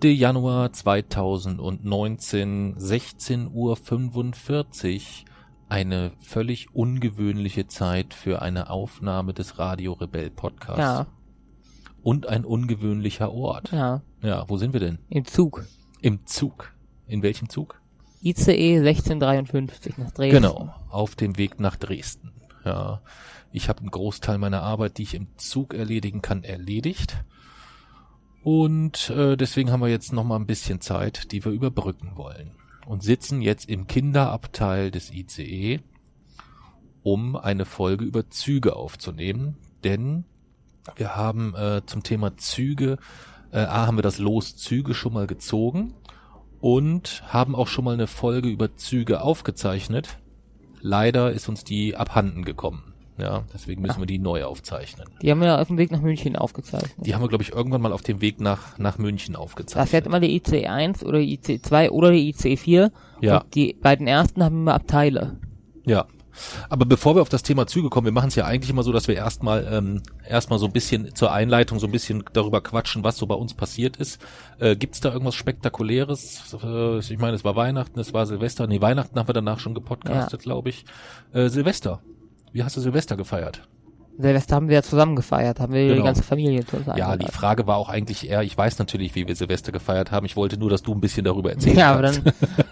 Siebte Januar 2019, 16.45 Uhr. Eine völlig ungewöhnliche Zeit für eine Aufnahme des Radio Rebell Podcasts. Ja, Und ein ungewöhnlicher Ort. ja. Ja, wo sind wir denn? Im Zug. Im Zug. In welchem Zug? ICE 1653 nach Dresden. Genau, auf dem Weg nach Dresden. Ja, ich habe einen Großteil meiner Arbeit, die ich im Zug erledigen kann, erledigt. Und äh, deswegen haben wir jetzt noch mal ein bisschen Zeit, die wir überbrücken wollen. Und sitzen jetzt im Kinderabteil des ICE, um eine Folge über Züge aufzunehmen. Denn wir haben äh, zum Thema Züge, äh, A, haben wir das Los Züge schon mal gezogen und haben auch schon mal eine Folge über Züge aufgezeichnet. Leider ist uns die abhanden gekommen. Ja, deswegen müssen wir die neu aufzeichnen. Die haben wir auf dem Weg nach München aufgezeichnet. Die haben wir, glaube ich, irgendwann mal auf dem Weg nach, nach München Da aufgezeichnet. fährt immer die ICE 1 oder die ICE 2 oder die ICE 4. Ja. Und die beiden ersten haben immer Abteile. Ja. Aber bevor wir auf das Thema Züge kommen, wir machen es ja eigentlich immer so, dass wir erstmal ähm, erstmal so ein bisschen zur Einleitung so ein bisschen darüber quatschen, was so bei uns passiert ist. Äh, Gibt es da irgendwas Spektakuläres? Äh, ich meine, es war Weihnachten, es war Silvester. Nee, Weihnachten haben wir danach schon gepodcastet, glaube ich. Äh, Silvester. Wie hast du Silvester gefeiert? Silvester haben wir ja zusammen gefeiert, haben wir Genau. die ganze Familie zusammen. Ja, die. Frage war auch eigentlich eher, ich weiß natürlich, wie wir Silvester gefeiert haben. Ich wollte nur, dass du ein bisschen darüber erzählst. Ja, aber dann,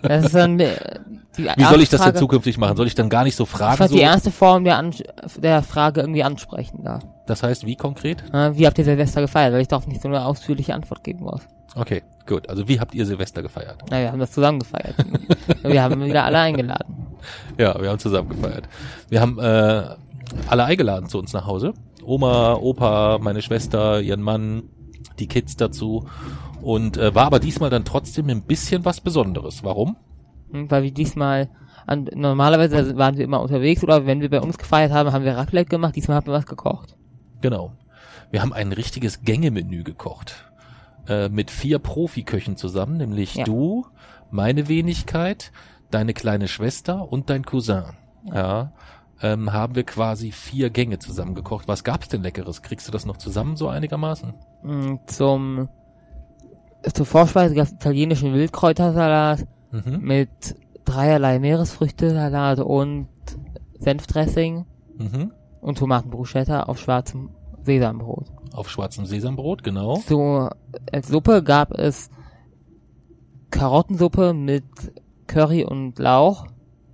das ist dann die Wie soll ich das denn Frage, zukünftig machen? Soll ich dann gar nicht so Ich fragen? fand So? die erste Form der, An der Frage irgendwie ansprechender. Das heißt, wie konkret? Wie habt ihr Silvester gefeiert? Weil ich darauf nicht so eine ausführliche Antwort geben muss. Okay, gut. Also wie habt ihr Silvester gefeiert? Na, wir haben das zusammen gefeiert. wir haben wieder alle eingeladen. Ja, wir haben zusammen gefeiert. Wir haben äh, alle eingeladen zu uns nach Hause. Oma, Opa, meine Schwester, ihren Mann, die Kids dazu. Und äh, war aber diesmal dann trotzdem ein bisschen was Besonderes. Warum? Hm, Weil wir diesmal, an, normalerweise waren wir immer unterwegs oder wenn wir bei uns gefeiert haben, haben wir Raclette gemacht. Diesmal haben wir was gekocht. Genau. Wir haben ein richtiges Gängemenü gekocht. Äh, mit vier Profiköchen zusammen, nämlich Ja. du, meine Wenigkeit, deine kleine Schwester und dein Cousin. Ja. Ähm, haben wir quasi vier Gänge zusammen gekocht. Was gab's denn Leckeres? Kriegst du das noch zusammen so einigermaßen? Hm, Zum, zur Vorspeise gab es italienischen Wildkräutersalat Mhm. mit dreierlei Meeresfrüchtesalat und Senfdressing Mhm. und Tomatenbruschetta auf schwarzem Sesambrot. Auf schwarzem Sesambrot, genau. So, als Suppe gab es Karottensuppe mit Curry und Lauch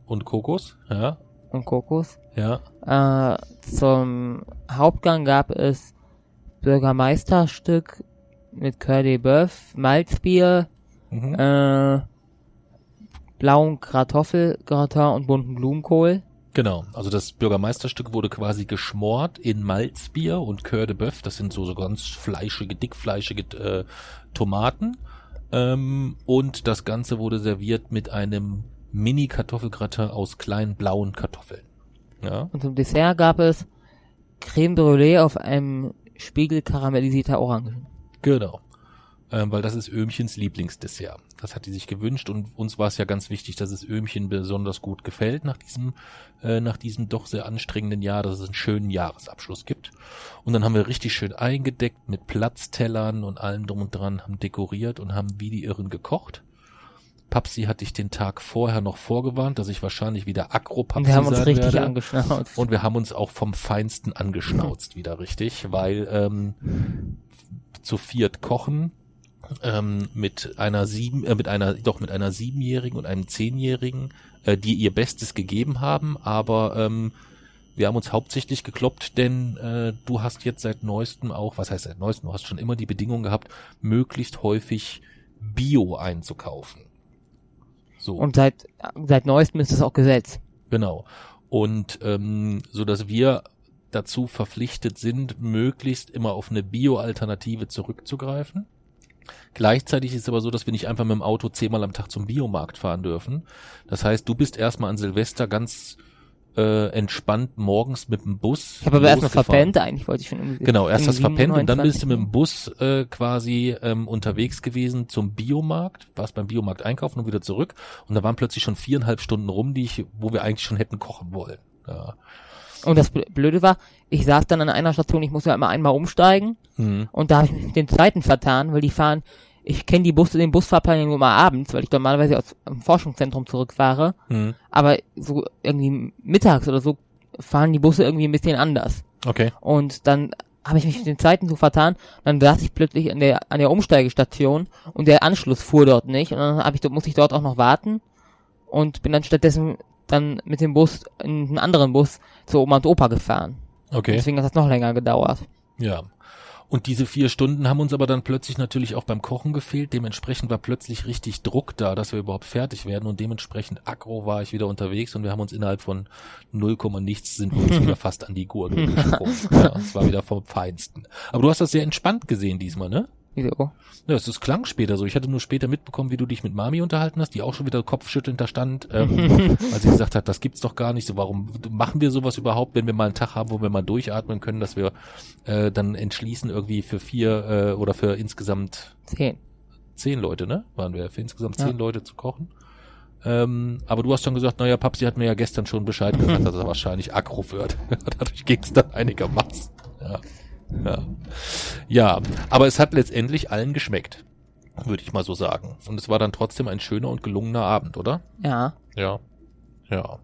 Und Kokos, ja, und Kokos. ja. Äh, zum Hauptgang gab es Bürgermeisterstück mit de Boeuf, Malzbier, Mhm. äh, blauen Kartoffelgratin und bunten Blumenkohl. Genau, also das Bürgermeisterstück wurde quasi geschmort in Malzbier und Coeur de Boeuf. Das sind so, so ganz fleischige, dickfleischige äh, Tomaten. Ähm, und das Ganze wurde serviert mit einem Mini-Kartoffelgratin aus kleinen blauen Kartoffeln. Ja, Und zum Dessert gab es Creme Brûlée auf einem Spiegel karamellisierter Orangen. genau. Ähm, weil das ist Öhmchens Lieblingsdessert. Das hat die sich gewünscht und uns war es ja ganz wichtig, dass es Öhmchen besonders gut gefällt nach diesem, äh, nach diesem doch sehr anstrengenden Jahr, dass es einen schönen Jahresabschluss gibt. Und dann haben wir richtig schön eingedeckt mit Platztellern und allem drum und dran, haben dekoriert und haben wie die Irren gekocht. Papsi hatte ich den Tag vorher noch vorgewarnt, dass ich wahrscheinlich wieder aggro Und Papsi wir haben uns richtig werde. angeschnauzt. Und wir haben uns auch vom Feinsten angeschnauzt wieder richtig, weil ähm, zu viert kochen ähm, mit einer sieben, äh, mit einer doch mit einer siebenjährigen und einem zehnjährigen, äh, die ihr Bestes gegeben haben, aber ähm, wir haben uns hauptsächlich gekloppt, denn äh, du hast jetzt seit neuestem auch, was heißt seit neuestem, du hast schon immer die Bedingung gehabt, möglichst häufig Bio einzukaufen. So. Und seit, seit neuestem ist es auch Gesetz. Genau. Und ähm, so dass wir dazu verpflichtet sind, möglichst immer auf eine Bio-Alternative zurückzugreifen. Gleichzeitig ist es aber so, dass wir nicht einfach mit dem Auto zehnmal am Tag zum Biomarkt fahren dürfen. Das heißt, du bist erstmal an Silvester ganz äh, entspannt morgens mit dem Bus. Ich habe aber erstmal verpennt, eigentlich wollte ich schon irgendwie. Genau, erst das verpennt und dann bist du 27. mit dem Bus äh, quasi ähm, unterwegs gewesen zum Biomarkt, warst beim Biomarkt einkaufen und wieder zurück und da waren plötzlich schon viereinhalb Stunden rum, die ich, wo wir eigentlich schon hätten kochen wollen. Ja. Und das Bl- Blöde war, ich saß dann an einer Station, ich musste ja immer einmal umsteigen Mhm. und da habe ich den Zeiten vertan, weil die fahren, ich kenne die Busse, den Busfahrplan ja nur mal abends, weil ich normalerweise aus dem Forschungszentrum zurückfahre, Mhm. aber so irgendwie mittags oder so fahren die Busse irgendwie ein bisschen anders. Okay. Und dann habe ich mich mit den Zeiten so vertan. Dann saß ich plötzlich an der an der Umsteigestation und der Anschluss fuhr dort nicht. Und dann hab ich, musste ich dort auch noch warten und bin dann stattdessen dann mit dem Bus in einen anderen Bus zu Oma und Opa gefahren. Okay. Deswegen hat das noch länger gedauert. Ja. Und diese vier Stunden haben uns aber dann plötzlich natürlich auch beim Kochen gefehlt. Dementsprechend war plötzlich richtig Druck da, dass wir überhaupt fertig werden. Und dementsprechend aggro war ich wieder unterwegs und wir haben uns innerhalb von 0, nichts sind wir uns wieder fast an die Gurgel gesprungen. Ja, es war wieder vom Feinsten. Aber du hast das sehr entspannt gesehen diesmal, ne? Wieso? Ja, es ist klang später so. Ich hatte nur später mitbekommen, wie du dich mit Mami unterhalten hast, die auch schon wieder kopfschüttelnd da stand, ähm, weil sie gesagt hat, das gibt's doch gar nicht. So, warum machen wir sowas überhaupt, wenn wir mal einen Tag haben, wo wir mal durchatmen können, dass wir äh, dann entschließen, irgendwie für vier äh, oder für insgesamt Zehn. zehn Leute, ne? Waren wir für insgesamt Ja. zehn Leute zu kochen. Ähm, aber du hast dann gesagt, naja, Papsi hat mir ja gestern schon Bescheid gesagt, dass er wahrscheinlich aggro wird. Dadurch ging's dann einigermaßen. Ja. Ja. ja, aber es hat letztendlich allen geschmeckt, würde ich mal so sagen. Und es war dann trotzdem ein schöner und gelungener Abend, oder? Ja. Ja. Ja.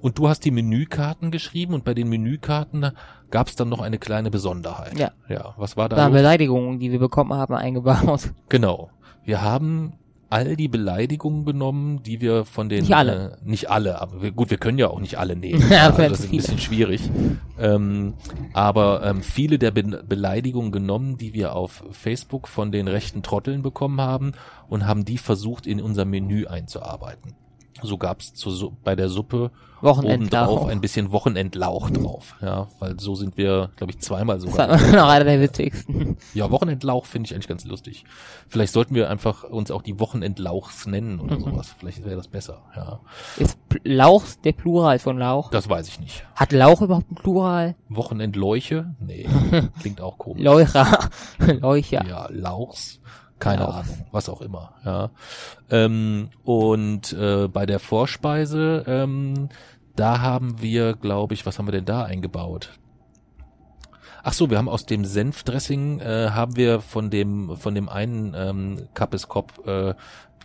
Und du hast die Menükarten geschrieben und bei den Menükarten gab es dann noch eine kleine Besonderheit. Ja. Ja, was war da? Da los? Beleidigungen, die wir bekommen haben, eingebaut. Genau. Wir haben all die Beleidigungen genommen, die wir von den Nicht alle. Äh, nicht alle, aber wir, gut, wir können ja auch nicht alle nehmen. Ja, also das ist ein bisschen schwierig. Ähm, aber ähm, viele der Be Beleidigungen genommen, die wir auf Facebook von den rechten Trotteln bekommen haben und haben die versucht in unser Menü einzuarbeiten. So gab's zu, bei der Suppe Wochenendlauch. ein bisschen Wochenendlauch drauf, ja, weil so sind wir, glaube ich, zweimal Das sogar war noch einer der witzigsten. ja, Wochenendlauch finde ich eigentlich ganz lustig. Vielleicht sollten wir einfach uns auch die Wochenendlauchs nennen oder sowas. Vielleicht wäre das besser, ja. Ist P- Lauch der Plural von Lauch? Das weiß ich nicht. Hat Lauch überhaupt ein Plural? Wochenendleuche? Nee, klingt auch komisch. Leucher. Leucher. Ja, Lauchs. Keine Lauchs. Ahnung, was auch immer, ja. Ähm, und äh, bei der Vorspeise, ähm, da haben wir, glaube ich, was haben wir denn da eingebaut? Ach so, wir haben aus dem Senfdressing äh, haben wir von dem von dem einen ähm, Kappeskop äh,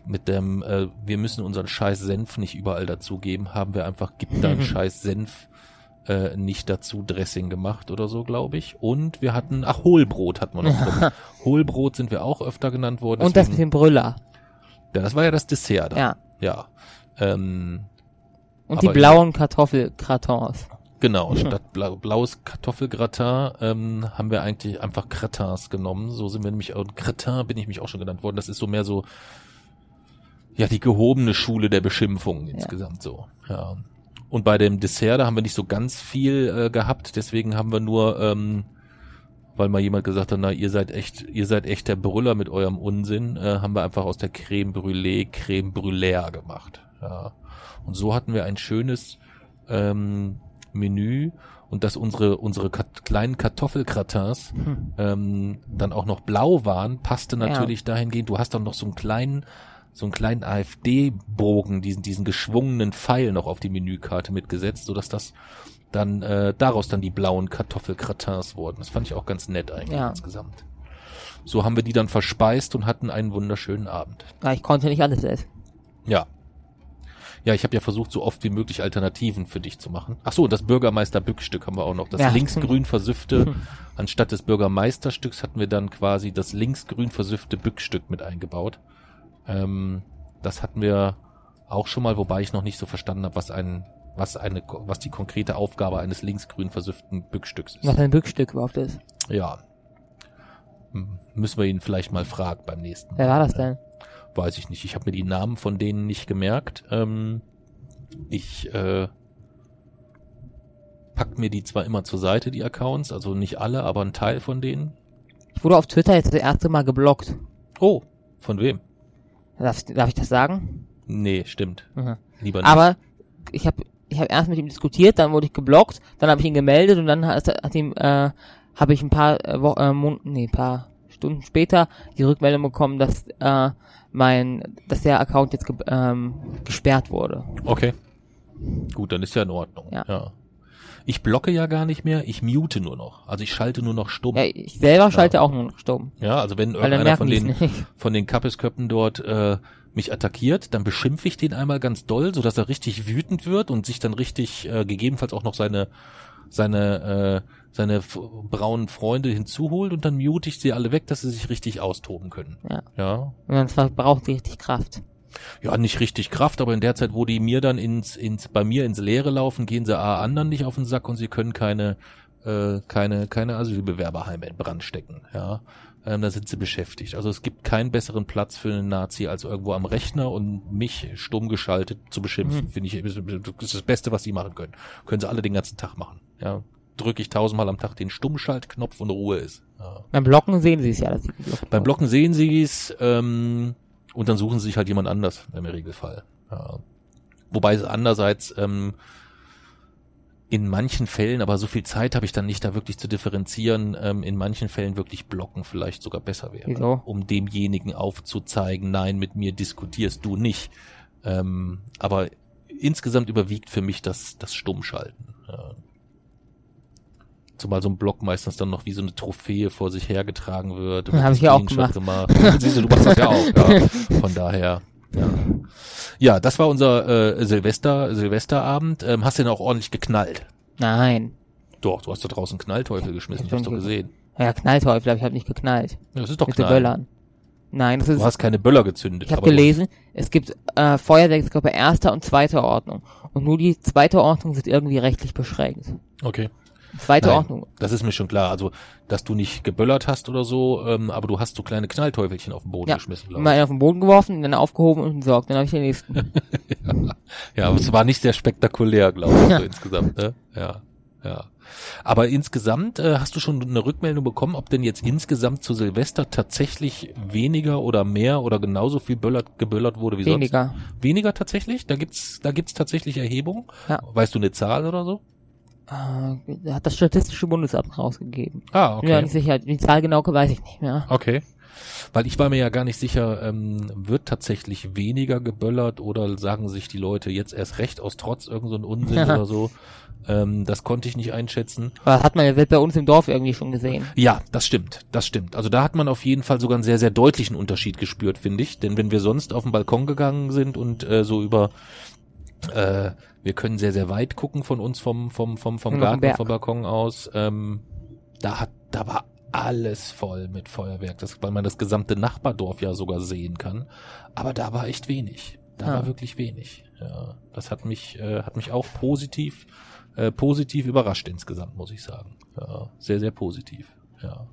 mit dem äh, wir müssen unseren Scheiß Senf nicht überall dazugeben, haben wir einfach gibt deinen Scheiß Senf äh, nicht dazu Dressing gemacht oder so, glaube ich. Und wir hatten ach Hohlbrot hatten wir noch drin. Hohlbrot sind wir auch öfter genannt worden. Und das mit deswegen- dem Brüller. ja, das war ja das Dessert da. Ja. Ja. Ähm, Und die blauen Kartoffelkratons. Genau, statt blau, blaues Kartoffelgratin ähm, haben wir eigentlich einfach Gratins genommen. So sind wir nämlich, und Gratin bin ich mich auch schon genannt worden. Das ist so mehr so, ja, die gehobene Schule der Beschimpfung insgesamt so. Ja. Und bei dem Dessert, da haben wir nicht so ganz viel äh, gehabt, deswegen haben wir nur, ähm, weil mal jemand gesagt hat, na, ihr seid echt, ihr seid echt der Brüller mit eurem Unsinn, äh, haben wir einfach aus der Creme Brûlée Creme Brûlère gemacht. Ja. Und so hatten wir ein schönes ähm, Menü und dass unsere unsere Kat kleinen Kartoffelgratins Hm. ähm, dann auch noch blau waren, passte Ja. natürlich dahingehend. Du hast dann noch so einen kleinen so einen kleinen AfD-Bogen, diesen diesen geschwungenen Pfeil noch auf die Menükarte mitgesetzt, so dass das dann äh, daraus dann die blauen Kartoffelgratins wurden. Das fand ich auch ganz nett eigentlich Ja. insgesamt. So haben wir die dann verspeist und hatten einen wunderschönen Abend. Ja, ich konnte nicht alles essen. Ja. Ja, ich habe ja versucht, so oft wie möglich Alternativen für dich zu machen. Ach so, das Bürgermeister-Bückstück haben wir auch noch. Das Ja. linksgrün versüffte, anstatt des Bürgermeisterstücks hatten wir dann quasi das linksgrün versüffte Bückstück mit eingebaut. Ähm, das hatten wir auch schon mal, wobei ich noch nicht so verstanden habe, was ein, was eine, was die konkrete Aufgabe eines linksgrün versüfften Bückstücks ist. Was ein Bückstück überhaupt ist. Ja. Hm, Müssen wir ihn vielleicht mal fragen beim nächsten Mal. Wer war das denn? Weiß ich nicht. Ich habe mir die Namen von denen nicht gemerkt. Ähm, ich, äh, packt mir die zwar immer zur Seite, die Accounts, also nicht alle, aber ein Teil von denen. Ich wurde auf Twitter jetzt das erste Mal geblockt. Oh, von wem? Darf, darf ich das sagen? Nee, stimmt. Mhm. Lieber nicht. Aber ich habe ich hab erst mit ihm diskutiert, dann wurde ich geblockt, dann habe ich ihn gemeldet und dann hat, hat ihm äh, habe ich ein paar äh, Wo äh, Mon nee, paar Stunden später die Rückmeldung bekommen, dass äh, mein dass der Account jetzt ge ähm, gesperrt wurde. Okay. Gut, dann ist ja in Ordnung. Ja. Ich blocke ja gar nicht mehr, ich mute nur noch. Also ich schalte nur noch stumm. Ja, ich selber schalte auch nur noch stumm. Ja, also wenn Weil irgendeiner von den, nicht. von den Kappesköppen dort äh, mich attackiert, dann beschimpfe ich den einmal ganz doll, sodass er richtig wütend wird und sich dann richtig äh, gegebenenfalls auch noch seine seine äh, seine braunen Freunde hinzuholt und dann mute ich sie alle weg, dass sie sich richtig austoben können. Ja. Ja. Und dann verbraucht sie richtig Kraft. Ja, nicht richtig Kraft, aber in der Zeit, wo die mir dann ins, ins, bei mir ins Leere laufen, gehen sie A anderen nicht auf den Sack und sie können keine, äh, keine, keine Asylbewerberheime in Brand stecken, ja. Ähm, da sind sie beschäftigt. Also es gibt keinen besseren Platz für einen Nazi als irgendwo am Rechner und mich stumm geschaltet zu beschimpfen, Mhm. finde ich, ist ist das Beste, was sie machen können. Können sie alle den ganzen Tag machen, ja. Drücke ich tausendmal am Tag den Stummschaltknopf und Ruhe ist. Ja. Beim Blocken sehen sie es ja, Beim. Blocken sehen sie es ähm, und dann suchen sie sich halt jemand anders im Regelfall. Ja. Wobei es andererseits ähm, in manchen Fällen, aber so viel Zeit habe ich dann nicht, da wirklich zu differenzieren, ähm, in manchen Fällen wirklich blocken vielleicht sogar besser wäre. Wieso? Um demjenigen aufzuzeigen, nein, mit mir diskutierst du nicht. Ähm, aber insgesamt überwiegt für mich das, das Stummschalten. Ja. Zumal so ein Block meistens dann noch wie so eine Trophäe vor sich hergetragen wird. Ja, hab ich ja auch gemacht. Siehst du, du machst das ja auch. Ja. Von daher. Ja, ja das war unser äh, Silvester, Silvesterabend. Ähm, hast du denn auch ordentlich geknallt? Nein. Doch, du hast da draußen Knallteufel geschmissen, Ich ich bin doch ge- gesehen. Ja, Knallteufel, aber ich habe nicht geknallt. Ja, das ist doch mit Knall. Böllern. Nein, das ist Du hast keine Böller gezündet. Ich habe gelesen, es gibt äh, Feuerwerkskörper erster und zweiter Ordnung. Und nur die zweite Ordnung wird irgendwie rechtlich beschränkt. Okay. Zweite Nein, Ordnung. Das ist mir schon klar. Also, dass du nicht geböllert hast oder so, ähm, aber du hast so kleine Knallteufelchen auf den Boden Ja, geschmissen, glaube Mal einen auf den Boden geworfen, dann aufgehoben und entsorgt. Dann habe ich den nächsten. Ja, aber es war nicht sehr spektakulär, glaube ich, Ja. so insgesamt, ne? Ja, ja. Aber insgesamt äh, hast du schon eine Rückmeldung bekommen, ob denn jetzt insgesamt zu Silvester tatsächlich weniger oder mehr oder genauso viel böllert, geböllert wurde wie Weniger. sonst? Weniger tatsächlich? Da gibt's, da gibt's tatsächlich Erhebungen? Ja. Weißt du eine Zahl oder so? Äh, hat das Statistische Bundesamt rausgegeben. Ah, Bin mir okay. nicht sicher. Die Zahl genau weiß ich nicht mehr. Okay. Weil ich war mir ja gar nicht sicher, ähm, wird tatsächlich weniger geböllert oder sagen sich die Leute jetzt erst recht aus Trotz irgend so ein Unsinn oder so. Ähm, das konnte ich nicht einschätzen. Aber das hat man ja selbst bei uns im Dorf irgendwie schon gesehen. Ja, das stimmt, das stimmt. Also da hat man auf jeden Fall sogar einen sehr, sehr deutlichen Unterschied gespürt, finde ich. Denn wenn wir sonst auf den Balkon gegangen sind und äh, so über, äh, wir können sehr, sehr weit gucken von uns vom, vom, vom, vom Garten, vom Balkon aus, ähm, da hat, da war alles voll mit Feuerwerk, das, weil man das gesamte Nachbardorf ja sogar sehen kann. Aber da war echt wenig. Da Ja. war wirklich wenig. Ja, das hat mich, äh, hat mich auch positiv, äh, positiv überrascht insgesamt, muss ich sagen. Ja, sehr, sehr positiv. Ja.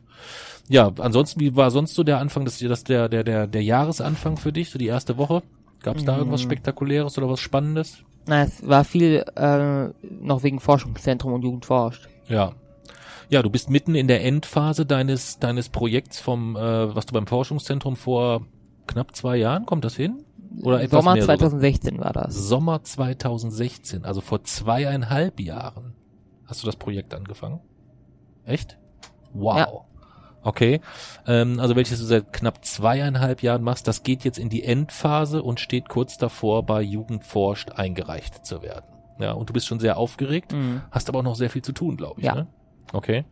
Ja, ansonsten, wie war sonst so der Anfang, des, das der, der, der, der Jahresanfang für dich, so die erste Woche? Gab es da irgendwas Mm. Spektakuläres oder was Spannendes? Na, es war viel äh, noch wegen Forschungszentrum und Jugend forscht. Ja. Ja, du bist mitten in der Endphase deines, deines Projekts vom, äh, was du beim Forschungszentrum vor knapp zwei Jahren, kommt das hin? Oder etwas Sommer mehr sogar? 2016 war das. Sommer 2016, also vor zweieinhalb Jahren, hast du das Projekt angefangen? Echt? Wow. Ja. Okay. Ähm, also welches du seit knapp zweieinhalb Jahren machst, das geht jetzt in die Endphase und steht kurz davor, bei Jugend forscht eingereicht zu werden. Ja, und du bist schon sehr aufgeregt, Mhm. hast aber auch noch sehr viel zu tun, glaube ich. Ja. Ne? Okay.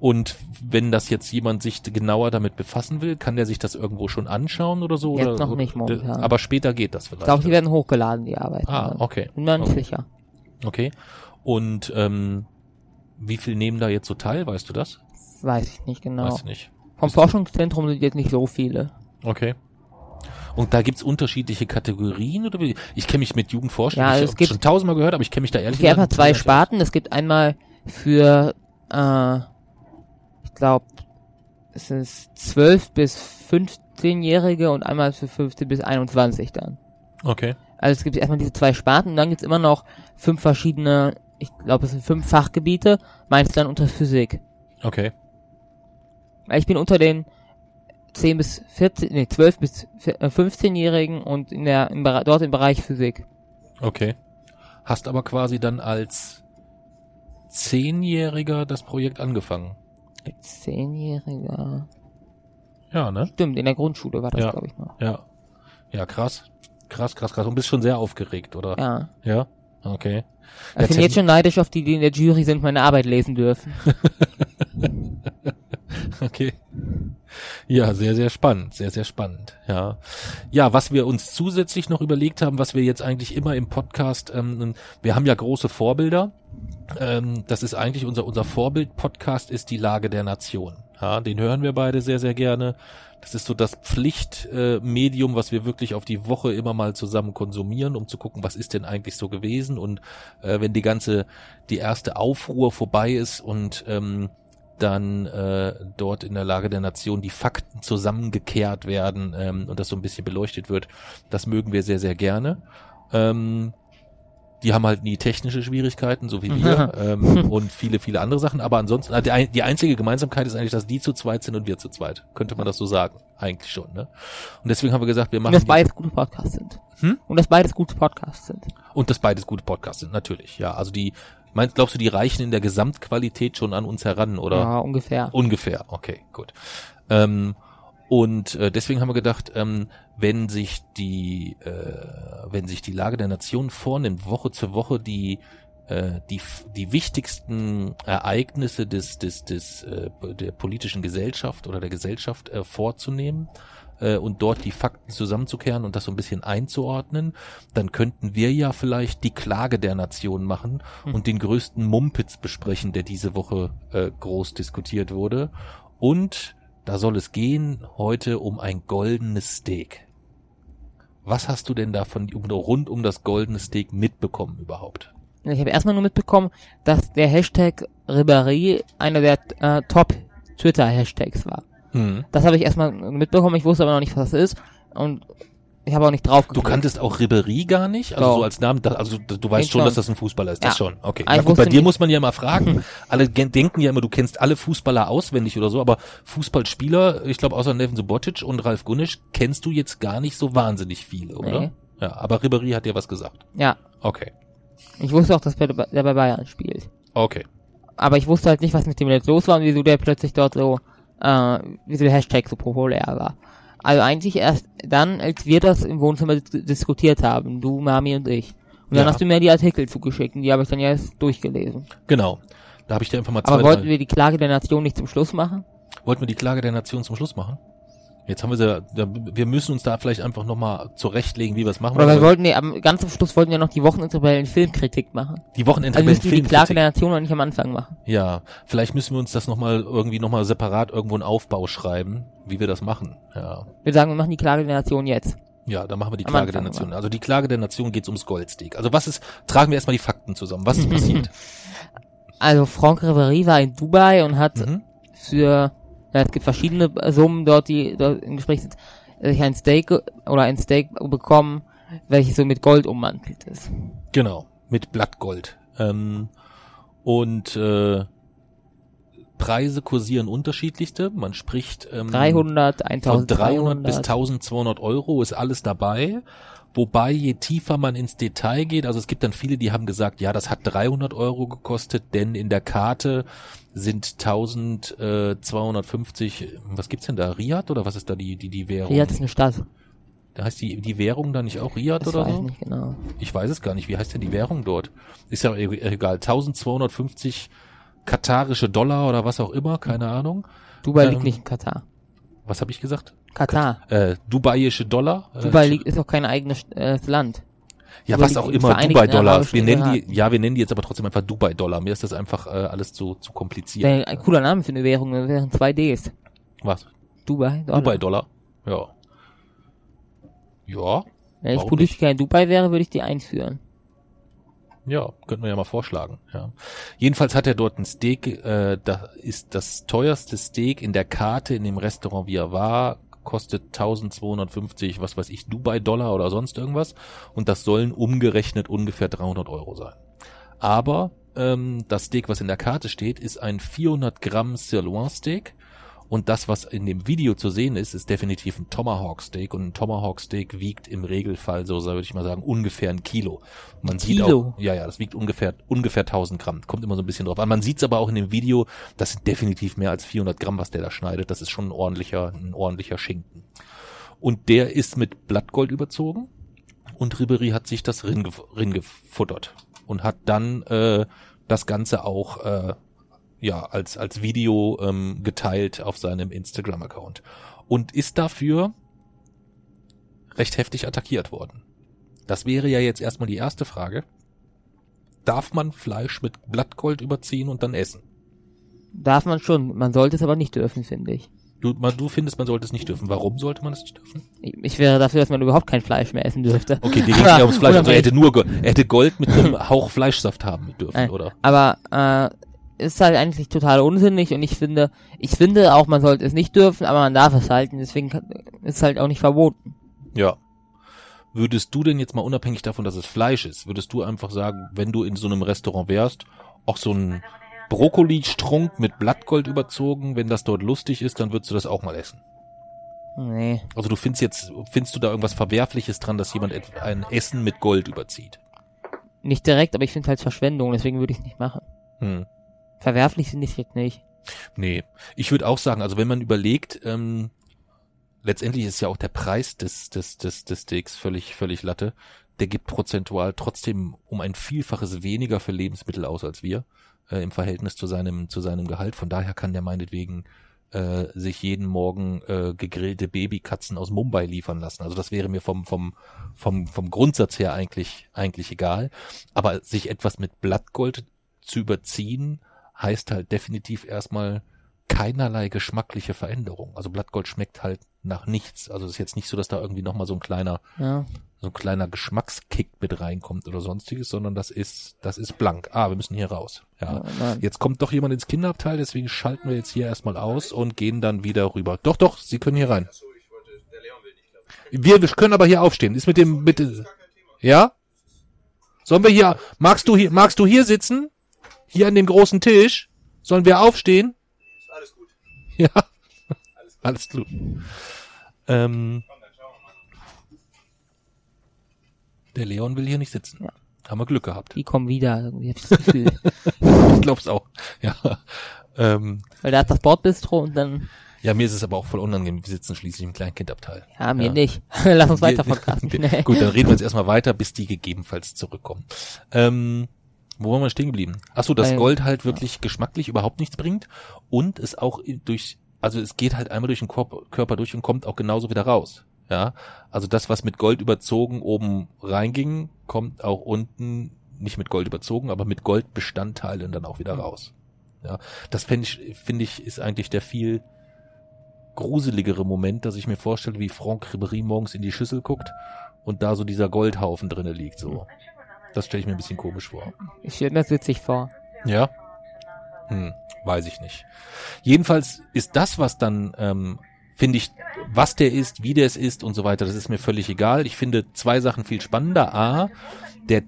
Und wenn das jetzt jemand sich genauer damit befassen will, kann der sich das irgendwo schon anschauen oder so? Jetzt oder, noch nicht oder- momentan. Aber später geht das vielleicht. Ich glaube, die werden hochgeladen, die Arbeiten. Ah, okay. Bin mir nicht okay. sicher. Okay. Und ähm, wie viel nehmen da jetzt so teil, weißt du das? Weiß ich nicht genau. Weiß nicht. Vom Forschungszentrum sind jetzt nicht so viele. Okay. Und da gibt's unterschiedliche Kategorien oder wie? Ich kenne mich mit Jugendforschung, Ja, ich es habe gibt- schon tausendmal gehört, aber ich kenne mich da ehrlich Es gibt einfach gesagt zwei. Sparten. Es gibt einmal für, äh, ich glaube, es ist 12 bis 15-Jährige und einmal für 15 bis 21 dann. Okay. Also es gibt erstmal diese zwei Sparten und dann gibt's immer noch fünf verschiedene, ich glaube, es sind fünf Fachgebiete, meins dann unter Physik. Okay. Weil Ich bin unter den 10 bis 14, nee, 12 bis vier- äh, 15-Jährigen und in der, im, dort im Bereich Physik. Okay. Hast aber quasi dann als Zehnjähriger das Projekt angefangen. Als Zehnjähriger. Ja, ne? Stimmt, in der Grundschule war das, Ja. glaube ich, noch. Ja. Ja, krass. Krass, krass, krass. Und bist schon sehr aufgeregt, oder? Ja. Ja? Okay. Ich Ja, bin jetzt schon neidisch auf die, die in der Jury sind, meine Arbeit lesen dürfen. Okay. Ja, sehr, sehr spannend, sehr, sehr spannend. Ja, ja, was wir uns zusätzlich noch überlegt haben, was wir jetzt eigentlich immer im Podcast, ähm, wir haben ja große Vorbilder. Ähm, das ist eigentlich unser unser Vorbild-Podcast ist die Lage der Nation. Ja, den hören wir beide sehr, sehr gerne. Das ist so das Pflichtmedium, äh, was wir wirklich auf die Woche immer mal zusammen konsumieren, um zu gucken, was ist denn eigentlich so gewesen. Und äh, wenn die ganze, die erste Aufruhr vorbei ist und ähm, dann äh, dort in der Lage der Nation die Fakten zusammengekehrt werden ähm, und das so ein bisschen beleuchtet wird. Das mögen wir sehr, sehr gerne. Ähm, die haben halt nie technische Schwierigkeiten, so wie wir, ähm, und viele, viele andere Sachen. Aber ansonsten, äh, die, die einzige Gemeinsamkeit ist eigentlich, dass die zu zweit sind und wir zu zweit. Könnte man das so sagen? Eigentlich schon, ne? Und deswegen haben wir gesagt, wir Und machen dass die- beides gute Podcasts sind. Hm? Und dass beides gute Podcasts sind. und dass beides gute Podcasts sind, natürlich. Ja, also die, meinst, glaubst du, die reichen in der Gesamtqualität schon an uns heran, oder? Ja, ungefähr. Ungefähr, okay, gut. Ähm, und äh, deswegen haben wir gedacht, ähm, wenn sich die, äh, wenn sich die Lage der Nation vornimmt, Woche zu Woche die äh, die die wichtigsten Ereignisse des des des äh, der politischen Gesellschaft oder der Gesellschaft äh, vorzunehmen äh, und dort die Fakten zusammenzukehren und das so ein bisschen einzuordnen, dann könnten wir ja vielleicht die Klage der Nation machen und den größten Mumpitz besprechen, der diese Woche äh, groß diskutiert wurde. Und da soll es gehen heute um ein goldenes Steak. Was hast du denn davon um, rund um das goldene Steak mitbekommen überhaupt? Ich habe erstmal nur mitbekommen, dass der Hashtag Ribéry einer der äh, Top-Twitter-Hashtags war. Hm. Das habe ich erstmal mitbekommen, ich wusste aber noch nicht, was das ist. Und ich habe auch nicht drauf Du geklickt. kanntest auch Ribery gar nicht? Also so als Namen, also du du weißt Den schon, schon. dass das ein Fußballer ist. Das Ja. schon, okay. Ich gut, bei dir muss man ja immer fragen. Alle denken ja immer, du kennst alle Fußballer auswendig oder so, aber Fußballspieler, ich glaube außer Neven Subotic und Ralf Gunnisch, kennst du jetzt gar nicht so wahnsinnig viele, oder? Nee. Ja, aber Ribery hat dir was gesagt. Ja, Okay. ich wusste auch, dass der bei Bayern spielt. Okay. Aber ich wusste halt nicht, was mit dem jetzt los war und wieso der plötzlich dort so, äh, wieso der Hashtag so populär war. Also eigentlich erst dann, als wir das im Wohnzimmer dis diskutiert haben, du, Mami und ich. Und dann Ja. hast du mir die Artikel zugeschickt und die habe ich dann ja erst durchgelesen. Genau. Da habe ich dir einfach mal zwei, Aber wollten wir die Klage der Nation nicht zum Schluss machen? wollten wir die Klage der Nation zum Schluss machen? Jetzt haben wir sie, wir müssen uns da vielleicht einfach nochmal zurechtlegen, wie wir es machen. Oder wir Aber wollten, nee, am ganz Schluss wollten wir noch die Wochenendrebellen Filmkritik machen. die Wochenende Also müssen wir die Klage der Nation noch nicht am Anfang machen. Ja, vielleicht müssen wir uns das nochmal irgendwie nochmal separat irgendwo einen Aufbau schreiben, wie wir das machen. Ja. Wir sagen, wir machen die Klage der Nation jetzt. Ja, dann machen wir die Am Klage der Nation. Also die Klage der Nation geht's ums Goldsteak. Also was ist, tragen wir erstmal die Fakten zusammen. Was ist passiert? Also Franck Ribéry war in Dubai und hat mhm. für, ja, es gibt verschiedene Summen dort, die dort im Gespräch sind, sich ein Steak oder ein Steak bekommen, welches so mit Gold ummantelt ist. Genau, mit Blattgold. Ähm, und äh, Preise kursieren unterschiedlichste. Man spricht ähm, 300, von 1300 300 bis 1200 Euro ist alles dabei. Wobei, je tiefer man ins Detail geht, also es gibt dann viele, die haben gesagt, ja, das hat 300 Euro gekostet, denn in der Karte sind 1250, was gibt's denn da, Riad oder was ist da die, die, die Währung? Riyadh ist eine Stadt. Da heißt die, die Währung da nicht auch Riad Das oder weiß ich so? nicht genau. Ich weiß es gar nicht. Wie heißt denn die Währung dort? Ist ja e- egal. 1250 katarische Dollar oder was auch immer, keine Ahnung. Dubai Ähm, liegt nicht in Katar. Was habe ich gesagt? Katar. Äh, Dubaiische Dollar? Äh, Dubai liegt, ist auch kein eigenes äh, Land. Ja, Dubai was auch im immer, Dubai-Dollar. Wir nennen die, ja, wir nennen die jetzt aber trotzdem einfach Dubai-Dollar. Mir ist das einfach äh, alles zu, zu kompliziert. Wäre ein cooler Name für eine Währung, das wären zwei Ds. Was? Dubai, Dollar. Dubai-Dollar? Ja. Ja, Wenn ich Politiker in Dubai wäre, würde ich die einführen. Ja, könnten wir ja mal vorschlagen. Ja. Jedenfalls hat er dort ein Steak, äh, da ist das teuerste Steak in der Karte in dem Restaurant, wie er war, kostet 1250, was weiß ich, Dubai-Dollar oder sonst irgendwas. Und das sollen umgerechnet ungefähr 300 Euro sein. Aber ähm, das Steak, was in der Karte steht, ist ein 400 Gramm Sirloin Steak. Und das, was in dem Video zu sehen ist, ist definitiv ein Tomahawk Steak. Und ein Tomahawk Steak wiegt im Regelfall, so würde ich mal sagen, ungefähr ein Kilo. Und man sieht Kilo? auch, ja, ja, das wiegt ungefähr, ungefähr 1000 Gramm. Kommt immer so ein bisschen drauf an. Man sieht es aber auch in dem Video, das sind definitiv mehr als 400 Gramm, was der da schneidet. Das ist schon ein ordentlicher, ein ordentlicher Schinken. Und der ist mit Blattgold überzogen. Und Ribery hat sich das Rinn, gef- Rinn gefuttert. Und hat dann äh, das Ganze auch äh, ja als als Video ähm, geteilt auf seinem Instagram-Account und ist dafür recht heftig attackiert worden. Das wäre ja jetzt erstmal die erste Frage. Darf man Fleisch mit Blattgold überziehen und dann essen? Darf man schon, man sollte es aber nicht dürfen, finde ich. Du, man, du findest, man sollte es nicht dürfen. Warum sollte man es nicht dürfen? Ich, ich wäre dafür, dass man überhaupt kein Fleisch mehr essen dürfte. Okay, dir ging ja ums Fleisch. Also er hätte nur Gold, er hätte Gold mit einem Hauch Fleischsaft haben dürfen, Nein. oder? Aber äh, ist halt eigentlich total unsinnig und ich finde, ich finde auch, man sollte es nicht dürfen, aber man darf es halten, deswegen ist es halt auch nicht verboten. Ja. Würdest du denn jetzt mal unabhängig davon, dass es Fleisch ist, würdest du einfach sagen, wenn du in so einem Restaurant wärst, auch so ein Brokkoli-Strunk mit Blattgold überzogen, wenn das dort lustig ist, dann würdest du das auch mal essen? Nee. Also du findest jetzt, findest du da irgendwas Verwerfliches dran, dass jemand ein Essen mit Gold überzieht? Nicht direkt, aber ich finde halt Verschwendung, deswegen würde ich es nicht machen. Hm. Verwerflich ich es jetzt nicht. Nee, ich würde auch sagen, also wenn man überlegt, ähm, letztendlich ist ja auch der Preis des, des, des, des Steaks völlig, völlig Latte. Der gibt prozentual trotzdem um ein Vielfaches weniger für Lebensmittel aus als wir äh, im Verhältnis zu seinem, zu seinem Gehalt. Von daher kann der meinetwegen äh, sich jeden Morgen äh, gegrillte Babykatzen aus Mumbai liefern lassen. Also das wäre mir vom, vom, vom, vom Grundsatz her eigentlich, eigentlich egal. Aber sich etwas mit Blattgold zu überziehen, heißt halt definitiv erstmal keinerlei geschmackliche Veränderung. Also Blattgold schmeckt halt nach nichts. Also es ist jetzt nicht so, dass da irgendwie nochmal so ein kleiner, Ja. so ein kleiner Geschmackskick mit reinkommt oder sonstiges, sondern das ist, das ist blank. Ah, wir müssen hier raus. Ja. Ja. Jetzt kommt doch jemand ins Kinderabteil, deswegen schalten wir jetzt hier erstmal aus und gehen dann wieder rüber. Doch, doch, Sie können hier rein. Wir, wir können aber hier aufstehen. Ist mit dem, mit, ja? Sollen wir hier, magst du hier, magst du hier sitzen? Hier an dem großen Tisch? Sollen wir aufstehen? Alles gut. Ja. Alles gut. Ähm, der Leon will hier nicht sitzen. Ja. Haben wir Glück gehabt. Die kommen wieder, ich das Gefühl. Ich glaub's auch. Ja. Ähm, Weil da ist das Bordbistro und dann, ja, mir ist es aber auch voll unangenehm. Wir sitzen schließlich im Kleinkindabteil. ja, mir Ja. nicht. Lass uns weiter. Okay. Gut, dann reden wir jetzt erstmal weiter, bis die gegebenenfalls zurückkommen. Ähm, wo waren wir stehen geblieben? Ach so, dass Weil- Gold halt wirklich geschmacklich überhaupt nichts bringt und es auch durch, also es geht halt einmal durch den Körper durch und kommt auch genauso wieder raus. Ja, also das, was mit Gold überzogen oben reinging, kommt auch unten nicht mit Gold überzogen, aber mit Goldbestandteilen dann auch wieder raus. Ja, das finde ich, finde ich, ist eigentlich der viel gruseligere Moment, dass ich mir vorstelle, wie Franck Ribéry morgens in die Schüssel guckt und da so dieser Goldhaufen drinne liegt, so. Das stelle ich mir ein bisschen komisch vor. Ich stelle mir das witzig vor. Ja? Hm, weiß ich nicht. Jedenfalls ist das, was dann, ähm, finde ich, was der ist, wie der es ist und so weiter, das ist mir völlig egal. Ich finde zwei Sachen viel spannender. A, der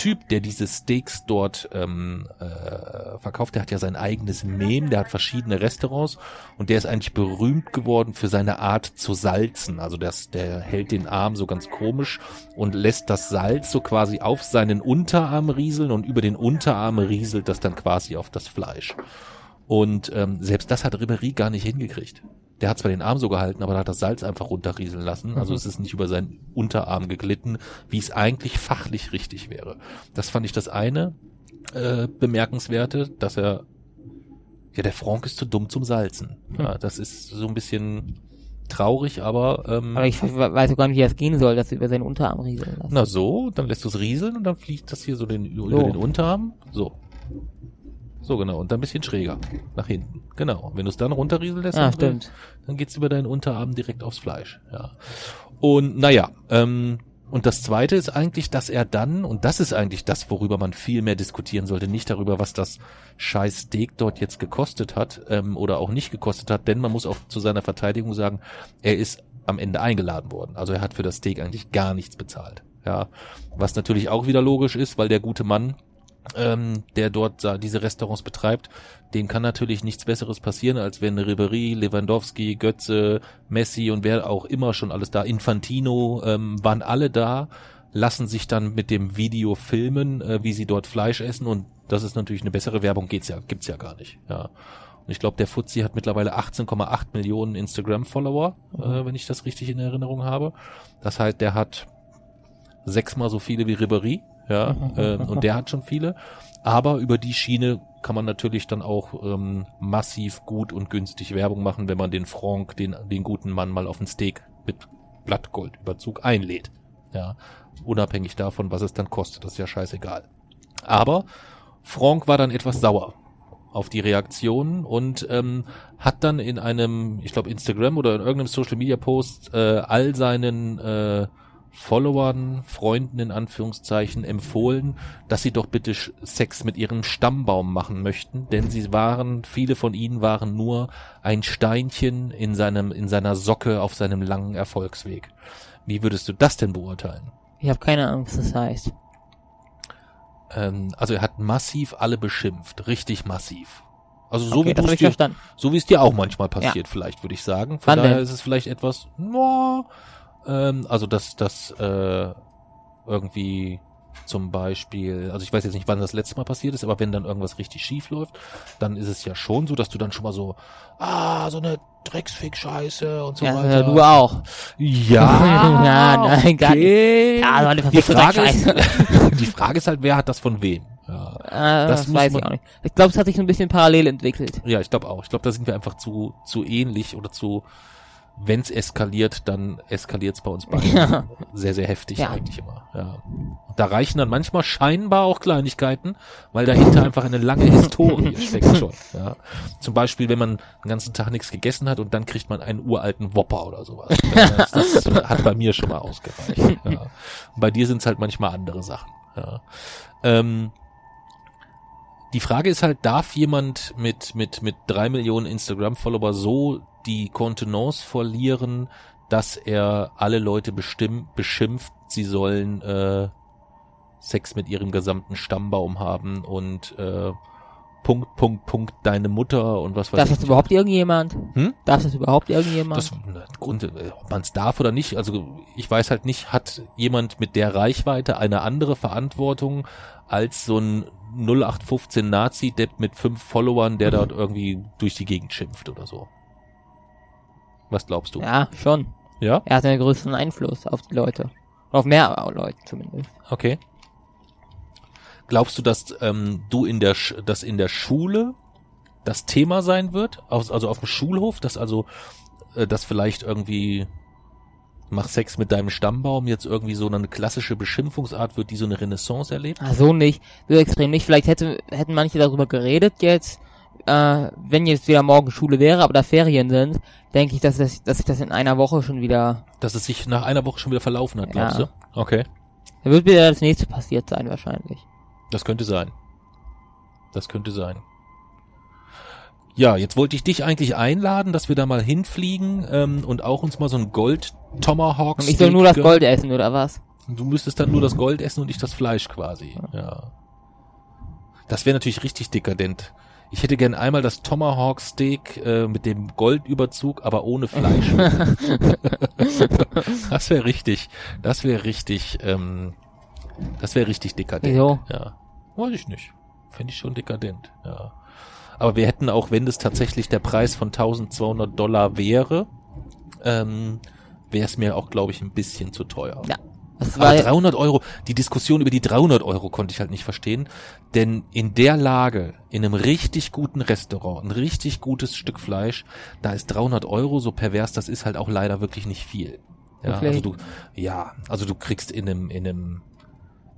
Typ, der diese Steaks dort ähm, äh, verkauft, der hat ja sein eigenes Mem, der hat verschiedene Restaurants und der ist eigentlich berühmt geworden für seine Art zu salzen. Also das, der hält den Arm so ganz komisch und lässt das Salz so quasi auf seinen Unterarm rieseln und über den Unterarm rieselt das dann quasi auf das Fleisch. Und ähm, selbst das hat Ribéry gar nicht hingekriegt. Der hat zwar den Arm so gehalten, aber da hat das Salz einfach runterrieseln lassen. Also Mhm. es ist nicht über seinen Unterarm geglitten, wie es eigentlich fachlich richtig wäre. Das fand ich das eine äh, bemerkenswerte, dass er ja der Franck ist zu dumm zum Salzen. Ja, das ist so ein bisschen traurig, aber, ähm, Aber ich we- weiß gar nicht, wie das gehen soll, dass sie über seinen Unterarm rieseln lassen. na so, dann lässt du es rieseln und dann fliegt das hier so den, über So. den Unterarm. So. So, genau. Und dann ein bisschen schräger. Nach hinten. Genau. Und wenn du es dann runterrieseln lässt, Ah, dann, dann geht's über deinen Unterarm direkt aufs Fleisch. Ja. Und naja, ähm, und das zweite ist eigentlich, dass er dann, und das ist eigentlich das, worüber man viel mehr diskutieren sollte, nicht darüber, was das scheiß Steak dort jetzt gekostet hat ähm, oder auch nicht gekostet hat, denn man muss auch zu seiner Verteidigung sagen, er ist am Ende eingeladen worden. Also er hat für das Steak eigentlich gar nichts bezahlt. Ja, was natürlich auch wieder logisch ist, weil der gute Mann ähm, der dort diese Restaurants betreibt, dem kann natürlich nichts Besseres passieren, als wenn Ribery, Lewandowski, Götze, Messi und wer auch immer schon alles da, Infantino, ähm, waren alle da, lassen sich dann mit dem Video filmen, äh, wie sie dort Fleisch essen und das ist natürlich eine bessere Werbung, geht's ja, gibt's ja gar nicht, ja. Und ich glaube, der Fuzzi hat mittlerweile 18,8 Millionen Instagram-Follower, äh, wenn ich das richtig in Erinnerung habe. Das heißt, der hat sechsmal so viele wie Ribery, ja, ähm, und der hat schon viele. Aber über die Schiene kann man natürlich dann auch ähm, massiv gut und günstig Werbung machen, wenn man den Franck, den, den guten Mann mal auf ein Steak mit Blattgoldüberzug einlädt. Ja, unabhängig davon, was es dann kostet, das ist ja scheißegal. Aber Franck war dann etwas sauer auf die Reaktionen und ähm, hat dann in einem, ich glaube Instagram oder in irgendeinem Social Media Post äh, all seinen äh, Followern, Freunden in Anführungszeichen empfohlen, dass sie doch bitte Sex mit ihrem Stammbaum machen möchten, denn sie waren, viele von ihnen waren nur ein Steinchen in seinem, in seiner Socke auf seinem langen Erfolgsweg. Wie würdest du das denn beurteilen? Ich habe keine Ahnung, was das heißt. Ähm, also er hat massiv alle beschimpft, richtig massiv. Also so okay, wie dir, so wie es dir auch manchmal passiert, vielleicht würde ich sagen. Von Wann daher denn? ist es vielleicht etwas, no, ähm, also dass das äh, irgendwie zum Beispiel, also ich weiß jetzt nicht, wann das letzte Mal passiert ist, aber wenn dann irgendwas richtig schief läuft, dann ist es ja schon so, dass du dann schon mal so, ah, so eine Drecksfick-Scheiße und so Ja, weiter. du auch. Ja, Ja, nein, gar okay. Ja, so eine die Frage, ist, die Frage ist halt, wer hat das von wem? Ja. Äh, Das das, weiß ich auch nicht. Ich glaube, es hat sich ein bisschen parallel entwickelt. Ja, ich glaube auch. Ich glaube, da sind wir einfach zu, zu ähnlich oder zu, wenn es eskaliert, dann eskaliert es bei uns beiden Ja. sehr, sehr heftig Ja. eigentlich immer. Ja. Und da reichen dann manchmal scheinbar auch Kleinigkeiten, weil dahinter einfach eine lange Historie steckt schon. Ja. Zum Beispiel, wenn man den ganzen Tag nichts gegessen hat und dann kriegt man einen uralten Wopper oder sowas. Das, das hat bei mir schon mal ausgereicht. Ja. Und bei dir sind es halt manchmal andere Sachen. Ja. Ähm, die Frage ist halt, darf jemand mit, mit, mit drei Millionen Instagram-Follower so die Kontenance verlieren, dass er alle Leute bestimm, beschimpft, sie sollen äh, Sex mit ihrem gesamten Stammbaum haben und äh, Punkt, Punkt, Punkt, deine Mutter und was weiß Darf ich. das überhaupt irgendjemand? Hm? Darf das überhaupt irgendjemand? Das, Grund, äh, ob man es darf oder nicht, also ich weiß halt nicht, hat jemand mit der Reichweite eine andere Verantwortung als so ein 0815 Nazi-Depp mit fünf Followern, der dort irgendwie durch die Gegend schimpft oder so. Was glaubst du? ja, schon. Ja? Er hat einen größeren Einfluss auf die Leute. Auf mehr Leute zumindest. Okay. Glaubst du, dass ähm, du in der, Sch dass in der Schule das Thema sein wird? Aus, also auf dem Schulhof, dass also, äh, dass vielleicht irgendwie mach Sex mit deinem Stammbaum jetzt irgendwie so eine klassische Beschimpfungsart wird, die so eine Renaissance erlebt? Ah, so nicht. So extrem nicht. Vielleicht hätte, hätten manche darüber geredet jetzt, äh, wenn jetzt wieder morgen Schule wäre, aber da Ferien sind, denke ich, dass, das, dass sich das in einer Woche schon wieder, Dass es sich nach einer Woche schon wieder verlaufen hat, glaubst Ja. du? Okay. da wird wieder das nächste passiert sein wahrscheinlich. Das könnte sein. Das könnte sein. Ja, jetzt wollte ich dich eigentlich einladen, dass wir da mal hinfliegen ähm, und auch uns mal so ein Gold Tomahawk Und ich soll nur das Gold essen, oder was? Du müsstest dann nur das Gold essen und ich das Fleisch quasi. Ja. Das wäre natürlich richtig dekadent. Ich hätte gern einmal das Tomahawk Steak äh, mit dem Goldüberzug, aber ohne Fleisch. das wäre richtig. Das wäre richtig. Ähm, das wäre richtig dekadent. Wieso? Ja. Weiß ich nicht. Fände ich schon dekadent. Ja. Aber wir hätten auch, wenn das tatsächlich der Preis von 1200 Dollar wäre, ähm, wäre es mir auch, glaube ich, ein bisschen zu teuer. Ja. Das Aber war, 300 Euro, die Diskussion über die 300 Euro konnte ich halt nicht verstehen, denn in der Lage, in einem richtig guten Restaurant, ein richtig gutes Stück Fleisch, da ist 300 Euro, so pervers das ist halt auch leider wirklich nicht viel. Ja, Wirklich? also du, ja, also du kriegst in einem, in einem,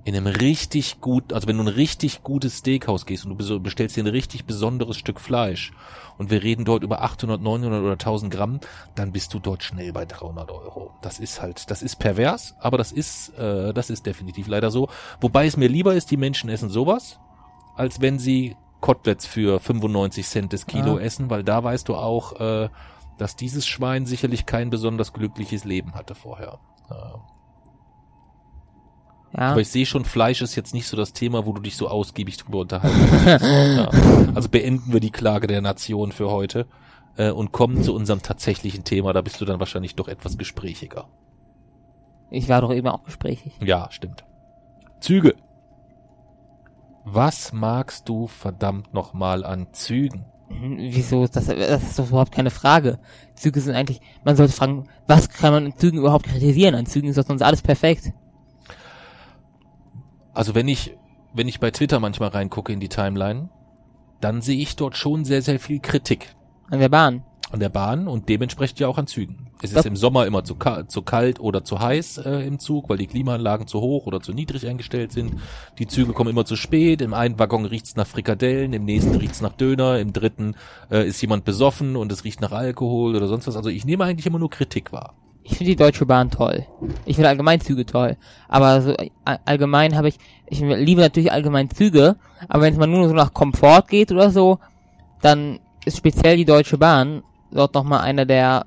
in einem richtig gut, also wenn du in ein richtig gutes Steakhouse gehst und du bestellst dir ein richtig besonderes Stück Fleisch und wir reden dort über 800, 900 oder 1000 Gramm, dann bist du dort schnell bei 300 Euro. Das ist halt, das ist pervers, aber das ist, äh, das ist definitiv leider so. Wobei es mir lieber ist, die Menschen essen sowas, als wenn sie Koteletts für 95 Cent das Kilo Ja. essen, weil da weißt du auch, äh, dass dieses Schwein sicherlich kein besonders glückliches Leben hatte vorher. Äh, Ja. Aber ich sehe schon, Fleisch ist jetzt nicht so das Thema, wo du dich so ausgiebig drüber unterhalten kannst. ja. Also beenden wir die Klage der Nation für heute äh, und kommen zu unserem tatsächlichen Thema. Da bist du dann wahrscheinlich doch etwas gesprächiger. Ich war doch eben auch gesprächig. Ja, stimmt. Züge. Was magst du verdammt nochmal an Zügen? Hm, Wieso ist das, das ist doch überhaupt keine Frage. Züge sind eigentlich, man sollte fragen, was kann man in Zügen überhaupt kritisieren? An Zügen ist doch sonst alles perfekt. Also wenn ich, wenn ich bei Twitter manchmal reingucke in die Timeline, dann sehe ich dort schon sehr, sehr viel Kritik An der Bahn. an der Bahn und dementsprechend ja auch an Zügen. Es ist Das- im Sommer immer zu, ka zu kalt oder zu heiß äh, im Zug, weil die Klimaanlagen zu hoch oder zu niedrig eingestellt sind. Die Züge kommen immer zu spät. Im einen Waggon riecht's nach Frikadellen, im nächsten riecht's nach Döner, im dritten äh, ist jemand besoffen und es riecht nach Alkohol oder sonst was. Also ich nehme eigentlich immer nur Kritik wahr. Ich finde die Deutsche Bahn toll. Ich finde allgemein Züge toll. Aber so äh, allgemein habe ich, ich liebe natürlich allgemein Züge, aber wenn es mal nur so nach Komfort geht oder so, dann ist speziell die Deutsche Bahn dort nochmal einer der,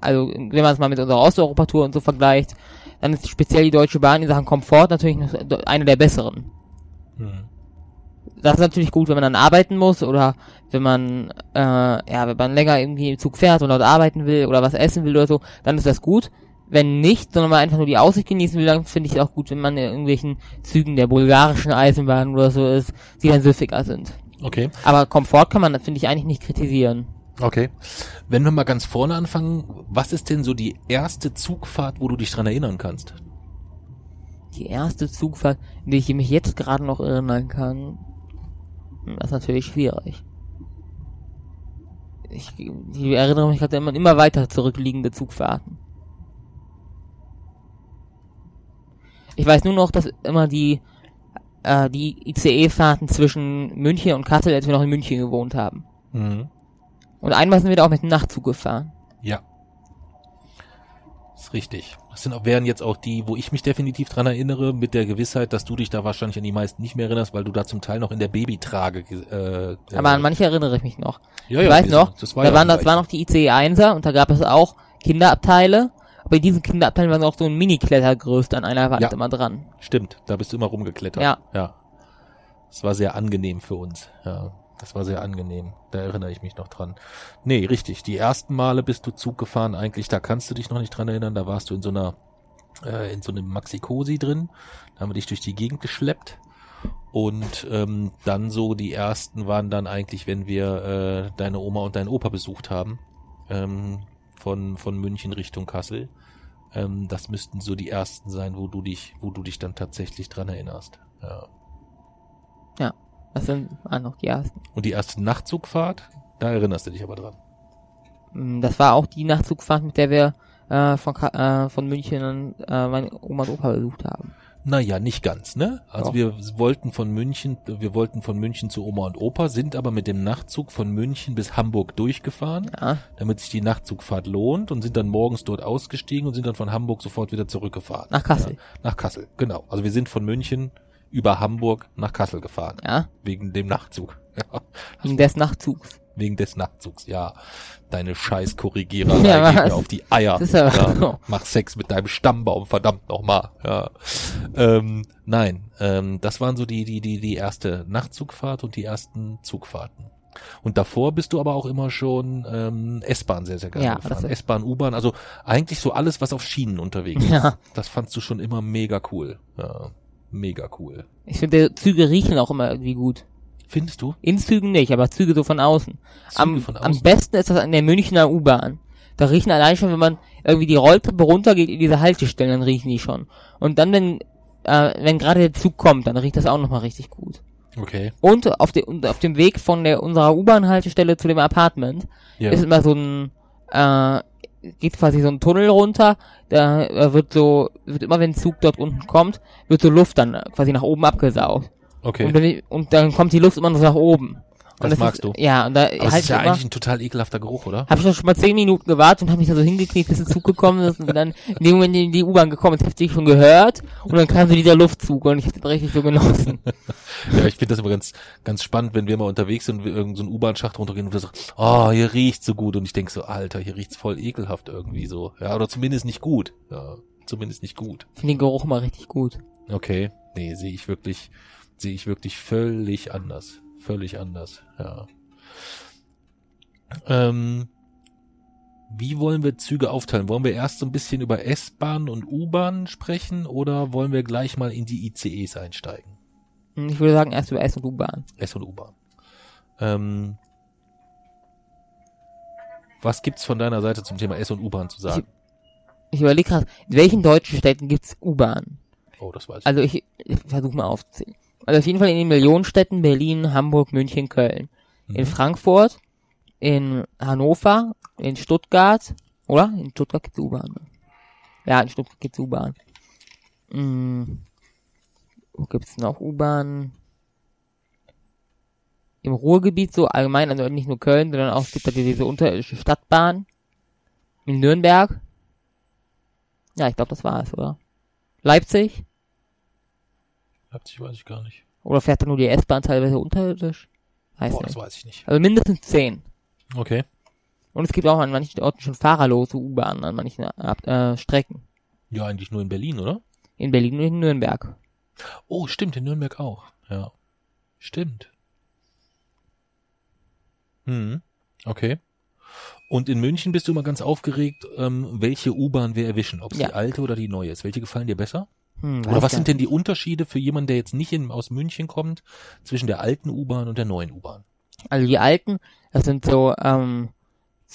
also wenn man es mal mit unserer Osteuropa-Tour und so vergleicht, dann ist speziell die Deutsche Bahn in Sachen Komfort natürlich noch eine der besseren. Das ist natürlich gut, wenn man dann arbeiten muss oder wenn man, äh, ja, wenn man länger irgendwie im Zug fährt und dort arbeiten will oder was essen will oder so, dann ist das gut. Wenn nicht, sondern man einfach nur die Aussicht genießen will, dann finde ich es auch gut, wenn man in irgendwelchen Zügen der bulgarischen Eisenbahn oder so ist, die dann süffiger sind. Okay. Aber Komfort kann man, finde ich, eigentlich nicht kritisieren. Okay. Wenn wir mal ganz vorne anfangen, was ist denn so die erste Zugfahrt, wo du dich dran erinnern kannst? Die erste Zugfahrt, an die ich mich jetzt gerade noch erinnern kann, das ist natürlich schwierig. Ich, ich erinnere mich gerade immer, immer weiter zurückliegende Zugfahrten. Ich weiß nur noch, dass immer die, äh, die ICE-Fahrten zwischen München und Kassel, als wir noch in München gewohnt haben. Mhm. Und einmal sind wir da auch mit dem Nachtzug gefahren. Ja. Ist richtig. Das sind, wären jetzt auch die, wo ich mich definitiv dran erinnere, mit der Gewissheit, dass du dich da wahrscheinlich an die meisten nicht mehr erinnerst, weil du da zum Teil noch in der Babytrage. Äh, Aber an manche erinnere ich mich noch. ja, ich ja, weiß noch, das war da ja waren, das waren noch die ICE 1er und da gab es auch Kinderabteile. Aber in diesen Kinderabteilen war auch so ein Mini-Klettergerüst an einer Wand Ja. immer dran. Stimmt, da bist du immer rumgeklettert. Ja. Ja. Das war sehr angenehm für uns. Ja. Das war sehr angenehm. Da erinnere ich mich noch dran. Nee, richtig. Die ersten Male bist du Zug gefahren. Eigentlich, da kannst du dich noch nicht dran erinnern. Da warst du in so einer, äh, in so einem Maxi-Cosi drin. Da haben wir dich durch die Gegend geschleppt. Und ähm, dann so die ersten waren dann eigentlich, wenn wir äh, deine Oma und deinen Opa besucht haben. Ähm, von, von München Richtung Kassel. Ähm, das müssten so die ersten sein, wo du dich, wo du dich dann tatsächlich dran erinnerst. Ja. Das sind waren noch die ersten. Und die erste Nachtzugfahrt, da erinnerst du dich aber dran. Mm, Das war auch die Nachtzugfahrt, mit der wir äh, von, Ka- äh, von München an äh, meine Oma und Opa besucht haben. Naja, nicht ganz, ne? Also Doch. wir wollten von München, wir wollten von München zu Oma und Opa, sind aber mit dem Nachtzug von München bis Hamburg durchgefahren, Ja, damit sich die Nachtzugfahrt lohnt und sind dann morgens dort ausgestiegen und sind dann von Hamburg sofort wieder zurückgefahren. nach Kassel. Ja, nach Kassel, genau. Also wir sind von München über Hamburg nach Kassel gefahren. Ja, Wegen dem Nachtzug. Ja. wegen des Nachtzugs. Wegen des Nachtzugs, ja. Deine scheiß Korrigiererei Ja, geht mir auf die Eier. Das ist so. ja. Mach Sex mit deinem Stammbaum, verdammt nochmal. Ja. Ähm, nein, ähm, das waren so die, die, die, die erste Nachtzugfahrt und die ersten Zugfahrten. Und davor bist du aber auch immer schon ähm, S-Bahn sehr, sehr gerne Ja, gefahren. S-Bahn, U-Bahn, also eigentlich so alles, was auf Schienen unterwegs ist. Ja. Das fandst du schon immer mega cool. Ja, mega cool. Ich finde, Züge riechen auch immer irgendwie gut. Findest du? In Zügen nicht, aber Züge so von außen. Züge am, von am außen? besten ist das an der Münchner U-Bahn. Da riechen allein schon, wenn man irgendwie die Rolltreppe runtergeht in diese Haltestellen, dann riechen die schon. Und dann, wenn, äh, wenn gerade der Zug kommt, dann riecht das auch nochmal richtig gut. Okay. Und auf, de, und auf dem Weg von der unserer U-Bahn-Haltestelle zu dem Apartment Ja. ist immer so ein, äh, geht quasi so ein Tunnel runter, da äh, wird so, wird immer wenn ein Zug dort unten kommt, wird so Luft dann quasi nach oben abgesaugt. okay. Und, wenn die, und dann kommt die Luft immer noch nach oben. Und Das magst ist, du? Ja, und da Aber es halt ist ja immer, eigentlich ein total ekelhafter Geruch, oder? habe ich doch schon mal zehn Minuten gewartet und habe mich da so hingekniet, bis der Zug gekommen ist und dann in dem Moment in die U-Bahn gekommen ist, habe ich schon gehört und dann kam so dieser Luftzug und ich habe den richtig so genossen. Ja, ich finde das immer ganz, ganz spannend, wenn wir mal unterwegs sind und wir irgendeinen so einen U-Bahn-Schacht runtergehen und wir sagen, oh, hier riecht's so gut. Und ich denk so, Alter, hier riecht's voll ekelhaft irgendwie so. Ja, oder zumindest nicht gut. Ja, zumindest nicht gut. Ich finde den Geruch mal richtig gut. Okay. Nee, sehe ich wirklich, sehe ich wirklich völlig anders. Völlig anders, ja. Ähm, wie wollen wir Züge aufteilen? Wollen wir erst so ein bisschen über S-Bahn und U-Bahn sprechen oder wollen wir gleich mal in die ICEs einsteigen? Ich würde sagen, erst über S und U-Bahn. S und U-Bahn. Ähm, was gibt's von deiner Seite zum Thema S und U-Bahn zu sagen? Ich überlege gerade, in welchen deutschen Städten gibt's U-Bahn? Oh, das weiß ich. Also ich, ich versuche mal aufzuzählen. Also auf jeden Fall in den Millionenstädten Berlin, Hamburg, München, Köln. In Mhm. Frankfurt, in Hannover, in Stuttgart, oder? In Stuttgart gibt's U-Bahn. ne? Ja, in Stuttgart gibt's U-Bahn. Hm. Wo gibt's noch U-Bahn? Im Ruhrgebiet so allgemein, also nicht nur Köln, sondern auch es gibt da diese unterirdische Stadtbahn. In Nürnberg. Ja, ich glaube, das war es, oder? Leipzig? Leipzig weiß ich gar nicht. Oder fährt da nur die S-Bahn teilweise unterirdisch? Weiß Boah, das nicht. weiß ich nicht. Also mindestens zehn. Okay. Und es gibt auch an manchen Orten schon fahrerlose U-Bahnen an manchen äh, Strecken. Ja, eigentlich nur in Berlin, oder? In Berlin und in Nürnberg. Oh, stimmt, in Nürnberg auch. Ja. Stimmt. Hm. Okay. Und in München bist du immer ganz aufgeregt, ähm, welche U-Bahn wir erwischen, ob es Ja. die alte oder die neue ist. Welche gefallen dir besser? Hm, Oder was sind denn die Unterschiede für jemanden, der jetzt nicht in, aus München kommt, zwischen der alten U-Bahn und der neuen U-Bahn? Also die alten, das sind so, ähm,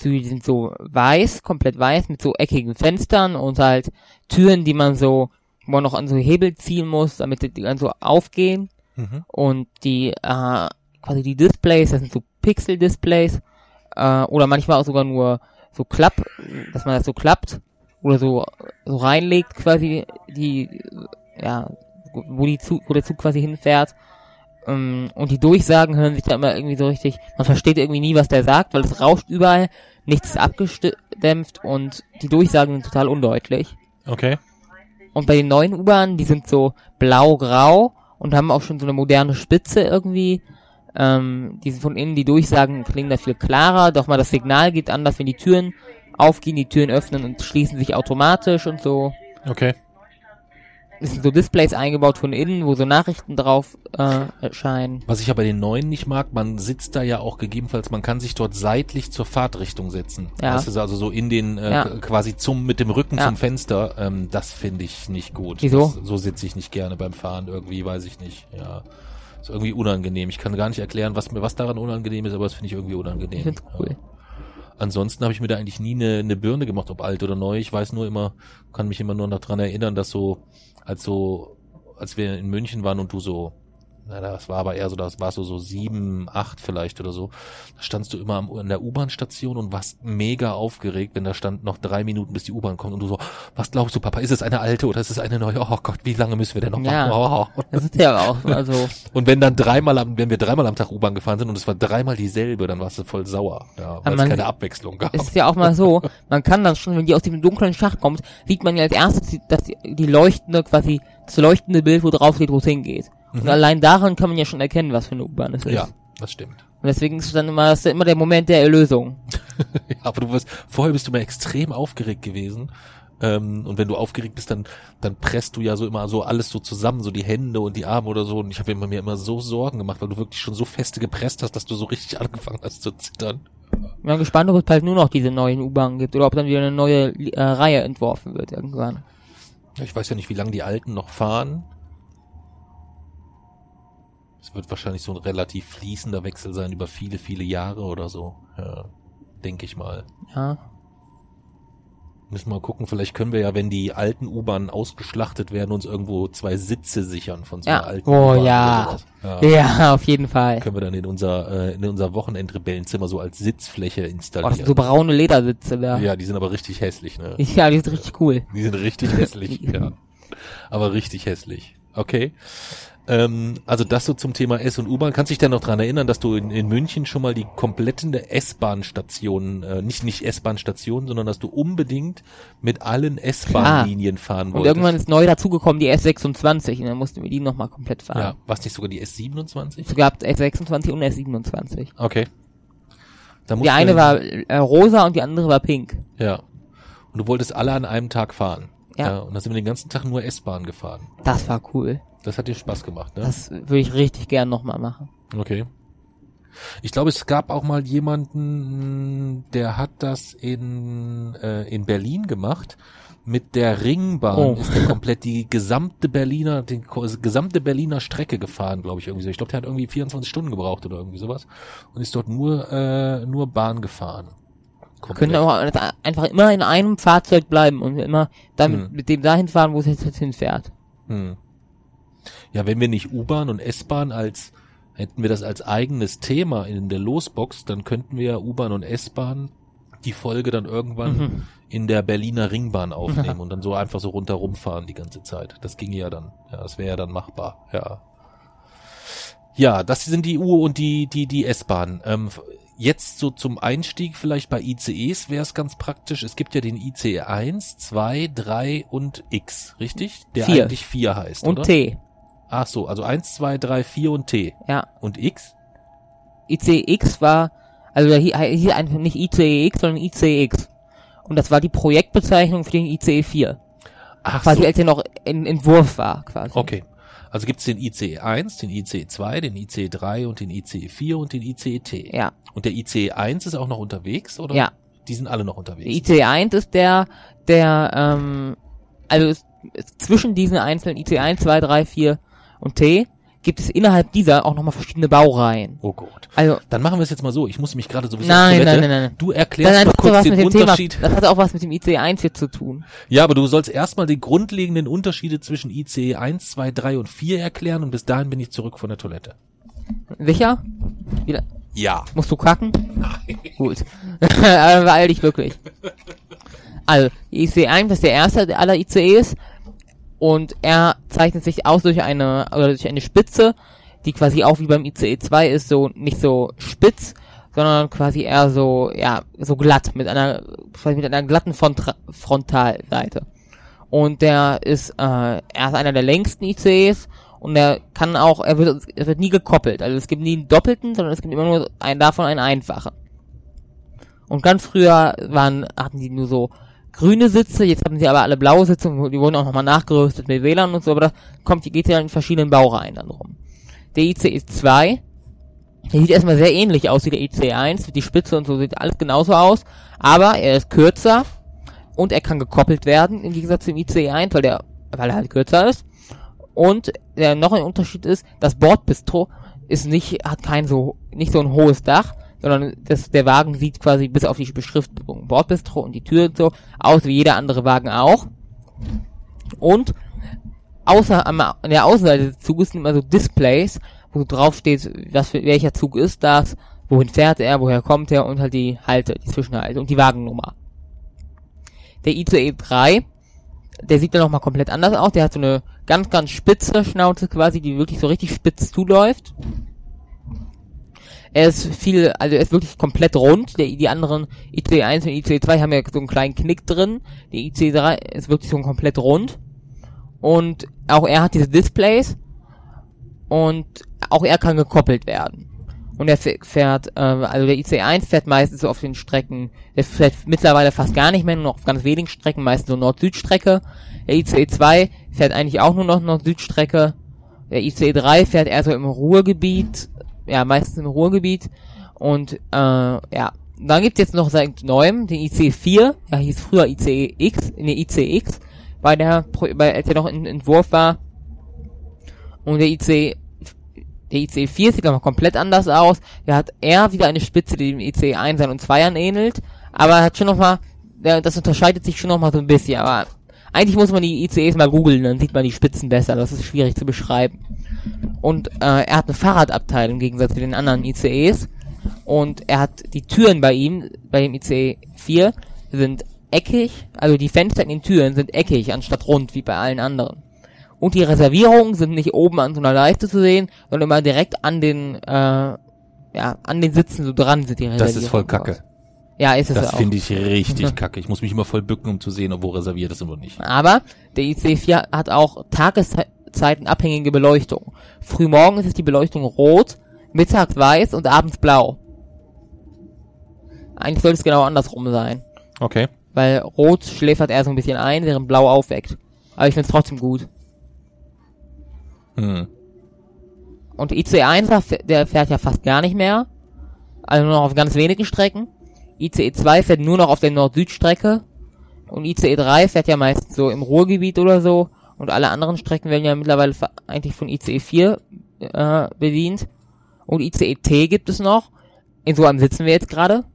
die sind so weiß, komplett weiß, mit so eckigen Fenstern und halt Türen, die man so, wo man noch an so Hebel ziehen muss, damit die dann so aufgehen. Mhm. Und die, äh, quasi die Displays, das sind so Pixel-Displays, äh, oder manchmal auch sogar nur so Klapp, dass man das so klappt, oder so, so reinlegt quasi die, ja, wo die Zug, wo der Zug quasi hinfährt. Ähm, und die Durchsagen hören sich da immer irgendwie so richtig, man versteht irgendwie nie, was der sagt, weil es rauscht überall, nichts ist abgedämpft und die Durchsagen sind total undeutlich. Okay. Und bei den neuen U-Bahnen, die sind so blau-grau und haben auch schon so eine moderne Spitze irgendwie. Ähm, die sind von innen, die Durchsagen klingen da viel klarer, doch mal das Signal geht anders, wenn die Türen aufgehen, die Türen öffnen und schließen sich automatisch und so. Okay. Es sind so Displays eingebaut von innen, wo so Nachrichten drauf äh, erscheinen. Was ich aber den neuen nicht mag, man sitzt da ja auch gegebenenfalls, man kann sich dort seitlich zur Fahrtrichtung setzen. Ja. Das ist also so in den, äh, Ja. quasi zum, mit dem Rücken Ja. zum Fenster. Ähm, das finde ich nicht gut. Wieso? Das, so sitze ich nicht gerne beim Fahren irgendwie, weiß ich nicht. Ja. Ist irgendwie unangenehm. Ich kann gar nicht erklären, was mir was daran unangenehm ist, aber das finde ich irgendwie unangenehm. Ich find's cool. Ja. Ansonsten habe ich mir da eigentlich nie eine, eine Birne gemacht, ob alt oder neu. Ich weiß nur immer, kann mich immer nur noch dran erinnern, dass so, als so, als wir in München waren und du so, na, das war aber eher so, das war so, so sieben, acht vielleicht oder so, da standst du immer am, an der U-Bahn-Station und warst mega aufgeregt, wenn da stand noch drei Minuten, bis die U-Bahn kommt und du so, was glaubst du, Papa, ist es eine alte oder ist es eine neue? Oh Gott, wie lange müssen wir denn noch Ja. machen? Oh. Das ist ja auch, also, Und wenn dann dreimal am, wenn wir dreimal am Tag U-Bahn gefahren sind und es war dreimal dieselbe, dann warst du voll sauer, ja, weil es keine Abwechslung gab. es ist ja auch mal so, man kann dann schon, wenn die aus dem dunklen Schacht kommt, sieht man ja als erstes, dass die, die leuchtende, quasi, das leuchtende Bild, wo drauf steht, wo es hingeht. Und allein daran kann man ja schon erkennen, was für eine U-Bahn es ist. Mhm. Ja, das stimmt. Und deswegen ist es dann immer, ist immer der Moment der Erlösung. Ja, aber du wirst, vorher bist du mal extrem aufgeregt gewesen. Ähm, und wenn du aufgeregt bist, dann, dann presst du ja so immer so alles so zusammen, so die Hände und die Arme oder so. Und ich habe mir immer so Sorgen gemacht, weil du wirklich schon so feste gepresst hast, dass du so richtig angefangen hast zu zittern. Ich bin gespannt, ob es bald nur noch diese neuen U-Bahnen gibt oder ob dann wieder eine neue äh, Reihe entworfen wird irgendwann. Ich weiß ja nicht, wie lange die Alten noch fahren. Es wird wahrscheinlich so ein relativ fließender Wechsel sein über viele, viele Jahre oder so. Ja, denke ich mal. Ja. Müssen wir mal gucken, vielleicht können wir ja, wenn die alten U-Bahnen ausgeschlachtet werden, uns irgendwo zwei Sitze sichern von so Ja. einer alten Oh, U-Bahn. ja. ja. Ja, auf jeden Fall. Können wir dann in unser, äh, in unser Wochenendrebellenzimmer so als Sitzfläche Oh, das installieren. sind so braune Ledersitze da. ja, die sind aber richtig hässlich, ne? Ja, die sind richtig cool. Die sind richtig hässlich, ja. Aber richtig hässlich. Okay. Ähm, also das so zum Thema S- und U-Bahn. Kannst dich denn noch dran erinnern, dass du in, in München schon mal die kompletten S-Bahn-Stationen, äh, nicht nicht S-Bahn-Stationen, sondern dass du unbedingt mit allen S-Bahn-Linien fahren Und wolltest? irgendwann ist neu dazugekommen die S26 und dann mussten wir die nochmal komplett fahren. ja, was nicht sogar die S27? Es gab S26 und S27. Okay. Die eine dann- war äh, rosa und die andere war pink. Ja. Und du wolltest alle an einem Tag fahren. Ja. und da sind wir den ganzen Tag nur S-Bahn gefahren. Das war cool. Das hat dir Spaß gemacht, ne? Das würde ich richtig gern nochmal machen. Okay. Ich glaube, es gab auch mal jemanden, der hat das in, äh, in Berlin gemacht. Mit der Ringbahn Oh. ist der komplett die gesamte Berliner, die ko- gesamte Berliner Strecke gefahren, glaube ich, irgendwie so. Ich glaube, der hat irgendwie 24 Stunden gebraucht oder irgendwie sowas. Und ist dort nur, äh, nur Bahn gefahren. Wir können auch einfach immer in einem Fahrzeug bleiben und immer damit Hm. mit dem dahin fahren, wo es jetzt hinfährt. Hm. Ja, wenn wir nicht U-Bahn und S-Bahn als, hätten wir das als eigenes Thema in der Losbox, dann könnten wir U-Bahn und S-Bahn die Folge dann irgendwann Mhm. in der Berliner Ringbahn aufnehmen und dann so einfach so rundherum fahren die ganze Zeit. Das ginge ja dann. Ja, das wäre ja dann machbar. Ja. Ja, das sind die U- und die, die, die S-Bahn. Ähm, jetzt so zum Einstieg vielleicht bei ICEs wäre es ganz praktisch. Es gibt ja den ICE 1, 2, 3 und X, richtig? Der Vier. eigentlich 4 heißt, Und oder? T. Ach so, also 1, 2, 3, 4 und T. Ja. Und X? ICX war, also der hier, hier einfach nicht ICEX, sondern ICX. Und das war die Projektbezeichnung für den ICE 4. Ach Quasi so. als er noch in Entwurf war, quasi. Okay. Also gibt's den ICE 1, den ICE 2, den ICE 3 und den ICE 4 und den ICE T. Ja. Und der ICE 1 ist auch noch unterwegs, oder? Ja. Die sind alle noch Der unterwegs. ICE 1 ist der, der, ähm, also es, es, zwischen diesen einzelnen ICE 1, 2, 3, 4 und T gibt es innerhalb dieser auch nochmal verschiedene Baureihen. oh Gott. Also, Dann machen wir es jetzt mal so. Ich muss mich gerade sowieso Nein, nein, nein, nein. Du erklärst so kurz den dem Thema, Unterschied. das hat auch was mit dem ICE 1 hier zu tun. Ja, aber du sollst erstmal die grundlegenden Unterschiede zwischen ICE 1, 2, 3 und 4 erklären und bis dahin bin ich zurück von der Toilette. Sicher? Wieder, Ja. musst du kacken? Gut. Aber beeil dich wirklich. Also, ICE 1 ist der erste aller ICEs und er zeichnet sich aus durch eine, oder durch eine Spitze, die quasi auch wie beim ICE 2 ist, so nicht so spitz, sondern quasi eher so, ja, so glatt, mit einer, quasi mit einer glatten Frontra Frontalseite. Und der ist, äh, er ist einer der längsten ICEs und er kann auch, er wird, er wird nie gekoppelt. Also es gibt nie einen doppelten, sondern es gibt immer nur einen davon einen einfachen. Und ganz früher waren, hatten die nur so grüne Sitze, jetzt haben sie aber alle blaue Sitze, und die wurden auch nochmal nachgerüstet mit WLAN und so, aber das kommt, die geht ja in verschiedenen Baureihen dann rum. Der ICE 2, der sieht erstmal sehr ähnlich aus wie der ICE 1, die Spitze und so sieht alles genauso aus, aber er ist kürzer und er kann gekoppelt werden, im Gegensatz zum ICE 1, weil der, weil er halt kürzer ist. Und der noch ein Unterschied ist, das Bordbistro ist nicht, hat kein so, nicht so ein hohes Dach, sondern das, der Wagen sieht quasi bis auf die Beschriftung Bordbistro und die Tür und so aus wie jeder andere Wagen auch. Und außer an der Außenseite des Zuges sind immer so Displays, wo drauf steht, was für, welcher Zug ist das, wohin fährt er, woher kommt er und halt die Halte, die Zwischenhalte und die Wagennummer. Der ICE 3, der sieht dann nochmal komplett anders aus, der hat so eine ganz, ganz spitze Schnauze quasi, die wirklich so richtig spitz zuläuft. Er ist viel, also er ist wirklich komplett rund. Der, die anderen ICE 1 und ICE 2 haben ja so einen kleinen Knick drin. Der ICE 3 ist wirklich so komplett rund. Und auch er hat diese Displays. Und auch er kann gekoppelt werden. Und er fährt, äh, also der ICE 1 fährt meistens so auf den Strecken, der fährt mittlerweile fast gar nicht mehr, nur auf ganz wenigen Strecken, meistens so Nord-Süd-Strecke. Der ICE 2 fährt eigentlich auch nur noch Nord-Süd-Strecke. Der ICE 3 fährt eher so im Ruhrgebiet, ja, meistens im Ruhrgebiet. Und äh, ja, dann gibt's jetzt noch seit neuem den ICE 4, ja, hieß früher ICE X, ne, ICX, bei der, bei, als er noch in Entwurf war. Und der ICE der ICE 4 sieht nochmal komplett anders aus. Der hat eher wieder eine Spitze, die dem ICE 1 und 2 ähnelt. Aber er hat schon nochmal, das unterscheidet sich schon nochmal so ein bisschen. Aber eigentlich muss man die ICEs mal googeln, dann sieht man die Spitzen besser. Das ist schwierig zu beschreiben. Und äh, er hat eine Fahrradabteilung im Gegensatz zu den anderen ICEs. Und er hat die Türen bei ihm, bei dem ICE 4, sind eckig. Also die Fenster in den Türen sind eckig, anstatt rund, wie bei allen anderen. Und die Reservierungen sind nicht oben an so einer Leiste zu sehen, sondern immer direkt an den, äh, ja, an den Sitzen so dran sind die Reservierungen. Das ist voll kacke. Ja, ist es Das auch. finde ich richtig kacke. Ich muss mich immer voll bücken, um zu sehen, ob wo reserviert ist und wo nicht. Aber der IC4 hat auch tageszeitenabhängige Beleuchtung. Frühmorgens ist die Beleuchtung rot, mittags weiß und abends blau. Eigentlich sollte es genau andersrum sein. Okay. Weil Rot schläfert eher so ein bisschen ein, während Blau aufweckt. Aber ich find's trotzdem gut. Hm. Und ICE 1, der fäh- der fährt ja fast gar nicht mehr. Also nur noch auf ganz wenigen Strecken. ICE 2 fährt nur noch auf der Nord-Süd-Strecke. Und ICE 3 fährt ja meistens so im Ruhrgebiet oder so. Und alle anderen Strecken werden ja mittlerweile eigentlich von ICE 4 äh, bedient. Und ICE T gibt es noch. In so einem sitzen wir jetzt gerade.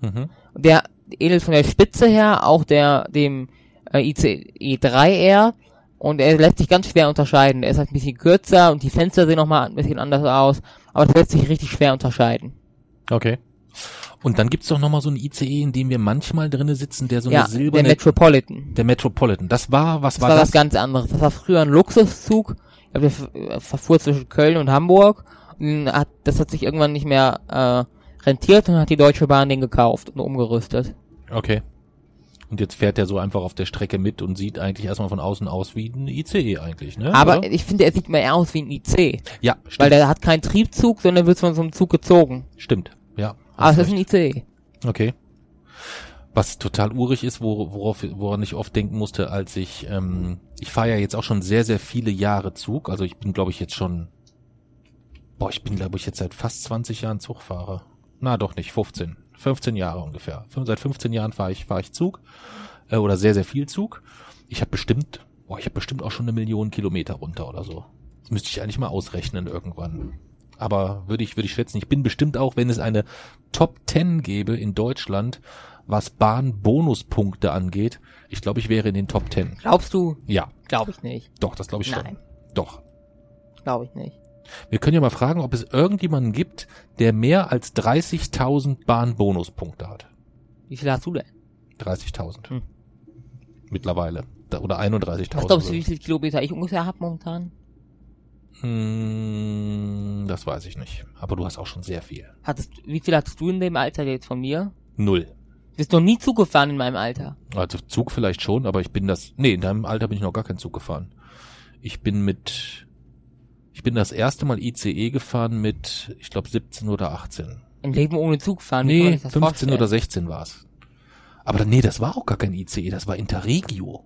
Mhm. Der ähnelt von der Spitze her auch der dem äh, ICE 3 eher. Und er lässt sich ganz schwer unterscheiden. Er ist halt ein bisschen kürzer und die Fenster sehen nochmal ein bisschen anders aus. Aber das lässt sich richtig schwer unterscheiden. Okay. Und dann gibt's doch noch mal so ein ICE, in dem wir manchmal drinne sitzen, der so ja, eine silberne... der Metropolitan. der Metropolitan. Das war, was Das war war das? was ganz anderes. Das war früher ein Luxuszug. Der äh, verfuhr zwischen Köln und Hamburg. Und hat, das hat sich irgendwann nicht mehr äh, rentiert und hat die Deutsche Bahn den gekauft und umgerüstet. Okay. Und jetzt fährt er so einfach auf der Strecke mit und sieht eigentlich erstmal von außen aus wie ein ICE eigentlich, ne? Aber Oder? ich finde, er sieht mehr aus wie ein IC. ja, stimmt. Weil der hat keinen Triebzug, sondern wird von so einem Zug gezogen. stimmt. Hast es ist ein recht. IC. Okay. Was total urig ist, wor- worauf, woran ich oft denken musste, als ich, ähm, ich fahre ja jetzt auch schon sehr, sehr viele Jahre Zug. Also ich bin, glaube ich, jetzt schon, boah, ich bin, glaube ich, jetzt seit fast 20 Jahren Zugfahrer. Na, doch nicht, 15. 15 Jahre ungefähr. Seit 15 Jahren fahre ich, fahre ich Zug. Äh, oder sehr, sehr viel Zug. Ich habe bestimmt, boah, ich habe bestimmt auch schon eine Million Kilometer runter oder so. Das müsste ich eigentlich mal ausrechnen irgendwann. Aber würde ich, würde ich schätzen, ich bin bestimmt auch, wenn es eine Top 10 gäbe in Deutschland, was Bahnbonuspunkte angeht, ich glaube, ich wäre in den Top 10. Glaubst du? Ja, Glaube ich nicht. doch, das glaube ich schon. Nein. Doch. Glaube ich nicht. Wir können ja mal fragen, ob es irgendjemanden gibt, der mehr als 30.000 Bahnbonuspunkte hat. Wie viel hast du denn? 30.000. Hm. Mittlerweile. Oder Was 31.000. glaubst du, wie viele Kilometer ich ungefähr habe momentan? Hm, das weiß ich nicht. Aber du hast auch schon sehr viel. Hattest, wie viel hattest du in dem Alter jetzt von mir? Null. Du bist noch nie Zug gefahren in meinem Alter. Also Zug vielleicht schon, aber ich bin das. Nee, in deinem Alter bin ich noch gar kein Zug gefahren. Ich bin mit. Ich bin das erste Mal ICE gefahren mit, ich glaube, 17 oder 18. Ein Leben ohne Zug fahren. Nee, sich das 15 vorstellen? oder 16 war's. Aber nee, das war auch gar kein ICE, das war Interregio.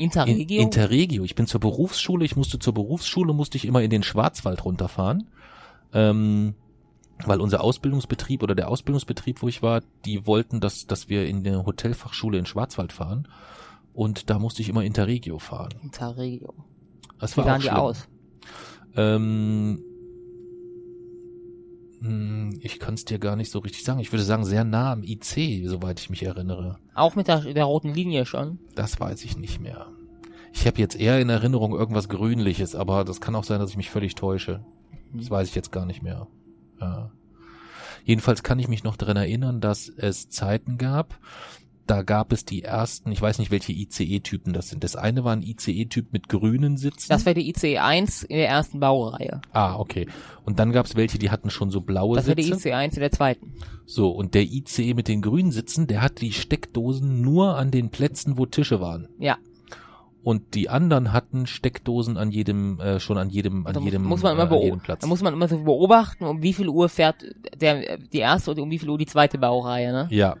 In, Interregio? Interregio. Ich bin zur Berufsschule, ich musste zur Berufsschule, musste ich immer in den Schwarzwald runterfahren. Ähm, weil unser Ausbildungsbetrieb oder der Ausbildungsbetrieb, wo ich war, die wollten, dass, dass wir in der Hotelfachschule in Schwarzwald fahren. Und da musste ich immer Interregio fahren. Interregio. Das Wie war sahen auch die aus? Ähm, hm, ich kann es dir gar nicht so richtig sagen. Ich würde sagen, sehr nah am IC, soweit ich mich erinnere. Auch mit der, der roten Linie schon. Das weiß ich nicht mehr. Ich habe jetzt eher in Erinnerung irgendwas Grünliches, aber das kann auch sein, dass ich mich völlig täusche. Das weiß ich jetzt gar nicht mehr. Ja. Jedenfalls kann ich mich noch dran erinnern, dass es Zeiten gab, da gab es die ersten, ich weiß nicht, welche ICE-Typen das sind. Das eine war ein ICE-Typ mit grünen Sitzen. Das wäre die ICE 1 in der ersten Baureihe. ah, okay. Und dann gab es welche, die hatten schon so blaue Das wäre die Sitze. ICE 1 in der zweiten. So, und der ICE mit den grünen Sitzen, der hat die Steckdosen nur an den Plätzen, wo Tische waren. Ja. Und die anderen hatten Steckdosen an jedem, äh, schon an jedem, an Da muss, jedem, muss man äh, immer an jedem. Platz. Da muss man immer so beobachten, um wie viel Uhr fährt der die erste und um wie viel Uhr die zweite Baureihe, ne? ja.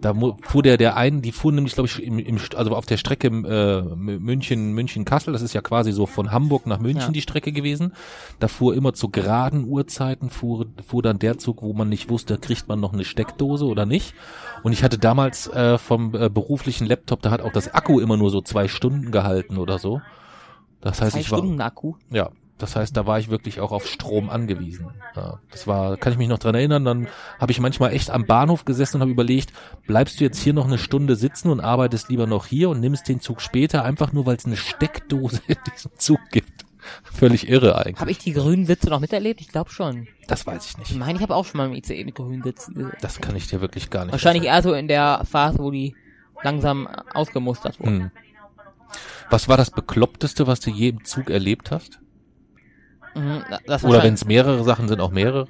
Da fuhr der, der einen, die fuhren nämlich, glaube ich, im, im, also auf der Strecke äh, München, München-Kassel, das ist ja quasi so von Hamburg nach München Ja. die Strecke gewesen. Da fuhr immer zu geraden Uhrzeiten, fuhr, fuhr dann der Zug, wo man nicht wusste, kriegt man noch eine Steckdose oder nicht. Und ich hatte damals äh, vom äh, beruflichen Laptop, da hat auch das Akku immer nur so zwei Stunden gehalten oder so. Das heißt, Zwei ich war, Stunden Akku. Ja, das heißt, da war ich wirklich auch auf Strom angewiesen. Ja, das war, kann ich mich noch dran erinnern, dann habe ich manchmal echt am Bahnhof gesessen und habe überlegt, bleibst du jetzt hier noch eine Stunde sitzen und arbeitest lieber noch hier und nimmst den Zug später, einfach nur, weil es eine Steckdose in diesem Zug gibt. Völlig irre eigentlich. Habe ich die grünen Sitze noch miterlebt? Ich glaube schon. Das weiß ich Ich nicht. meine, ich habe auch schon mal im ICE mit grünen Sitzen. Das kann ich dir wirklich gar nicht Wahrscheinlich eher so in der Phase, wo die langsam ausgemustert wurden. Hm. Was war das Bekloppteste, was du je im Zug erlebt hast? Mhm, Oder wenn es mehrere Sachen sind, auch mehrere?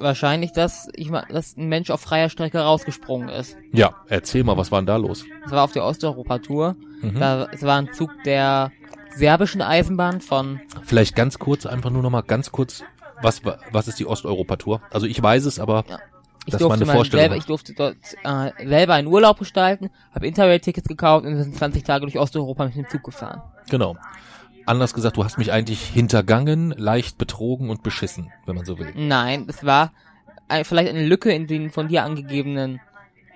wahrscheinlich, dass ich mal, dass ein Mensch auf freier Strecke rausgesprungen ist. Ja, erzähl mal, was war denn da los? Das war auf der Osteuropa-Tour. Mhm. Da, es war ein Zug der serbischen Eisenbahn von, Vielleicht ganz kurz, einfach nur noch mal ganz kurz, was, wa- was ist die Osteuropa-Tour? Also ich weiß es, aber Ja. Ich durfte selber, ich durfte dort äh, selber einen Urlaub gestalten, habe Interrail-Tickets gekauft und wir sind 20 Tage durch Osteuropa mit dem Zug gefahren. Genau. Anders gesagt, du hast mich eigentlich hintergangen, leicht betrogen und beschissen, wenn man so will. Nein, es war ein, vielleicht eine Lücke in den von dir angegebenen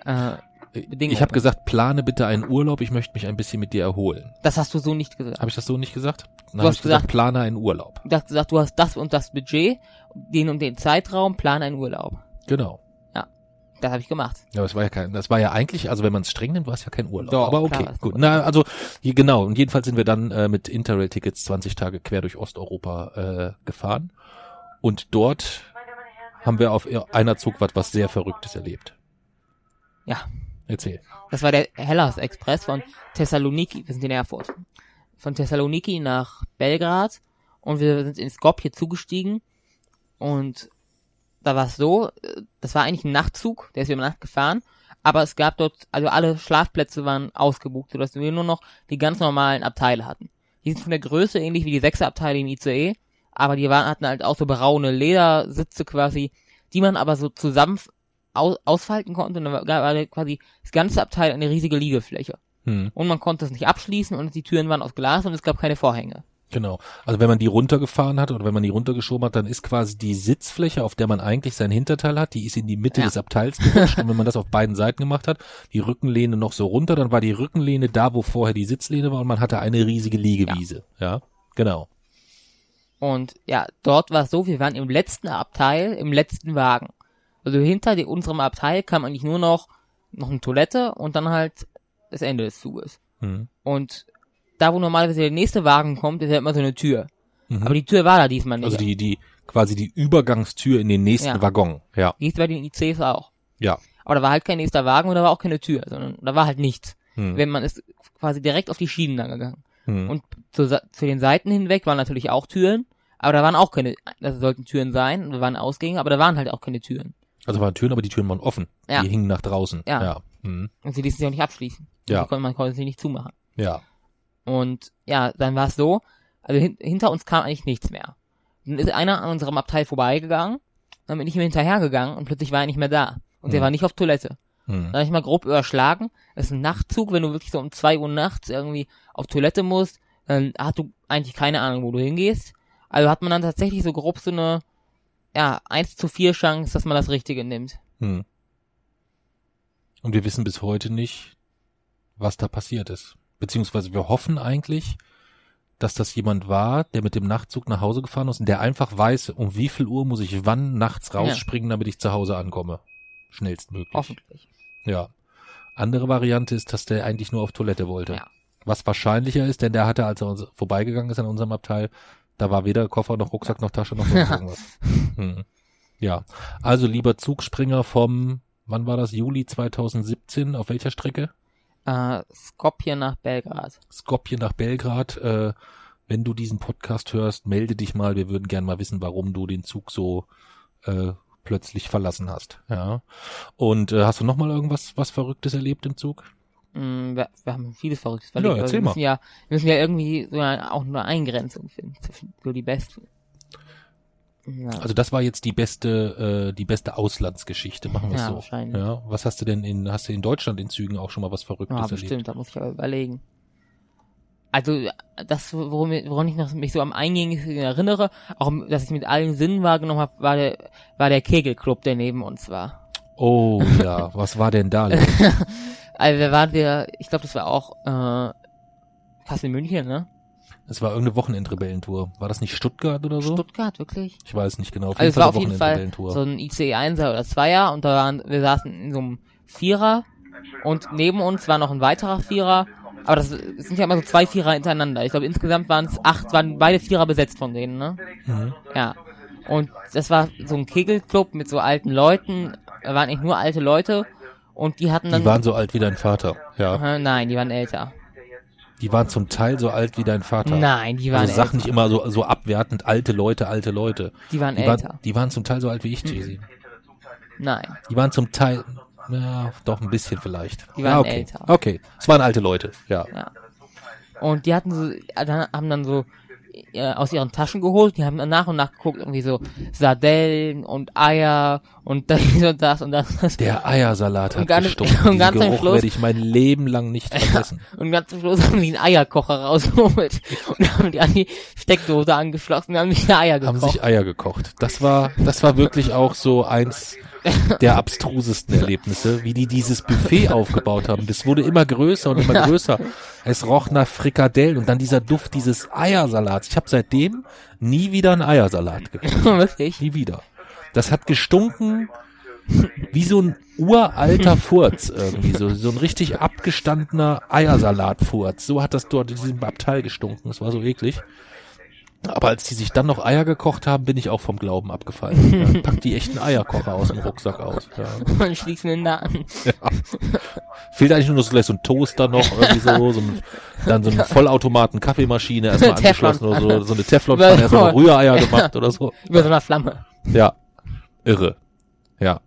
äh, Bedingungen. Ich habe gesagt, plane bitte einen Urlaub, ich möchte mich ein bisschen mit dir erholen. Das hast du so nicht gesagt. Habe ich das so nicht gesagt? Dann Du habe hast ich gesagt, gesagt- plane einen Urlaub. Du hast gesagt, du hast das und das Budget, den und den Zeitraum, plan einen Urlaub. Genau. Das habe ich gemacht. Ja, das war ja kein, das war ja eigentlich, also wenn man es streng nimmt, war es ja kein Urlaub. Doch, Aber klar okay, es gut. Na, also hier, genau. Und jedenfalls sind wir dann äh, mit Interrail-Tickets 20 Tage quer durch Osteuropa äh, gefahren. Und dort haben wir auf einer Zugfahrt was sehr Verrücktes erlebt. Ja. Erzähl. Das war der Hellas Express von Thessaloniki, wir sind in Erfurt. Von Thessaloniki nach Belgrad und wir sind in Skopje zugestiegen und da war es so, äh, das war eigentlich ein Nachtzug, der ist über Nacht gefahren, aber es gab dort, also alle Schlafplätze waren ausgebucht, sodass wir nur noch die ganz normalen Abteile hatten. Die sind von der Größe ähnlich wie die Sechserabteile im ICE, aber die waren, hatten halt auch so braune Ledersitze quasi, die man aber so zusammen aus, ausfalten konnte und dann war war quasi das ganze Abteil eine riesige Liegefläche. Hm, Und man konnte es nicht abschließen und die Türen waren aus Glas und es gab keine Vorhänge. Genau. Also wenn man die runtergefahren hat oder wenn man die runtergeschoben hat, dann ist quasi die Sitzfläche, auf der man eigentlich sein Hinterteil hat, die ist in die Mitte Ja. des Abteils gerutscht. und wenn man das auf beiden Seiten gemacht hat, die Rückenlehne noch so runter, dann war die Rückenlehne da, wo vorher die Sitzlehne war und man hatte eine riesige Liegewiese. Ja, genau. Und ja, dort war es so, wir waren im letzten Abteil, im letzten Wagen. Also hinter die, unserem Abteil kam eigentlich nur noch, noch eine Toilette und dann halt das Ende des Zuges. Hm. Und da, wo normalerweise der nächste Wagen kommt, ist ja immer so eine Tür. Mhm. Aber die Tür war da diesmal nicht. Also die, die, quasi die Übergangstür in den nächsten Ja. Waggon. Ja, die ist bei den ICs auch. ja. Aber da war halt kein nächster Wagen und da war auch keine Tür, sondern da war halt nichts. Hm. Wenn man ist quasi direkt auf die Schienen dann gegangen. Hm. Und zu, zu den Seiten hinweg waren natürlich auch Türen, aber da waren auch keine, das sollten Türen sein, da waren Ausgänge, aber da waren halt auch keine Türen. Also waren Türen, aber die Türen waren offen. Ja. Die hingen nach draußen. Ja. Ja. Hm. Und sie ließen sich auch nicht abschließen. Ja. Konnte, man konnte sie nicht zumachen. Ja. Und ja, dann war es so, also hin, hinter uns kam eigentlich nichts mehr. Dann ist einer an unserem Abteil vorbeigegangen, dann bin ich ihm hinterhergegangen und plötzlich war er nicht mehr da. Und der Hm. war nicht auf Toilette. Hm. Dann habe ich mal grob überschlagen. Das ist ein Nachtzug, wenn du wirklich so um zwei Uhr nachts irgendwie auf Toilette musst, dann hast du eigentlich keine Ahnung, wo du hingehst. Also hat man dann tatsächlich so grob so eine, ja, 1 zu 4 Chance, dass man das Richtige nimmt. Hm. Und wir wissen bis heute nicht, was da passiert ist. Beziehungsweise wir hoffen eigentlich, dass das jemand war, der mit dem Nachtzug nach Hause gefahren ist und der einfach weiß, um wie viel Uhr muss ich wann nachts rausspringen, damit ich zu Hause ankomme. Schnellstmöglich. Hoffentlich. Ja. Andere Variante ist, dass der eigentlich nur auf Toilette wollte. Ja. Was wahrscheinlicher ist, denn der hatte, als er uns vorbeigegangen ist an unserem Abteil, da war weder Koffer noch Rucksack noch Tasche noch irgendwas. Hm. Ja. Also lieber Zugspringer vom, wann war das? Juli 2017? Auf welcher Strecke? Äh, Skopje nach Belgrad. Skopje nach Belgrad. Äh, wenn du diesen Podcast hörst, melde dich mal. Wir würden gern mal wissen, warum du den Zug so äh, plötzlich verlassen hast. Ja. Und äh, hast du noch mal irgendwas was Verrücktes erlebt im Zug? Mm, wir, wir haben vieles Verrücktes Ja, verlegt. aber erzähl wir mal. müssen ja, wir müssen ja irgendwie so eine, auch eine Eingrenzung finden so die besten. Ja, Also das war jetzt die beste, äh, die beste Auslandsgeschichte, machen wir es Ja, so. wahrscheinlich. Ja. Was hast du denn in, hast du in Deutschland in Zügen auch schon mal was Verrücktes ja erlebt? bestimmt, da muss ich aber überlegen. Also das, worum, woran ich noch, mich so am eingängigsten erinnere, auch dass ich mit allen Sinnen wahrgenommen habe, war der, war der Kegelclub, der neben uns war. Oh ja, was war denn da? Also da waren wir, ich glaube, das war auch äh, Kassel München, ne? Es war irgendeine Wochenendrebellentour. War das nicht Stuttgart oder so? Stuttgart, wirklich? Ich weiß nicht genau. Auf Also es war auf jeden Fall so ein ICE 1er oder 2er und da waren, wir saßen in so einem Vierer und neben uns war noch ein weiterer Vierer, aber das, sind ja immer so zwei Vierer hintereinander. Ich glaube insgesamt waren es acht, waren beide Vierer besetzt von denen, ne? Mhm. Ja. Und das war so ein Kegelclub mit so alten Leuten, da waren nicht nur alte Leute und die hatten dann Die waren so alt wie dein Vater. Ja. Nein, die waren älter. Die waren zum Teil so alt wie dein Vater. Nein, die waren Also sag älter. nicht immer so, so abwertend, alte Leute, alte Leute. Die waren Die älter. waren, die waren zum Teil so alt wie ich, Jay-Z. Nein. Die waren zum Teil, ja, doch ein bisschen vielleicht. Die waren ja, okay. älter. Okay, es waren alte Leute, ja. Ja. Und die hatten so, haben dann so äh, aus ihren Taschen geholt. Die haben nach und nach geguckt, irgendwie so Sardellen und Eier und das und das und das. Der Eiersalat hat Und ganz- gestunken. und ganz Geruch Schluss- werde ich mein Leben lang nicht vergessen. Und ganz zum Schluss haben die einen Eierkocher rausgeholt und haben die an die Steckdose angeschlossen und haben die Eier haben gekocht. sich Eier gekocht. Das war, das war wirklich auch so eins der abstrusesten Erlebnisse, wie die dieses Buffet aufgebaut haben. Das wurde immer größer und immer größer. Es roch nach Frikadellen und dann dieser Duft dieses Eiersalats. Ich habe seitdem nie wieder einen Eiersalat gekocht. Wirklich. Nie wieder. Das hat gestunken wie so ein uralter Furz irgendwie, so, so ein richtig abgestandener Eiersalatfurz. So hat das dort in diesem Abteil gestunken. Das war so eklig. Aber als die sich dann noch Eier gekocht haben, bin ich auch vom Glauben abgefallen. Ja, pack die echten Eierkocher aus dem Rucksack aus. Ja. Und schließen ihn da an. Fehlt eigentlich nur noch so gleich so ein Toaster noch, irgendwie so, so ein, dann so eine Vollautomaten Kaffeemaschine erstmal angeschlossen oder so, so eine Teflonpfanne, erstmal Rühreier gemacht oder so. Über so einer Flamme. Ja, irre. Ja.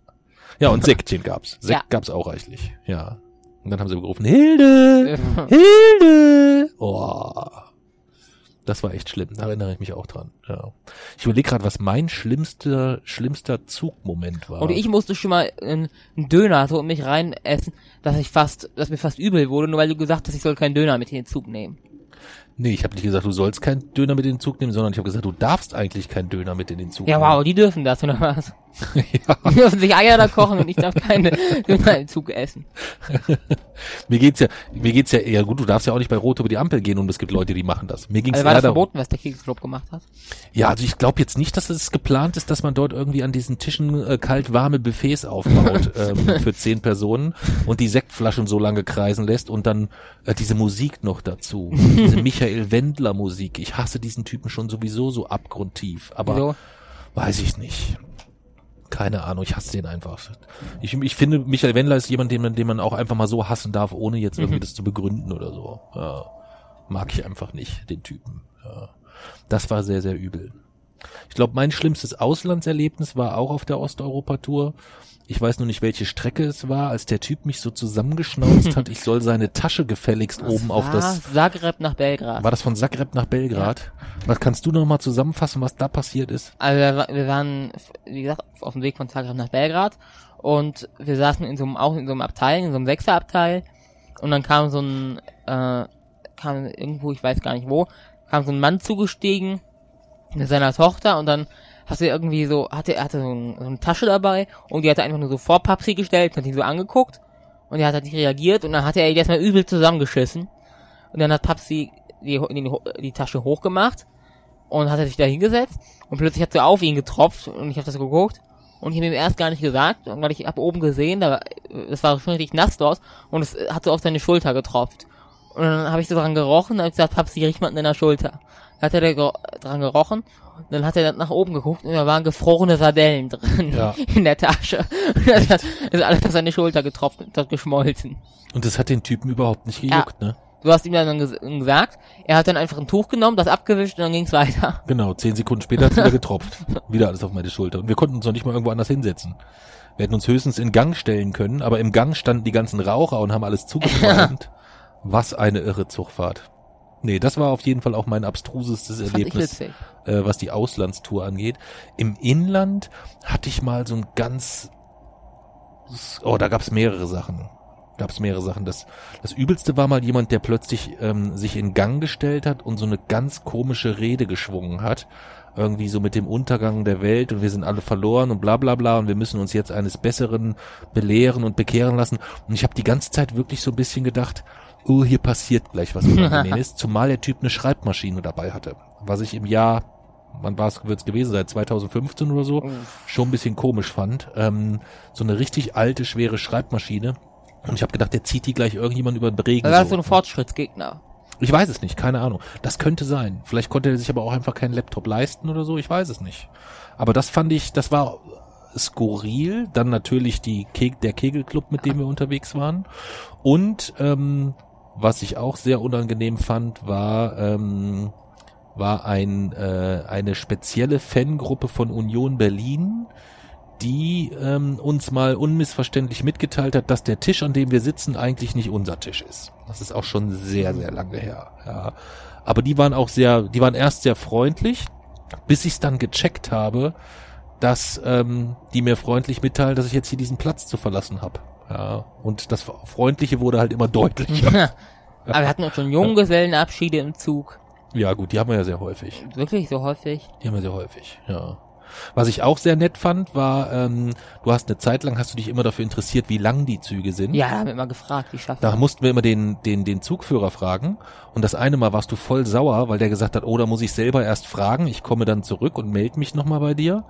Ja, und Sektchen gab's. Sekt Ja. gab's auch reichlich. Ja. Und dann haben sie gerufen, Hilde! Hilde! Oh. Das war echt schlimm. Da erinnere ich mich auch dran. Ja. Ich überlege gerade, was mein schlimmster, schlimmster Zugmoment war. Und ich musste schon mal einen Döner so in mich rein essen, dass ich fast, dass mir fast übel wurde, nur weil du gesagt hast, ich soll keinen Döner mit in den Zug nehmen. Nee, ich habe nicht gesagt, du sollst keinen Döner mit in den Zug nehmen, sondern ich habe gesagt, du darfst eigentlich keinen Döner mit in den Zug Ja, nehmen. wow, die dürfen das, oder was? Ja. Die dürfen sich Eier da kochen und ich darf keine Döner im Zug essen. Mir geht's ja, mir geht's ja eher gut. Du darfst ja auch nicht bei Rot über die Ampel gehen und es gibt Leute, die machen das. Mir ging's Also war das darum. verboten, was der Keksclub gemacht hat? Ja, also ich glaube jetzt nicht, dass es geplant ist, dass man dort irgendwie an diesen Tischen äh, kalt warme Buffets aufbaut ähm, für zehn Personen und die Sektflaschen so lange kreisen lässt und dann äh, diese Musik noch dazu. Diese Michael Wendler Musik. Ich hasse diesen Typen schon sowieso so abgrundtief. Aber Wieso? weiß ich nicht. Keine Ahnung, ich hasse den einfach. Ich, ich finde, Michael Wendler ist jemand, den man, den man auch einfach mal so hassen darf, ohne jetzt irgendwie das zu begründen oder so. Ja, mag ich einfach nicht, den Typen. Ja. Das war sehr, sehr übel. Ich glaube, mein schlimmstes Auslandserlebnis war auch auf der Osteuropa-Tour. Ich weiß nur nicht, welche Strecke es war, als der Typ mich so zusammengeschnauzt hat, ich soll seine Tasche gefälligst oben auf das Zagreb nach Belgrad. war das von Zagreb nach Belgrad? Was kannst du noch mal zusammenfassen, was da passiert ist? Also wir, wir waren, wie gesagt, auf dem Weg von Zagreb nach Belgrad und wir saßen in so einem, auch in so einem Abteil, in so einem Sechserabteil und dann kam so ein, äh, kam irgendwo, ich weiß gar nicht wo, kam so ein Mann zugestiegen mit seiner Tochter und dann hat er irgendwie so, hatte, hatte so, ein, so eine Tasche dabei und die hat er einfach nur so vor Papsi gestellt und hat ihn so angeguckt und er hat halt nicht reagiert und dann hat er ihn erstmal übel zusammengeschissen und dann hat Papsi die, die, die Tasche hochgemacht und hat er sich da hingesetzt und plötzlich hat sie auf ihn getropft und ich habe das geguckt und ich habe ihm erst gar nicht gesagt, weil ich habe oben gesehen, da es war schon richtig nass dort und es hat so auf seine Schulter getropft. Und dann habe ich so dran gerochen und habe gesagt, Papsi, riech mal an deiner Schulter. Da hat er da dran gerochen und dann hat er dann nach oben geguckt und da waren gefrorene Sardellen drin Ja. in der Tasche. Und das hat- das ist alles auf seine Schulter getropft und hat geschmolzen. Und das hat den Typen überhaupt nicht gejuckt, ne? Du hast ihm dann ges gesagt, er hat dann einfach ein Tuch genommen, das abgewischt und dann ging's weiter. Genau, zehn Sekunden später hat's wieder getropft. wieder alles auf meine Schulter. Und wir konnten uns noch nicht mal irgendwo anders hinsetzen. Wir hätten uns höchstens in Gang stellen können, aber im Gang standen die ganzen Raucher und haben alles zugequalmt. Was eine irre Zugfahrt. Nee, das war auf jeden Fall auch mein abstrusestes Erlebnis, äh, was die Auslandstour angeht. Im Inland hatte ich mal so ein ganz, oh, da gab's mehrere Sachen. Gab's mehrere Sachen. Das, das übelste war mal jemand, der plötzlich ähm, sich in Gang gestellt hat und so eine ganz komische Rede geschwungen hat. Irgendwie so mit dem Untergang der Welt und wir sind alle verloren und bla bla bla und wir müssen uns jetzt eines Besseren belehren und bekehren lassen. Und ich habe die ganze Zeit wirklich so ein bisschen gedacht, oh, hier passiert gleich was Unangenehmes, zumal der Typ eine Schreibmaschine dabei hatte. Was ich im Jahr, wann war es, wird es gewesen, seit 2015 oder so, schon ein bisschen komisch fand. Ähm, so eine richtig alte, schwere Schreibmaschine. Und ich habe gedacht, der zieht die gleich irgendjemand über den Regen. Das war so ein Fortschrittsgegner. Ich weiß es nicht, keine Ahnung. Das könnte sein. Vielleicht konnte er sich aber auch einfach keinen Laptop leisten oder so, ich weiß es nicht. Aber das fand ich, das war skurril. Dann natürlich die Ke der Kegelclub, mit dem wir unterwegs waren. Und ähm, was ich auch sehr unangenehm fand, war ähm, war ein äh, eine spezielle Fangruppe von Union Berlin, die ähm, uns mal unmissverständlich mitgeteilt hat, dass der Tisch, an dem wir sitzen, eigentlich nicht unser Tisch ist. Das ist auch schon sehr, sehr lange her. Ja. Aber die waren auch sehr, die waren erst sehr freundlich, bis ich es dann gecheckt habe, dass ähm, die mir freundlich mitteilen, dass ich jetzt hier diesen Platz zu verlassen habe. Ja, und das Freundliche wurde halt immer deutlicher. Aber wir hatten auch schon Junggesellenabschiede im Zug. ja, gut, die haben wir ja sehr häufig. Wirklich so häufig. Die haben wir sehr häufig, ja. Was ich auch sehr nett fand, war, ähm, du hast eine Zeit lang, hast du dich immer dafür interessiert, wie lang die Züge sind. Ja, da haben wir immer gefragt, wie schaffen Da mussten wir immer den, den, den Zugführer fragen. Und das eine Mal warst du voll sauer, weil der gesagt hat, oh, da muss ich selber erst fragen. Ich komme dann zurück und melde mich nochmal bei dir.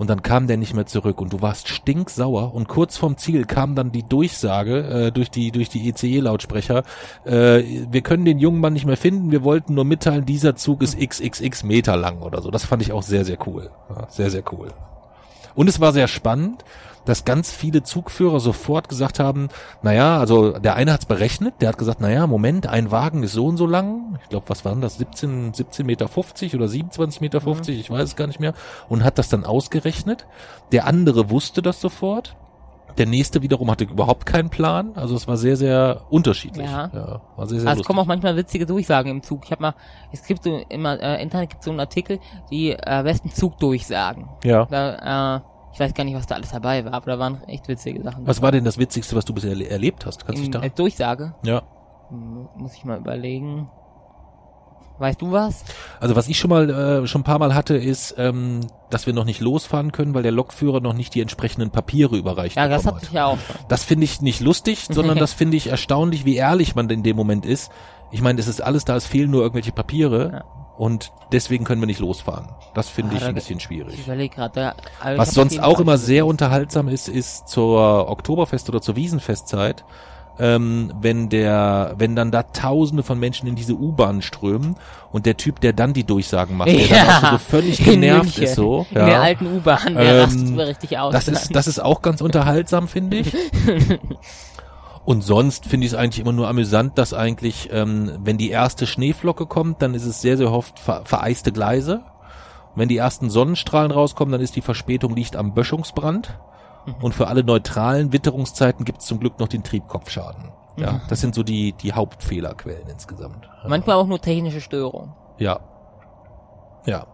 Und dann kam der nicht mehr zurück und du warst stinksauer und kurz vorm Ziel kam dann die Durchsage äh, durch die durch die ECE-Lautsprecher, äh, wir können den jungen Mann nicht mehr finden, wir wollten nur mitteilen, dieser Zug ist xxx Meter lang oder so. Das fand ich auch sehr, sehr cool. Ja, sehr, sehr cool. Und es war sehr spannend, dass ganz viele Zugführer sofort gesagt haben, naja, also der eine hat's berechnet, der hat gesagt, naja, Moment, ein Wagen ist so und so lang. Ich glaube, was waren das? 17, 17 Meter 50 oder 27 Meter 50, ich weiß es gar nicht mehr. Und hat das dann ausgerechnet. Der andere wusste das sofort. Der nächste wiederum hatte überhaupt keinen Plan. Also es war sehr, sehr unterschiedlich. Ja. war sehr, sehr Also es kommen auch manchmal witzige Durchsagen im Zug. Ich habe mal, es gibt so immer, äh, Internet gibt so einen Artikel, die äh, besten Zugdurchsagen. Ja. Da, äh, ich weiß gar nicht, was da alles dabei war, aber da waren echt witzige Sachen. Was war denn das Witzigste, was du bisher erle- erlebt hast? Kannst du dich da? als Durchsage? Ja. Hm, Muss ich mal überlegen. Weißt du was? Also was ich schon mal äh, schon ein paar Mal hatte, ist, ähm, dass wir noch nicht losfahren können, weil der Lokführer noch nicht die entsprechenden Papiere überreicht Ja, das hatte hat. ich ja auch. Das finde ich nicht lustig, sondern das finde ich erstaunlich, wie ehrlich man in dem Moment ist. Ich meine, es ist alles da, es fehlen nur irgendwelche Papiere Ja. Und deswegen können wir nicht losfahren. Das finde Ah, ich ein bisschen Ich schwierig. überlege gerade. Was sonst auch immer sehr unterhaltsam ist, ist zur Oktoberfest oder zur Wiesenfestzeit, ähm, wenn der, wenn dann da Tausende von Menschen in diese U-Bahn strömen und der Typ, der dann die Durchsagen macht, der dann auch so völlig genervt ist so. In der alten U-Bahn, der Ähm, rastet richtig aus. Das ist, das ist auch ganz unterhaltsam, finde ich. Und sonst finde ich es eigentlich immer nur amüsant, dass eigentlich, ähm, wenn die erste Schneeflocke kommt, dann ist es sehr, sehr oft ver vereiste Gleise. Und wenn die ersten Sonnenstrahlen rauskommen, dann ist die Verspätung liegt am Böschungsbrand. Und für alle neutralen Witterungszeiten gibt es zum Glück noch den Triebkopfschaden. Ja, das sind so die, die Hauptfehlerquellen insgesamt. Ja. Manchmal auch nur technische Störungen. Ja. Ja.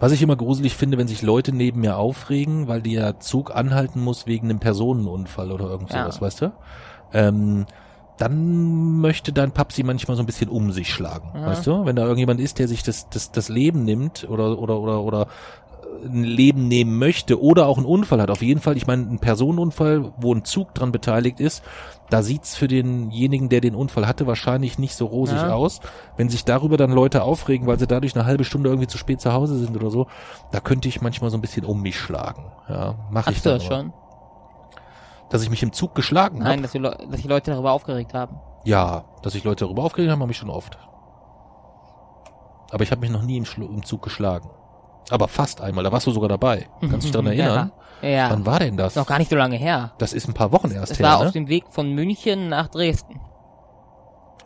Was ich immer gruselig finde, wenn sich Leute neben mir aufregen, weil der Zug anhalten muss wegen einem Personenunfall oder irgend Ja. sowas, weißt du? Ähm, dann möchte dein Papsi manchmal so ein bisschen um sich schlagen, Ja. weißt du? Wenn da irgendjemand ist, der sich das, das, das Leben nimmt oder, oder, oder, oder äh, ein Leben nehmen möchte oder auch einen Unfall hat. Auf jeden Fall, ich meine, ein Personenunfall, wo ein Zug dran beteiligt ist, da sieht's für denjenigen, der den Unfall hatte, wahrscheinlich nicht so rosig Ja. aus. Wenn sich darüber dann Leute aufregen, weil sie dadurch eine halbe Stunde irgendwie zu spät zu Hause sind oder so, da könnte ich manchmal so ein bisschen um mich schlagen. Ja, mache ich das schon? Dass ich mich im Zug geschlagen habe? Nein, dass die, dass die Leute darüber aufgeregt haben. Ja, dass sich Leute darüber aufgeregt haben, habe ich schon oft. Aber ich habe mich noch nie im, Schlu im Zug geschlagen. Aber fast einmal, da warst du sogar dabei. Kannst du dich daran erinnern? Ja. Ja. Wann war denn das? Ist noch gar nicht so lange her. Das ist ein paar Wochen erst Es her, war ne? auf dem Weg von München nach Dresden.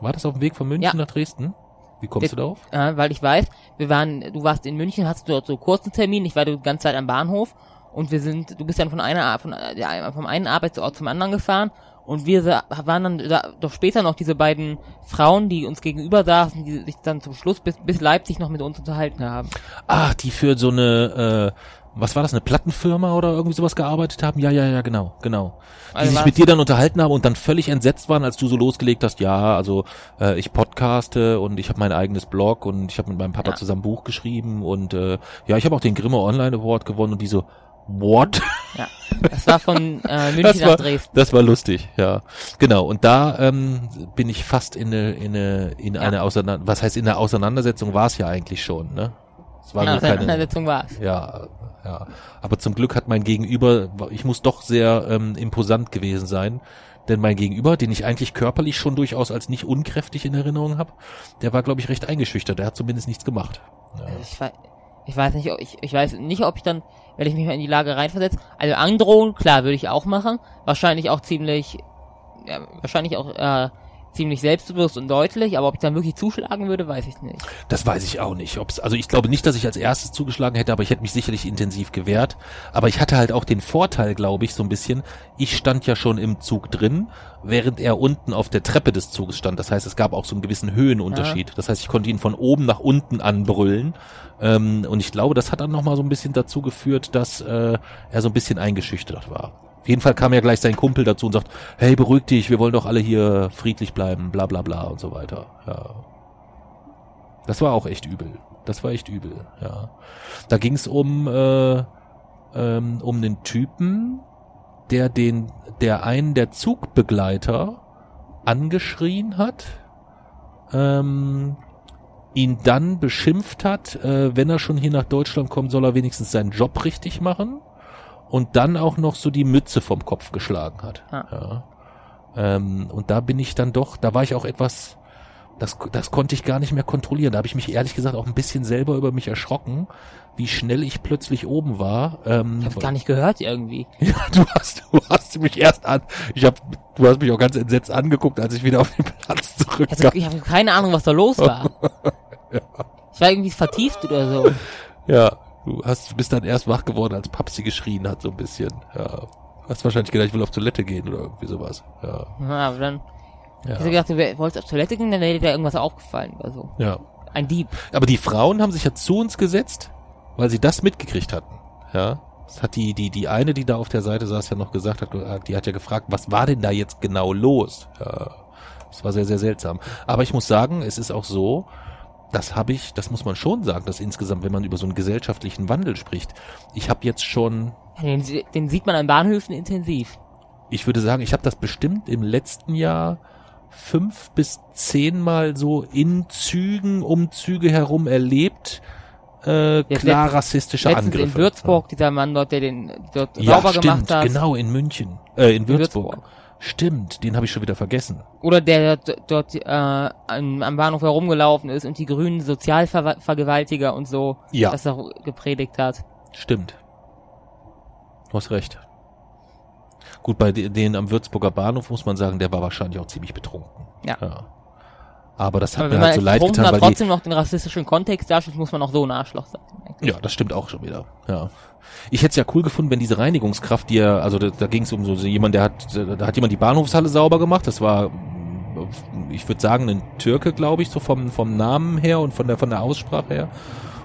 War das auf dem Weg von München Ja. nach Dresden? Wie kommst Der- du darauf? Äh, weil ich weiß, wir waren, du warst in München, hast dort so kurzen Termin, ich war die ganze Zeit am Bahnhof und wir sind, du bist dann von einer, von, ja, vom einen Arbeitsort zum anderen gefahren und wir waren dann da, doch später noch diese beiden Frauen, die uns gegenüber saßen, die sich dann zum Schluss bis, bis Leipzig noch mit uns unterhalten haben. Ach, die für so eine, äh, was war das, eine Plattenfirma oder irgendwie sowas gearbeitet haben? Ja, ja, ja, genau, genau. Die Also sich mit dir dann unterhalten haben und dann völlig entsetzt waren, als du so losgelegt hast, ja, also äh, ich podcaste und ich habe mein eigenes Blog und ich habe mit meinem Papa Ja. zusammen Buch geschrieben und äh, ja, ich habe auch den Grimme Online Award gewonnen und die so, what? Ja. Das war von äh, München Das nach war, Dresden. das war lustig, ja. Genau. Und da ähm, bin ich fast in eine, in eine, in Ja. eine Auseinander, was heißt in der Auseinandersetzung war es ja eigentlich schon, ne? Es war Ja, nur keine, Auseinandersetzung war's. ja, ja. Aber zum Glück hat mein Gegenüber, ich muss doch sehr ähm, imposant gewesen sein, denn mein Gegenüber, den ich eigentlich körperlich schon durchaus als nicht unkräftig in Erinnerung habe, der war, glaube ich, recht eingeschüchtert. Der hat zumindest nichts gemacht. Ja. Ich weiß, ich weiß nicht, ob ich, ich weiß nicht, ob ich dann, wenn ich mich mal in die Lage reinversetze, also androhen, klar, würde ich auch machen. Wahrscheinlich auch ziemlich, ja, wahrscheinlich auch, äh, ziemlich selbstbewusst und deutlich, aber ob ich dann wirklich zuschlagen würde, weiß ich nicht. Das weiß ich auch nicht. Ob's, also ich glaube nicht, dass ich als erstes zugeschlagen hätte, aber ich hätte mich sicherlich intensiv gewehrt. Aber ich hatte halt auch den Vorteil, glaube ich, so ein bisschen. Ich stand ja schon im Zug drin, während er unten auf der Treppe des Zuges stand. Das heißt, es gab auch so einen gewissen Höhenunterschied. Das heißt, ich konnte ihn von oben nach unten anbrüllen. Ähm, und ich glaube, das hat dann nochmal so ein bisschen dazu geführt, dass äh, er so ein bisschen eingeschüchtert war. Auf jeden Fall kam ja gleich sein Kumpel dazu und sagt, hey, beruhig dich, wir wollen doch alle hier friedlich bleiben, bla bla bla und so weiter. Ja. Das war auch echt übel. Das war echt übel, ja. Da ging es um, äh, ähm, um den Typen, der den, der einen der Zugbegleiter angeschrien hat, ähm, ihn dann beschimpft hat, äh, wenn er schon hier nach Deutschland kommt, soll er wenigstens seinen Job richtig machen und dann auch noch so die Mütze vom Kopf geschlagen hat. Ah. Ja. Ähm, und da bin ich dann doch, da war ich auch etwas, das, das konnte ich gar nicht mehr kontrollieren. Da habe ich mich ehrlich gesagt auch ein bisschen selber über mich erschrocken, wie schnell ich plötzlich oben war. Ähm, Ich hab's gar nicht gehört irgendwie. ja, du hast, du hast mich erst an, ich hab, du hast mich auch ganz entsetzt angeguckt, als ich wieder auf den Platz Also, zurückkam. ich habe keine Ahnung, was da los war. Ich war irgendwie vertieft oder so. Ja, du hast, bist dann erst wach geworden, als Papsi geschrien hat, so ein bisschen. Ja. Hast wahrscheinlich gedacht, ich will auf Toilette gehen oder irgendwie sowas. Ja. Ja, aber dann, ich hab Ja. gedacht, du wolltest auf Toilette gehen, dann wäre dir da irgendwas aufgefallen oder so. ja. Ein Dieb. Aber die Frauen haben sich ja zu uns gesetzt, weil sie das mitgekriegt hatten. Ja. Das hat die, die, die eine, die da auf der Seite saß, ja noch gesagt, hat, die hat ja gefragt, was war denn da jetzt genau los? Ja. Das war sehr, sehr seltsam. Aber ich muss sagen, es ist auch so, das habe ich, das muss man schon sagen, dass insgesamt, wenn man über so einen gesellschaftlichen Wandel spricht, ich habe jetzt schon Den, den sieht man an Bahnhöfen intensiv. ich würde sagen, ich habe das bestimmt im letzten Jahr fünf bis zehnmal so in Zügen, um Züge herum erlebt, äh, Jetzt klar letzt- rassistische Angriffe. in Würzburg, dieser Mann dort, der den dort ja, sauber stimmt, gemacht hat. genau, in München, äh, in In Würzburg. Würzburg. Stimmt, den habe ich schon wieder vergessen. Oder der dort, dort äh, am, Bahnhof herumgelaufen ist und die grünen Sozialvergewaltiger und so Ja. das auch gepredigt hat. Stimmt. Du hast recht. Gut, bei de- denen am Würzburger Bahnhof muss man sagen, der war wahrscheinlich auch ziemlich betrunken. Ja. Aber das hat Aber mir halt so leid getan, weil die, trotzdem noch den rassistischen Kontext darstellt, muss man auch so ein Arschloch sein. Ja, das stimmt auch schon wieder. Ja. Ich hätte es ja cool gefunden, wenn diese Reinigungskraft, die ja, also da, da ging es um so, so jemand, der hat, da hat jemand die Bahnhofshalle sauber gemacht. Das war, ich würde sagen, ein Türke, glaube ich, so vom vom Namen her und von der von der Aussprache her.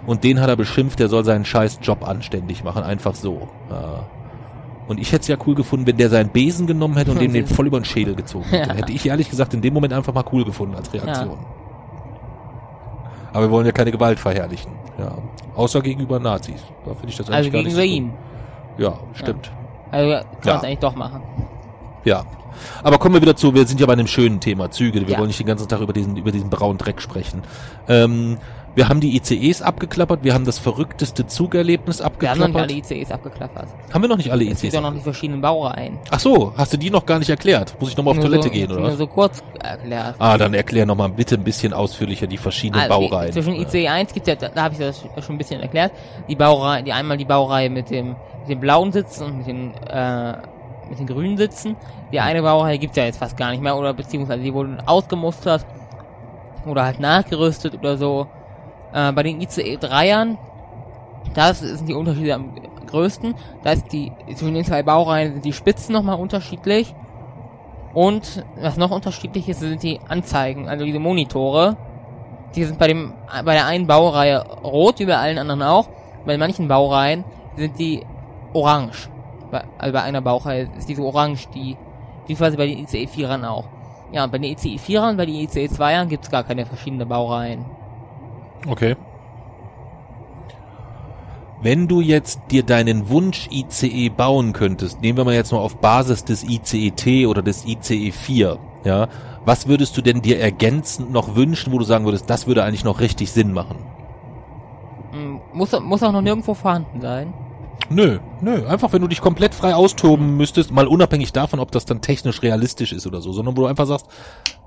Und den hat er beschimpft, der soll seinen scheiß Job anständig machen, einfach so. Ja. Und ich hätte es ja cool gefunden, wenn der seinen Besen genommen hätte und dem den voll über den Schädel gezogen hätte. Ja. Hätte ich ehrlich gesagt in dem Moment einfach mal cool gefunden als Reaktion. Aber wir wollen ja keine Gewalt verherrlichen. Ja. Außer gegenüber Nazis. Da finde ich das eigentlich Also gar nicht gegenüber so ihm. Ja, stimmt. Also kann Ja. man es eigentlich doch machen. Ja. Aber kommen wir wieder zu, wir sind ja bei einem schönen Thema, Züge. Wir Ja. wollen nicht den ganzen Tag über diesen, über diesen braunen Dreck sprechen. Ähm, wir haben die ICEs abgeklappert, wir haben das verrückteste Zugerlebnis Wir haben noch nicht abgeklappert. alle ICEs abgeklappert. haben wir noch nicht alle Es ICs? gibt auch noch die verschiedenen Baureihen. Ach so, hast du die noch gar nicht erklärt? Muss ich nochmal auf Nur Toilette so, gehen, oder Nur so kurz erklärt. Ah, dann erklär nochmal bitte ein bisschen ausführlicher die verschiedenen Also, Baureihen. Zwischen ICE 1 gibt ja, da, da habe ich das schon ein bisschen erklärt, die Baureihe, die einmal die Baureihe mit dem, mit den blauen Sitzen und mit den, äh, mit den grünen Sitzen. Die eine Baureihe gibt's ja jetzt fast gar nicht mehr, oder beziehungsweise die wurden ausgemustert oder halt nachgerüstet oder so. Äh, bei den ICE 3ern, da sind die Unterschiede am größten. Da ist die, zwischen den zwei Baureihen sind die Spitzen nochmal unterschiedlich. Und was noch unterschiedlich ist, sind die Anzeigen, also diese Monitore. Die sind bei dem, bei der einen Baureihe rot, wie bei allen anderen auch. Bei manchen Baureihen sind die orange. Bei, also bei einer Baureihe ist diese orange, die, wie quasi bei den ICE 4ern auch. Ja, bei den ICE 4ern, bei den ICE 2ern gibt's gar keine verschiedenen Baureihen. Okay. Wenn du jetzt dir deinen Wunsch ICE bauen könntest, nehmen wir mal jetzt mal auf Basis des ICE-T oder des ICE 4, ja, was würdest du denn dir ergänzend noch wünschen, wo du sagen würdest, das würde eigentlich noch richtig Sinn machen? Hm, Muss, muss auch noch nirgendwo vorhanden sein. Nö, nö, einfach wenn du dich komplett frei austoben müsstest, mal unabhängig davon, ob das dann technisch realistisch ist oder so, sondern wo du einfach sagst,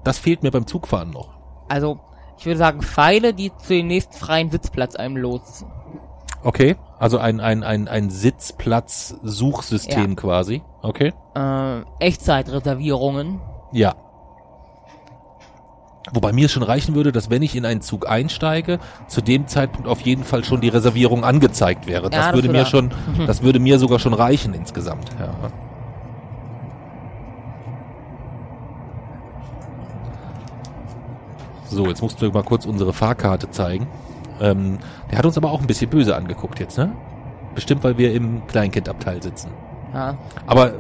das fehlt mir beim Zugfahren noch. Also, ich würde sagen, Pfeile, die zu dem nächsten freien Sitzplatz einem lotsen. Okay, also ein, ein, ein, ein Sitzplatz-Suchsystem Ja. quasi. Okay. Äh, Echtzeitreservierungen. Ja. Wobei mir schon reichen würde, dass wenn ich in einen Zug einsteige, zu dem Zeitpunkt auf jeden Fall schon die Reservierung angezeigt wäre. Das das würde mir schon, das würde mir sogar schon reichen insgesamt. Ja. So, jetzt mussten wir mal kurz unsere Fahrkarte zeigen. Ähm, der hat uns aber auch ein bisschen böse angeguckt jetzt, ne? Bestimmt, weil wir im Kleinkindabteil sitzen. Ja. Aber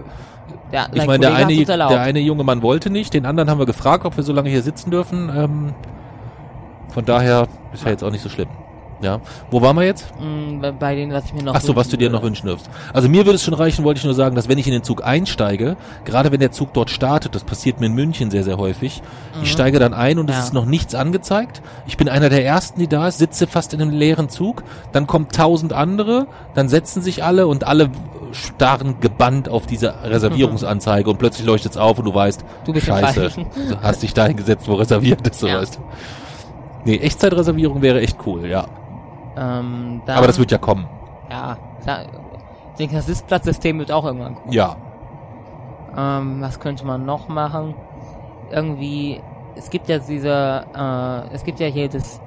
Ja, ich meine, der eine, der eine junge Mann wollte nicht, den anderen haben wir gefragt, ob wir so lange hier sitzen dürfen. Ähm, von daher ist ja jetzt auch nicht so schlimm. Ja. Wo waren wir jetzt? Mm, bei- denen, was ich mir noch Ach so, was du dir noch wünschen dürfst. Also mir würde es schon reichen, wollte ich nur sagen, dass wenn ich in den Zug einsteige, gerade wenn der Zug dort startet, das passiert mir in München sehr, sehr häufig, ich steige dann ein und es Mhm. Ja. ist noch nichts angezeigt. Ich bin einer der ersten, die da ist, sitze fast in einem leeren Zug, dann kommen tausend andere, dann setzen sich alle und alle starren gebannt auf diese Reservierungsanzeige und plötzlich leuchtet es auf und du weißt, Du bist scheiße, du hast dich dahin gesetzt, wo reserviert ist, so Ja. weißt du. Nee, Echtzeitreservierung wäre echt cool, ja. Ähm, dann, Aber das wird ja kommen. Ja, klar. Ich denke, das Sitzplatzsystem wird auch irgendwann kommen. Ja. Ähm, was könnte man noch machen? Irgendwie, es gibt ja diese, äh, es gibt ja hier das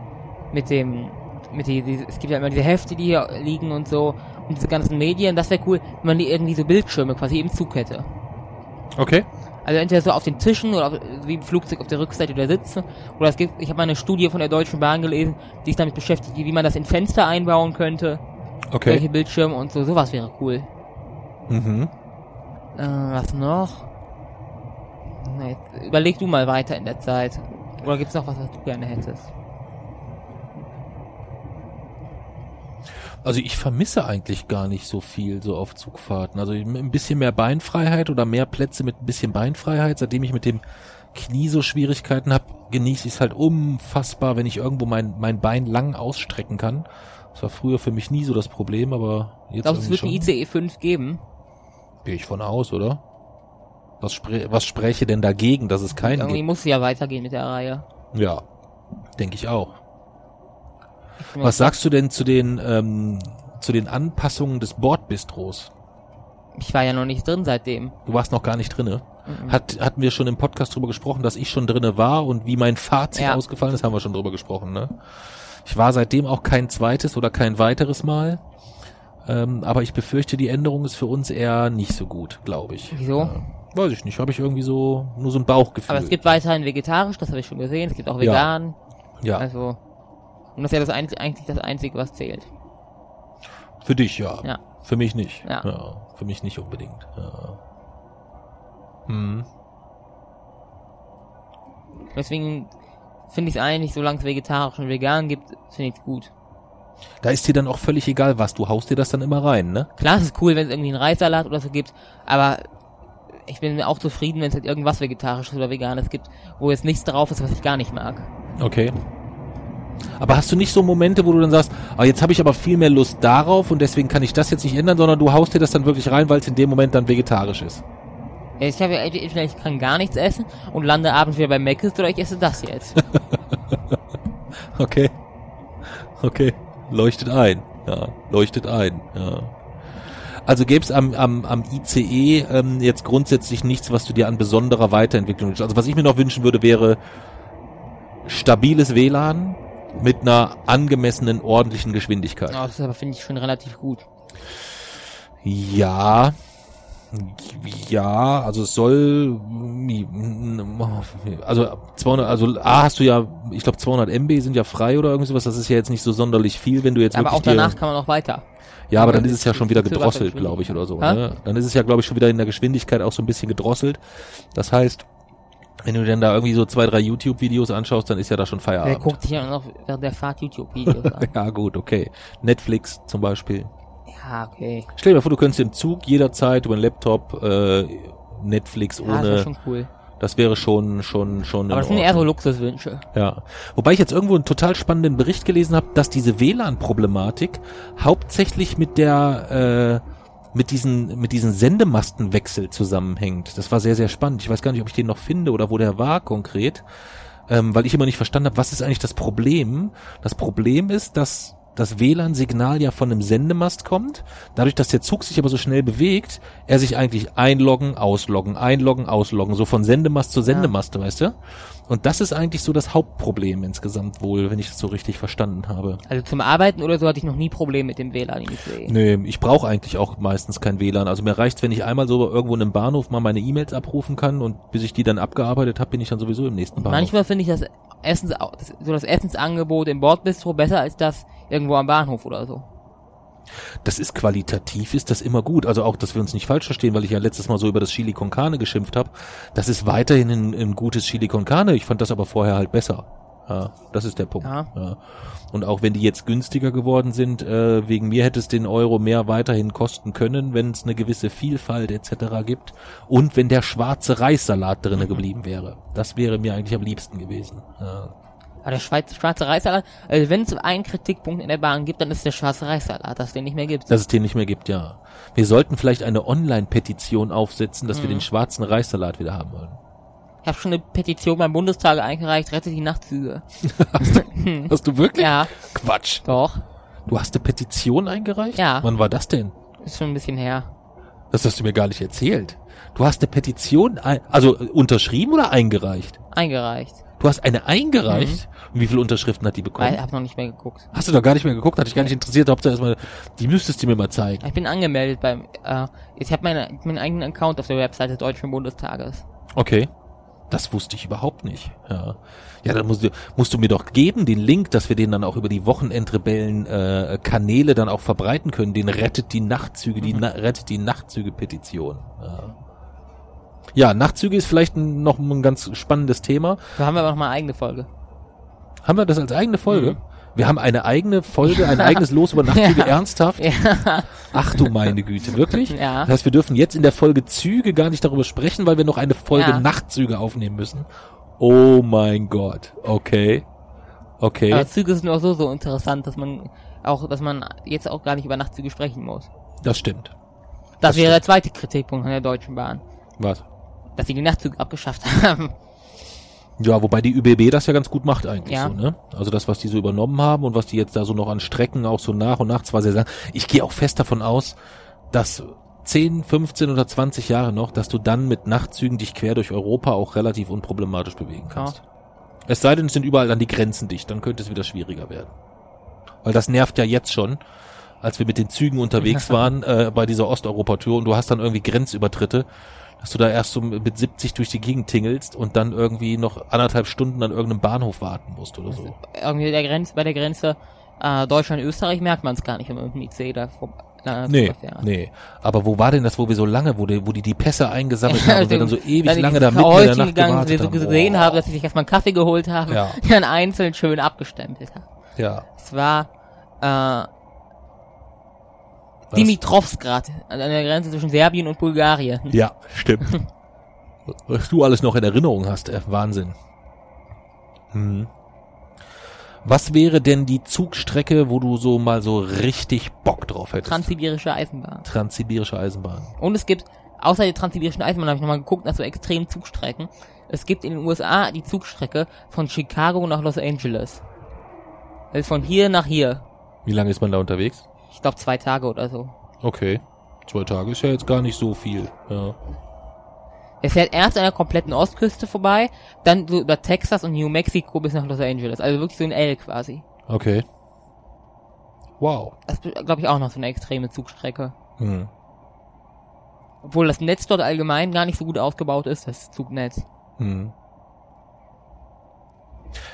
mit dem, mit die, die, es gibt ja immer diese Hefte, die hier liegen und so, und diese ganzen Medien, das wäre cool, wenn man die irgendwie so Bildschirme quasi im Zug hätte. Okay. Also entweder so auf den Tischen oder auf, wie im Flugzeug auf der Rückseite der Sitze. Oder es gibt, ich habe mal eine Studie von der Deutschen Bahn gelesen, die sich damit beschäftigt, wie man das in Fenster einbauen könnte. Okay. Solche Bildschirme und so, sowas wäre cool. Mhm. Äh, was noch? Nee, überleg du mal weiter in der Zeit. Oder gibt's noch was, was du gerne hättest? Also ich vermisse eigentlich gar nicht so viel so auf Zugfahrten. Also ein bisschen mehr Beinfreiheit oder mehr Plätze mit ein bisschen Beinfreiheit. Seitdem ich mit dem Knie so Schwierigkeiten habe, genieße ich es halt unfassbar, wenn ich irgendwo mein, mein Bein lang ausstrecken kann. Das war früher für mich nie so das Problem, aber jetzt Glaubst du, es irgendwie wird ein schon. ICE 5 geben? Gehe ich von aus, oder? Was, spre was spräche denn dagegen, dass es keinen Irgendwie gibt? muss es ja weitergehen mit der Reihe. Ja, denke ich auch. Was sagst du denn zu den ähm, zu den Anpassungen des Bordbistros? Ich war ja noch nicht drin seitdem. Du warst noch gar nicht drinne. Mhm. Hat, hatten wir schon im Podcast drüber gesprochen, dass ich schon drinne war und wie mein Fazit Ja. ausgefallen ist, haben wir schon drüber gesprochen, ne? Ich war seitdem auch kein zweites oder kein weiteres Mal. Ähm, aber ich befürchte, die Änderung ist für uns eher nicht so gut, glaube ich. Wieso? Ja. Weiß ich nicht, habe ich irgendwie so nur so ein Bauchgefühl. Aber es gibt weiterhin vegetarisch, das habe ich schon gesehen. Es gibt auch Ja. vegan. ja, Also, und das ist ja das einzig, eigentlich das Einzige, was zählt. für dich ja. Ja. Für mich nicht. Ja. für mich nicht unbedingt. Ja. Hm. Deswegen finde ich es eigentlich, solange es vegetarisch und vegan gibt, finde ich es gut. Da ist dir dann auch völlig egal was, du haust dir das dann immer rein, ne? Klar, es ist cool, wenn es irgendwie einen Reissalat oder so gibt, aber ich bin auch zufrieden, wenn es halt irgendwas Vegetarisches oder Veganes gibt, wo jetzt nichts drauf ist, was ich gar nicht mag. Okay. Aber hast du nicht so Momente, wo du dann sagst, ah, jetzt habe ich aber viel mehr Lust darauf und deswegen kann ich das jetzt nicht ändern, sondern du haust dir das dann wirklich rein, weil es in dem Moment dann vegetarisch ist? Ich ja entweder ich kann gar nichts essen und lande abends wieder bei Mc's oder ich esse das jetzt. Okay. Okay. Leuchtet ein. Ja, leuchtet ein. Ja. Also gäbe es am, am, am ICE ähm, jetzt grundsätzlich nichts, was du dir an besonderer Weiterentwicklung wünschst. Also was ich mir noch wünschen würde, wäre stabiles WLAN mit einer angemessenen, ordentlichen Geschwindigkeit. Oh, das finde ich schon relativ gut. Ja. Ja, also es soll also 200 also A hast du ja, ich glaube 200 MB sind ja frei oder irgendwas, das ist ja jetzt nicht so sonderlich viel, wenn du jetzt aber auch danach kann man auch weiter. Ja, aber dann ist es ja schon wieder gedrosselt, glaube ich oder so, ne? Dann ist es ja glaube ich schon wieder in der Geschwindigkeit auch so ein bisschen gedrosselt. Das heißt, wenn du dann da irgendwie so zwei, drei YouTube Videos anschaust, dann ist ja da schon Feierabend. guckt sich ja noch während der Fahrt YouTube-Videos an. Ja, gut, okay. Netflix zum Beispiel. Ja, okay. Stell dir mal vor, du könntest im Zug jederzeit über den Laptop äh, Netflix Ja, das wäre ohne. schon cool. Das wäre schon schon schon. Aber das sind eher so. Luxuswünsche. Ja. Wobei ich jetzt irgendwo einen total spannenden Bericht gelesen habe, dass diese WLAN-Problematik hauptsächlich mit der äh, mit diesen mit diesen Sendemastenwechsel zusammenhängt. Das war sehr sehr spannend. Ich weiß gar nicht, ob ich den noch finde oder wo der war konkret, ähm, weil ich immer nicht verstanden habe, was ist eigentlich das Problem. Das Problem ist, dass das WLAN-Signal ja von einem Sendemast kommt. Dadurch, dass der Zug sich aber so schnell bewegt, er sich eigentlich einloggen, ausloggen, einloggen, ausloggen, so von Sendemast zu Sendemast, weißt du? Und das ist eigentlich so das Hauptproblem insgesamt wohl, wenn ich das so richtig verstanden habe. Also zum Arbeiten oder so hatte ich noch nie Probleme mit dem WLAN ICE. Nee, ich brauche eigentlich auch meistens kein WLAN. Also mir reicht, wenn ich einmal so irgendwo in einem Bahnhof mal meine E-Mails abrufen kann und bis ich die dann abgearbeitet habe, bin ich dann sowieso im nächsten Bahnhof. Manchmal finde ich das Essens, so das Essensangebot im Bordbistro besser als das irgendwo am Bahnhof oder so. Das ist qualitativ, ist das immer gut. Also auch, dass wir uns nicht falsch verstehen, weil ich ja letztes Mal so über das Chili con Carne geschimpft habe. Das ist weiterhin ein, ein gutes Chili con Carne. Ich fand das aber vorher halt besser. Ja, das ist der Punkt. Ja. Ja. Und auch wenn die jetzt günstiger geworden sind, äh, wegen mir hätte es den Euro mehr weiterhin kosten können, wenn es eine gewisse Vielfalt etc. gibt und wenn der schwarze Reissalat drinne geblieben wäre. Das wäre mir eigentlich am liebsten gewesen. Ja. Aber der Schweiz, schwarze Reissalat, also wenn es einen Kritikpunkt in der Bahn gibt, dann ist der schwarze Reissalat, dass den nicht mehr gibt. Dass es den nicht mehr gibt, ja. Wir sollten vielleicht eine Online-Petition aufsetzen, dass wir den schwarzen Reissalat wieder haben wollen. Ich habe schon eine Petition beim Bundestag eingereicht, rettet die Nachtzüge. Hast du wirklich? Ja, Quatsch. doch. Du hast eine Petition eingereicht? Ja. Wann war das denn? Ist schon ein bisschen her. Das hast du mir gar nicht erzählt. Du hast eine Petition, ein, also unterschrieben oder eingereicht? Eingereicht. Du hast eine eingereicht? Und wie viele Unterschriften hat die bekommen? Weil, hab noch nicht mehr geguckt. Hast du doch gar nicht mehr geguckt, hat dich gar nicht interessiert. Hauptsache erstmal, die müsstest du mir mal zeigen. Ich bin angemeldet beim, äh, ich habe meine, meinen eigenen Account auf der Webseite des Deutschen Bundestages. Okay. Das wusste ich überhaupt nicht. Ja, ja dann musst du, musst du mir doch geben, den Link, dass wir den dann auch über die Wochenendrebellen äh, Kanäle dann auch verbreiten können. Den rettet die Nachtzüge, die na rettet die Nachtzüge-Petition. Ja. Ja, Nachtzüge ist vielleicht noch ein ganz spannendes Thema. Da haben wir aber noch mal eine eigene Folge. Haben wir das als eigene Folge? Mhm. Wir haben eine eigene Folge, ein eigenes Los über Nachtzüge, Ja. ernsthaft? Ja. Ach du meine Güte, wirklich? Ja. Das heißt, wir dürfen jetzt in der Folge Züge gar nicht darüber sprechen, weil wir noch eine Folge Ja. Nachtzüge aufnehmen müssen. Oh mein Gott. Okay. Okay. Aber Züge sind auch so, so interessant, dass man auch, dass man jetzt auch gar nicht über Nachtzüge sprechen muss. Das stimmt. Das, Das wäre der zweite Kritikpunkt an der Deutschen Bahn. Was? Dass sie die Nachtzüge abgeschafft haben. Ja, wobei die ÜBB das ja ganz gut macht eigentlich Ja. so, ne? Also das, was die so übernommen haben und was die jetzt da so noch an Strecken auch so nach und nach zwar sehr sagen. Ich gehe auch fest davon aus, dass 10, 15 oder 20 Jahre noch, dass du dann mit Nachtzügen dich quer durch Europa auch relativ unproblematisch bewegen kannst. Es sei denn, es sind überall dann die Grenzen dicht, dann könnte es wieder schwieriger werden. Weil das nervt ja jetzt schon, als wir mit den Zügen unterwegs waren äh, bei dieser Osteuropa-Tour und du hast dann irgendwie Grenzübertritte, dass du da erst so mit 70 durch die Gegend tingelst und dann irgendwie noch anderthalb Stunden an irgendeinem Bahnhof warten musst oder so. Irgendwie der Grenze, bei der Grenze äh, Deutschland-Österreich merkt man es gar nicht, wenn man mit dem IC da vor, äh, Nee, nee. Aber wo war denn das, wo wir so lange, wo die, wo die die Pässe eingesammelt haben und wir dann so ewig lange da mitten in der Nacht gegangen, sind, wir gewartet so gesehen haben, dass sie sich erstmal einen Kaffee geholt haben, Ja. dann einzeln schön abgestempelt haben. Ja. Es war äh? Dimitrovsgrad, an der Grenze zwischen Serbien und Bulgarien. Ja, stimmt. Was du alles noch in Erinnerung hast, äh, Wahnsinn. Hm. Was wäre denn die Zugstrecke, wo du so mal so richtig Bock drauf hättest? Transsibirische Eisenbahn. Transsibirische Eisenbahn. Und es gibt, außer der transsibirischen Eisenbahn habe ich nochmal geguckt nach so extremen Zugstrecken. Es gibt in den USA die Zugstrecke von Chicago nach Los Angeles. Also von hier nach hier. Wie lange ist man da unterwegs? Ich glaube zwei Tage oder so. Okay. Zwei Tage ist ja jetzt gar nicht so viel. Ja. Er fährt erst an der kompletten Ostküste vorbei, dann so über Texas und New Mexico bis nach Los Angeles. Also wirklich so ein L quasi. Okay. Wow. Das ist, glaube ich, auch noch so eine extreme Zugstrecke. Hm. Obwohl das Netz dort allgemein gar nicht so gut ausgebaut ist, das Zugnetz. Hm.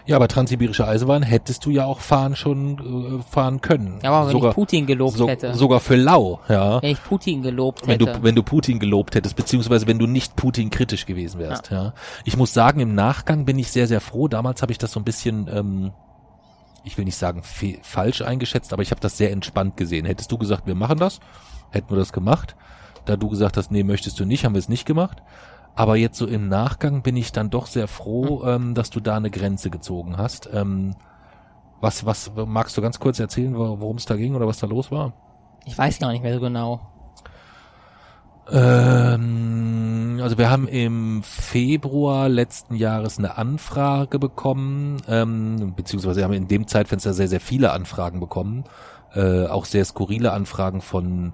Ja, aber transsibirische Eisenbahn hättest du ja auch fahren schon äh, fahren können. Ja, aber wenn sogar, ich Putin gelobt so, hätte. sogar für lau, ja. Wenn ich Putin gelobt Wenn hätte. du, wenn du Putin gelobt hättest, beziehungsweise wenn du nicht Putin kritisch gewesen wärst, ja. Ich muss sagen, im Nachgang bin ich sehr, sehr froh. Damals habe ich das so ein bisschen, ähm, ich will nicht sagen falsch eingeschätzt, aber ich habe das sehr entspannt gesehen. Hättest du gesagt, wir machen das, hätten wir das gemacht. Da du gesagt hast, nee, möchtest du nicht, haben wir es nicht gemacht. Aber jetzt so im Nachgang bin ich dann doch sehr froh, ähm, dass du da eine Grenze gezogen hast. Ähm, was, was magst du ganz kurz erzählen, wo- worum es da ging oder was da los war? ich weiß gar nicht mehr so genau. Ähm, also wir haben im Februar letzten Jahres eine Anfrage bekommen, ähm, beziehungsweise haben in dem Zeitfenster sehr, sehr viele Anfragen bekommen, äh, auch sehr skurrile Anfragen von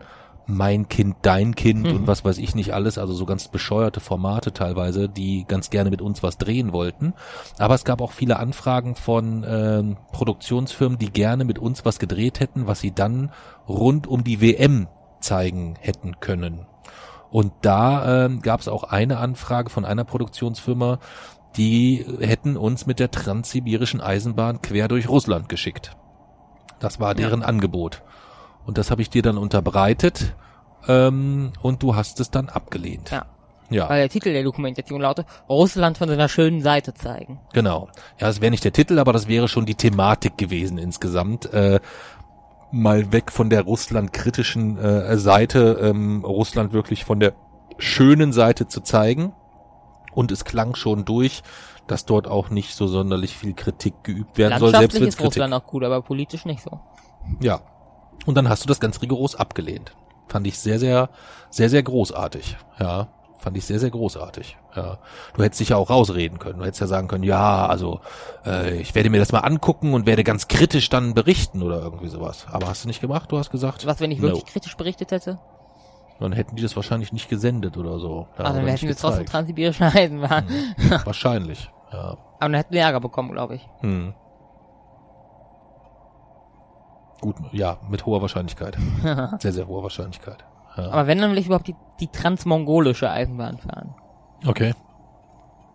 mein Kind, dein Kind Mhm. und was weiß ich nicht alles, also so ganz bescheuerte Formate teilweise, die ganz gerne mit uns was drehen wollten. Aber es gab auch viele Anfragen von ähm, Produktionsfirmen, die gerne mit uns was gedreht hätten, was sie dann rund um die WM zeigen hätten können. Und da ähm, gab es auch eine Anfrage von einer Produktionsfirma, die hätten uns mit der transsibirischen Eisenbahn quer durch Russland geschickt. Das war deren Angebot. Und das habe ich dir dann unterbreitet ähm, und du hast es dann abgelehnt. Ja. Ja, Weil der Titel der Dokumentation lautet, Russland von seiner schönen Seite zeigen. genau. Ja, das wäre nicht der Titel, aber das wäre schon die Thematik gewesen insgesamt. Äh, mal weg von der Russland-kritischen äh, Seite, ähm, Russland wirklich von der schönen Seite zu zeigen. Und es klang schon durch, dass dort auch nicht so sonderlich viel Kritik geübt werden soll, selbst ist Kritik. Russland auch gut, aber politisch nicht so. Ja. Und dann hast du das ganz rigoros abgelehnt. Fand ich sehr, sehr, sehr, sehr großartig. Ja. Fand ich sehr, sehr großartig. Ja. Du hättest dich ja auch rausreden können. Du hättest ja sagen können, ja, also äh, ich werde mir das mal angucken und werde ganz kritisch dann berichten oder irgendwie sowas. Aber hast du nicht gemacht? Du hast gesagt, Was, wenn ich no. wirklich kritisch berichtet hätte? dann hätten die das wahrscheinlich nicht gesendet oder so. Ja, also nicht hätten wir trotzdem gezeigt. transsibirische Eisenbahn. Wahrscheinlich. Ja. Aber dann hätten wir Ärger bekommen, glaube ich. Hm. Gut, ja, mit hoher Wahrscheinlichkeit. Sehr, sehr hoher Wahrscheinlichkeit. Ja. Aber wenn, dann will ich überhaupt die, die transmongolische Eisenbahn fahren. Okay.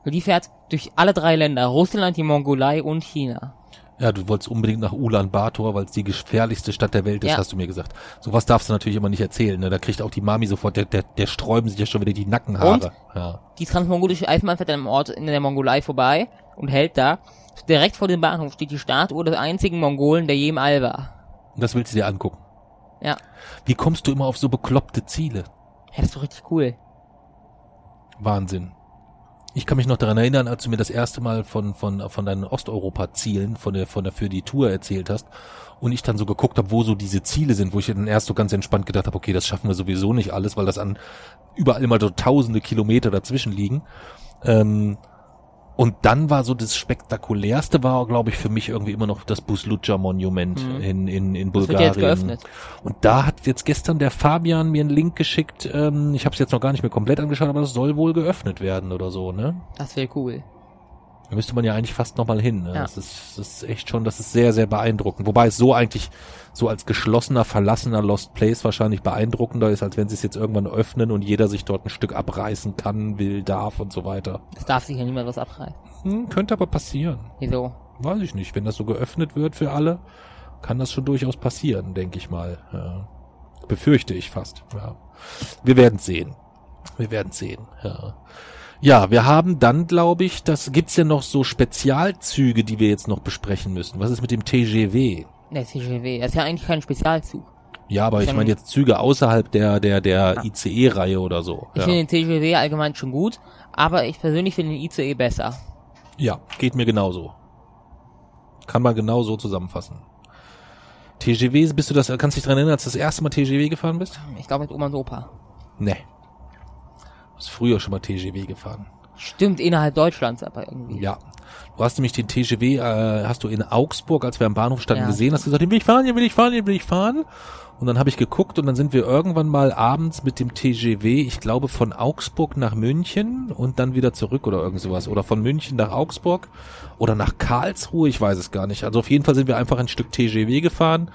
Die fährt durch alle drei Länder, Russland, die Mongolei und China. Ja, du wolltest unbedingt nach Ulaanbaatar, weil es die gefährlichste Stadt der Welt ist, Ja. hast du mir gesagt. Sowas darfst du natürlich immer nicht erzählen, ne? Da kriegt auch die Mami sofort, der, der, der sträuben sich ja schon wieder die Nackenhaare. Und? Ja. Die transmongolische Eisenbahn fährt an einem Ort in der Mongolei vorbei und hält da. Direkt vor dem Bahnhof steht die Statue des einzigen Mongolen, der je im All war. Und das willst du dir angucken. Ja. Wie kommst du immer auf so bekloppte Ziele? Ja, das ist doch richtig cool. Wahnsinn. Ich kann mich noch daran erinnern, als du mir das erste Mal von, von, von deinen Osteuropa-Zielen, von der, von der für die Tour erzählt hast und ich dann so geguckt habe, wo so diese Ziele sind, wo ich dann erst so ganz entspannt gedacht habe, okay, das schaffen wir sowieso nicht alles, weil das an überall immer so tausende Kilometer dazwischen liegen. Ähm, und dann war so das spektakulärste war, glaube ich, für mich irgendwie immer noch das Buslucha Monument Mhm. in, in, in Das wird Bulgarien. jetzt geöffnet. Und da hat jetzt gestern der Fabian mir einen Link geschickt. Ähm, ich habe es jetzt noch gar nicht mehr komplett angeschaut, aber das soll wohl geöffnet werden oder so, ne? Das wäre cool. Da müsste man ja eigentlich fast noch mal hin. Ne? Ja. Das, ist, das ist echt schon, das ist sehr, sehr beeindruckend. Wobei es so eigentlich so als geschlossener, verlassener Lost Place wahrscheinlich beeindruckender ist, als wenn sie es jetzt irgendwann öffnen und jeder sich dort ein Stück abreißen kann, will, darf und so weiter. Es darf sich ja niemand was abreißen. Hm, könnte aber passieren. Wieso? Weiß ich nicht. Wenn das so geöffnet wird für alle, kann das schon durchaus passieren, denke ich mal. Ja. Befürchte ich fast. Ja. Wir werden sehen. Wir werden sehen. Ja. Ja, wir haben dann, glaube ich, das gibt's ja noch so Spezialzüge, die wir jetzt noch besprechen müssen. Was ist mit dem TGW? Der TGW. Das ist ja eigentlich kein Spezialzug. Ja, aber ich meine jetzt Züge außerhalb der der der ICE-Reihe oder so. Ich Ja. finde den TGW allgemein schon gut, aber ich persönlich finde den ICE besser. ja, geht mir genauso. Kann man genau so zusammenfassen. TGW, bist du das, kannst du dich daran erinnern, als du das erste Mal TGW gefahren bist? Ich glaube mit Oma und Opa. Nee. Du hast früher schon mal TGW gefahren. Stimmt, innerhalb Deutschlands aber irgendwie. Ja. Du hast nämlich den TGW, äh, hast du in Augsburg, als wir am Bahnhof standen, Ja. gesehen, hast gesagt, den will ich fahren, den will ich fahren, den will ich fahren. Und dann habe ich geguckt und dann sind wir irgendwann mal abends mit dem TGW, ich glaube von Augsburg nach München und dann wieder zurück oder irgend sowas. Oder von München nach Augsburg oder nach Karlsruhe, ich weiß es gar nicht. Also auf jeden Fall sind wir einfach ein Stück TGW gefahren.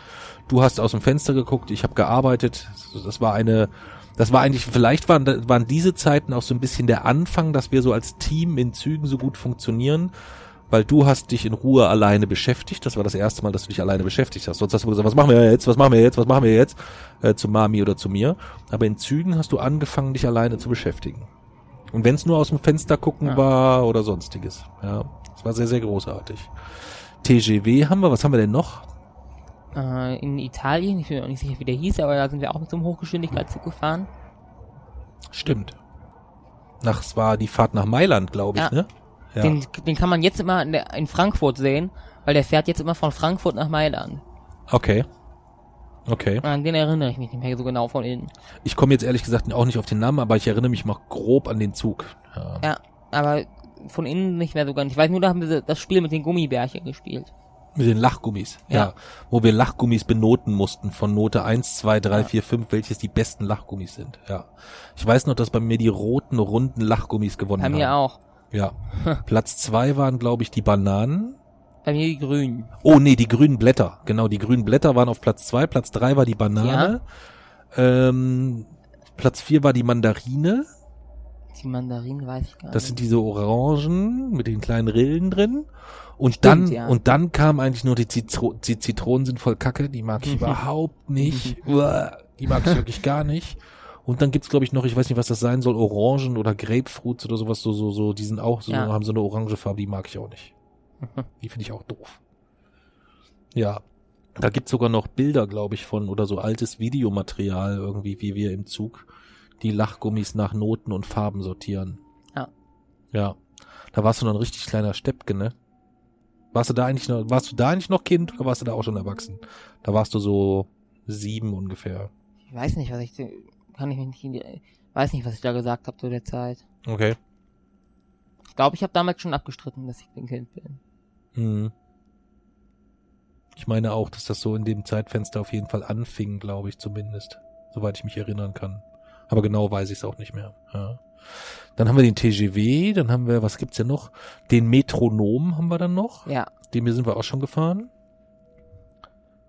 Du hast aus dem Fenster geguckt, ich habe gearbeitet. Das war eine, das war eigentlich, vielleicht waren, waren diese Zeiten auch so ein bisschen der Anfang, dass wir so als Team in Zügen so gut funktionieren, weil du hast dich in Ruhe alleine beschäftigt. Das war das erste Mal, dass du dich alleine beschäftigt hast. Sonst hast du gesagt, was machen wir jetzt, was machen wir jetzt, was machen wir jetzt, äh, zu Mami oder zu mir. Aber in Zügen hast du angefangen, dich alleine zu beschäftigen. Und wenn es nur aus dem Fenster gucken Ja. war oder sonstiges. Ja, das war sehr, sehr großartig. TGW haben wir, was haben wir denn noch? Äh, in Italien, ich bin mir auch nicht sicher, wie der hieß, aber da sind wir auch mit so einem Hochgeschwindigkeitszug gefahren. Stimmt. Nach, es war die Fahrt nach Mailand, glaube ich, Ja. ne? Ja. Den, den kann man jetzt immer in, der, in Frankfurt sehen, weil der fährt jetzt immer von Frankfurt nach Mailand. Okay. Okay. An den erinnere ich mich nicht mehr so genau von innen. Ich komme jetzt ehrlich gesagt auch nicht auf den Namen, aber ich erinnere mich noch grob an den Zug. Ja. Ja, aber von innen nicht mehr so ganz. Ich weiß nur, da haben wir das Spiel mit den Gummibärchen gespielt. Mit den Lachgummis. Ja. Ja. Wo wir Lachgummis benoten mussten von Note 1, 2, 3, Ja. 4, 5, welches die besten Lachgummis sind. Ja. Ich weiß noch, dass bei mir die roten, runden Lachgummis gewonnen Bei haben. mir auch. Ja. Platz zwei waren, glaube ich, die Bananen. Bei mir die Grünen. Oh nee, die grünen Blätter. Genau, die grünen Blätter waren auf Platz zwei. Platz drei war die Banane. Ähm, Platz vier war die Mandarine. Die Mandarinen weiß ich gar Das nicht. sind diese Orangen mit den kleinen Rillen drin. Und Stimmt, dann, ja. und dann kam eigentlich nur die, Zitro die Zitronen sind voll kacke, die mag ich überhaupt nicht. Die mag ich wirklich gar nicht. Und dann gibt's glaube ich noch, ich weiß nicht, was das sein soll, Orangen oder Grapefruits oder sowas, so, so, so, die sind auch so, Ja. haben so eine orange Farbe, die mag ich auch nicht. Die finde ich auch doof. Ja. Da gibt's sogar noch Bilder, glaube ich, von, oder so altes Videomaterial irgendwie, wie wir im Zug die Lachgummis nach Noten und Farben sortieren. Ja. Ja. Da warst du noch ein richtig kleiner Steppke, ne? Warst du da eigentlich noch, warst du da eigentlich noch Kind oder warst du da auch schon erwachsen? Da warst du so sieben ungefähr. Ich weiß nicht, was ich, kann ich mich nicht, in die, weiß nicht, was ich da gesagt habe zu der Zeit. Okay. Ich glaube, ich habe damals schon abgestritten, dass ich ein Kind bin. Hm. Ich meine auch, dass das so in dem Zeitfenster auf jeden Fall anfing, glaube ich zumindest. Soweit ich mich erinnern kann. Aber genau weiß ich es auch nicht mehr. Ja. Dann haben wir den TGW, dann haben wir, was gibt's denn noch? Den Metronom haben wir dann noch. Ja, Den sind wir auch schon gefahren.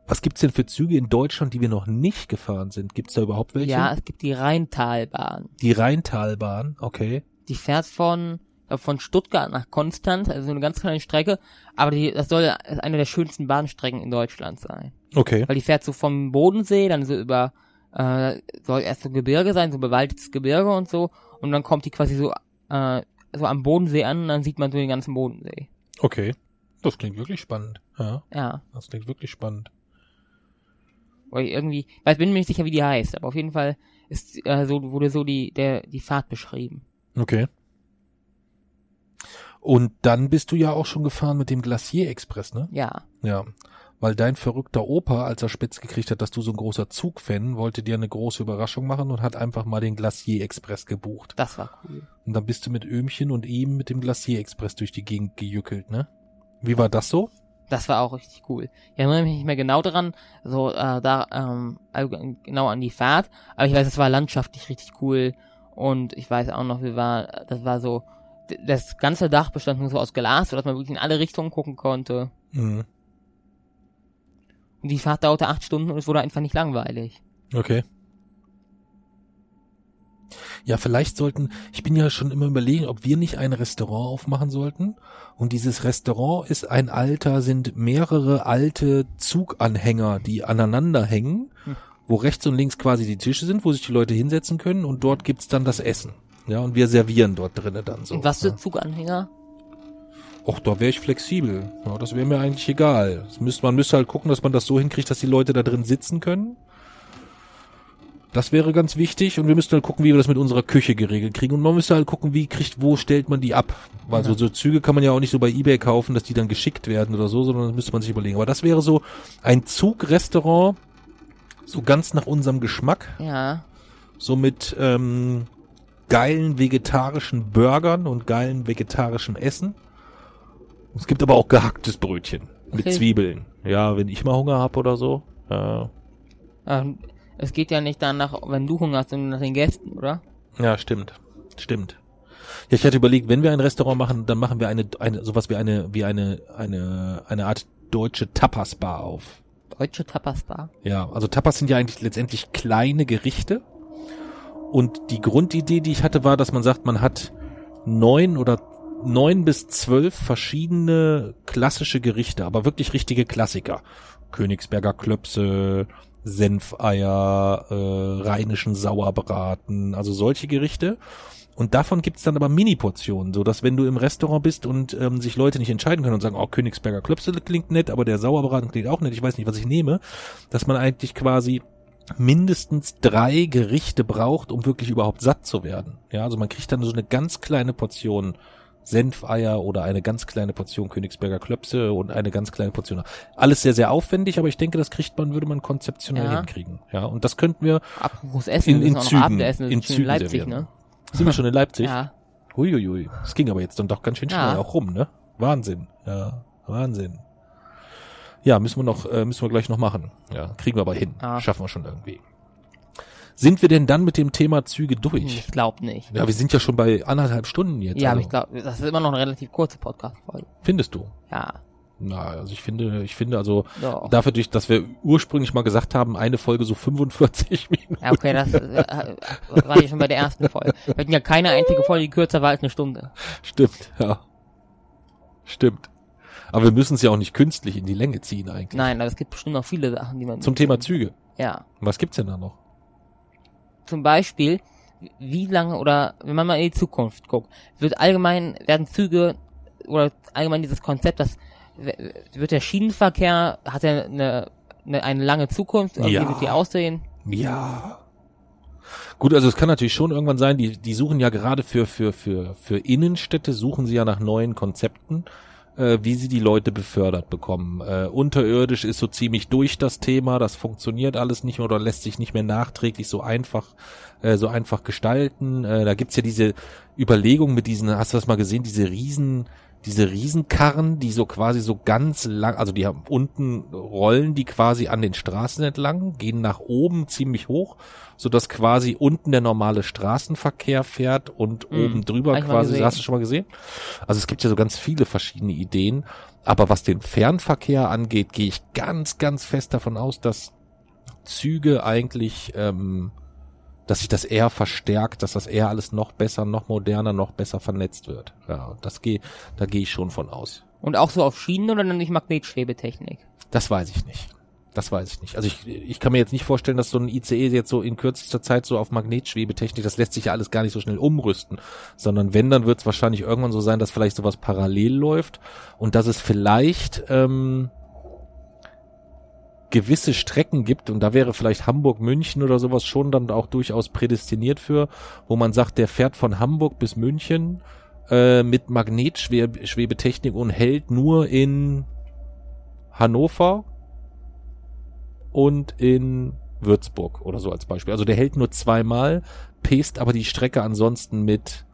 Was gibt's denn für Züge in Deutschland, die wir noch nicht gefahren sind? Gibt's da überhaupt welche? ja, es gibt die Rheintalbahn. Die Rheintalbahn, okay. Die fährt von, von Stuttgart nach Konstanz, also so eine ganz kleine Strecke, aber die, das soll eine der schönsten Bahnstrecken in Deutschland sein. Okay. Weil die fährt so vom Bodensee, dann so über, äh, soll erst so Gebirge sein, so bewaldetes Gebirge und so, und dann kommt die quasi so, äh, so am Bodensee an und dann sieht man so den ganzen Bodensee. Okay. Das klingt wirklich spannend. Ja, Ja. das klingt wirklich spannend. Weil irgendwie, weil ich bin mir nicht sicher, wie die heißt, aber auf jeden Fall ist, äh, so, wurde so die, der, die Fahrt beschrieben. Okay. Und dann bist du ja auch schon gefahren mit dem Glacier Express, ne? Ja. Ja. Weil dein verrückter Opa, als er spitz gekriegt hat, dass du so ein großer Zugfan, wollte dir eine große Überraschung machen und hat einfach mal den Glacier Express gebucht. Das war cool. Und dann bist du mit Öhmchen und ihm mit dem Glacier Express durch die Gegend gejückelt, ne? Wie war das so? Das war auch richtig cool. Ich erinnere mich nicht mehr genau daran, so äh, da ähm, genau an die Fahrt, aber ich weiß, es war landschaftlich richtig cool und ich weiß auch noch, wir war, das war so, das ganze Dach bestand nur so aus Glas, sodass man wirklich in alle Richtungen gucken konnte. Mhm. Und die Fahrt dauerte acht Stunden und es wurde einfach nicht langweilig. Okay. Ja, vielleicht sollten, ich bin ja schon immer überlegen, ob wir nicht ein Restaurant aufmachen sollten. Und dieses Restaurant ist ein alter, sind mehrere alte Zuganhänger, die aneinander hängen, Hm. wo rechts und links quasi die Tische sind, wo sich die Leute hinsetzen können und dort gibt's dann das Essen. Ja, und wir servieren dort drinnen dann so. und was für ja. Zuganhänger? Och, da wäre ich flexibel. Ja, das wäre mir eigentlich egal. Müsste, man müsste halt gucken, dass man das so hinkriegt, dass die Leute da drin sitzen können. Das wäre ganz wichtig und wir müssten halt gucken, wie wir das mit unserer Küche geregelt kriegen und man müsste halt gucken, wie kriegt, wo stellt man die ab. Weil so, Ja. so Züge kann man ja auch nicht so bei Ebay kaufen, dass die dann geschickt werden oder so, sondern das müsste man sich überlegen. Aber das wäre so ein Zugrestaurant, so ganz nach unserem Geschmack, Ja. so mit ähm, geilen vegetarischen Burgern und geilen vegetarischen Essen. Es gibt aber auch gehacktes Brötchen mit Okay. Zwiebeln. Ja, wenn ich mal Hunger hab oder so. Ja, Ähm, es geht ja nicht danach, wenn du Hunger hast, sondern nach den Gästen, oder? ja stimmt. Stimmt. Ja, ich hatte überlegt, wenn wir ein Restaurant machen, dann machen wir eine, eine sowas wie eine, wie eine, eine, eine Art deutsche Tapas-Bar auf. Deutsche Tapas-Bar. Ja, also Tapas sind ja eigentlich letztendlich kleine Gerichte. Und die Grundidee, die ich hatte, war, dass man sagt, man hat neun oder neun bis zwölf verschiedene klassische Gerichte, aber wirklich richtige Klassiker. Königsberger Klöpse, Senfeier, äh, rheinischen Sauerbraten, also solche Gerichte. Und davon gibt's dann aber Mini-Portionen, so dass wenn du im Restaurant bist und ähm, sich Leute nicht entscheiden können und sagen, oh, Königsberger Klöpse klingt nett, aber der Sauerbraten klingt auch nett, ich weiß nicht, was ich nehme, dass man eigentlich quasi mindestens drei Gerichte braucht, um wirklich überhaupt satt zu werden. Ja, also man kriegt dann so eine ganz kleine Portion Senfeier oder eine ganz kleine Portion Königsberger Klöpse und eine ganz kleine Portion. Alles sehr, sehr aufwendig, aber ich denke, das kriegt man, würde man konzeptionell Ja. hinkriegen. Ja, und das könnten wir Apropos Essen, in, in Zügen, das in Zügen Leipzig, servieren. ne? Sind wir schon in Leipzig? Ja. Huiuiui. Es ging aber jetzt dann doch ganz schön schnell Ja. auch rum, ne? Wahnsinn. Ja, Wahnsinn. Ja, müssen wir noch, äh, müssen wir gleich noch machen. Ja, kriegen wir aber hin. Ja. Schaffen wir schon irgendwie. Sind wir denn dann mit dem Thema Züge durch? Ich glaube nicht. Ja, wir sind ja schon bei anderthalb Stunden jetzt. Ja, aber also. ich glaube, das ist immer noch eine relativ kurze Podcast-Folge. Findest du? Ja. Na, also ich finde, ich finde also Doch. dafür, durch, dass wir ursprünglich mal gesagt haben, eine Folge so 45 Minuten. Ja, okay, das äh, war ja schon bei der ersten Folge. Wir hatten ja keine einzige Folge, die kürzer war als eine Stunde. Stimmt, ja. Stimmt. Aber wir müssen es ja auch nicht künstlich in die Länge ziehen eigentlich. Nein, aber es gibt bestimmt noch viele Sachen, die man... Zum Thema Züge. Ja. Was gibt's denn da noch? Zum Beispiel, wie lange oder wenn man mal in die Zukunft guckt, wird allgemein, werden Züge oder allgemein dieses Konzept, dass wird der Schienenverkehr, hat er eine, eine, eine lange Zukunft, irgendwie Ja. wird die aussehen? Ja. Gut, also es kann natürlich schon irgendwann sein, die, die suchen ja gerade für, für, für, für Innenstädte, suchen sie ja nach neuen Konzepten, äh, wie sie die Leute befördert bekommen. Äh, unterirdisch ist so ziemlich durch das Thema, das funktioniert alles nicht mehr oder lässt sich nicht mehr nachträglich so einfach, äh, so einfach gestalten. Äh, da gibt's ja diese Überlegung mit diesen, hast du das mal gesehen, diese riesen, diese Riesenkarren, die so quasi so ganz lang, also die haben unten rollen die quasi an den Straßen entlang, gehen nach oben ziemlich hoch, so dass quasi unten der normale Straßenverkehr fährt und Hm, oben drüber hab ich mal quasi, gesehen. hast du schon mal gesehen? Also es gibt ja so ganz viele verschiedene Ideen, aber was den Fernverkehr angeht, gehe ich ganz, ganz fest davon aus, dass Züge eigentlich, ähm, dass sich das eher verstärkt, dass das eher alles noch besser, noch moderner, noch besser vernetzt wird. Ja, das gehe, da gehe ich schon von aus. Und auch so auf Schienen oder dann durch Magnetschwebetechnik? Das weiß ich nicht. Das weiß ich nicht. Also ich, ich kann mir jetzt nicht vorstellen, dass so ein ICE jetzt so in kürzester Zeit so auf Magnetschwebetechnik, das lässt sich ja alles gar nicht so schnell umrüsten, sondern wenn, dann wird es wahrscheinlich irgendwann so sein, dass vielleicht sowas parallel läuft und dass es vielleicht ähm, gewisse Strecken gibt und da wäre vielleicht Hamburg, München oder sowas schon dann auch durchaus prädestiniert für, wo man sagt, der fährt von Hamburg bis München äh, mit Magnetschwebetechnik und hält nur in Hannover und in Würzburg oder so als Beispiel. Also der hält nur zweimal, pest aber die Strecke ansonsten mit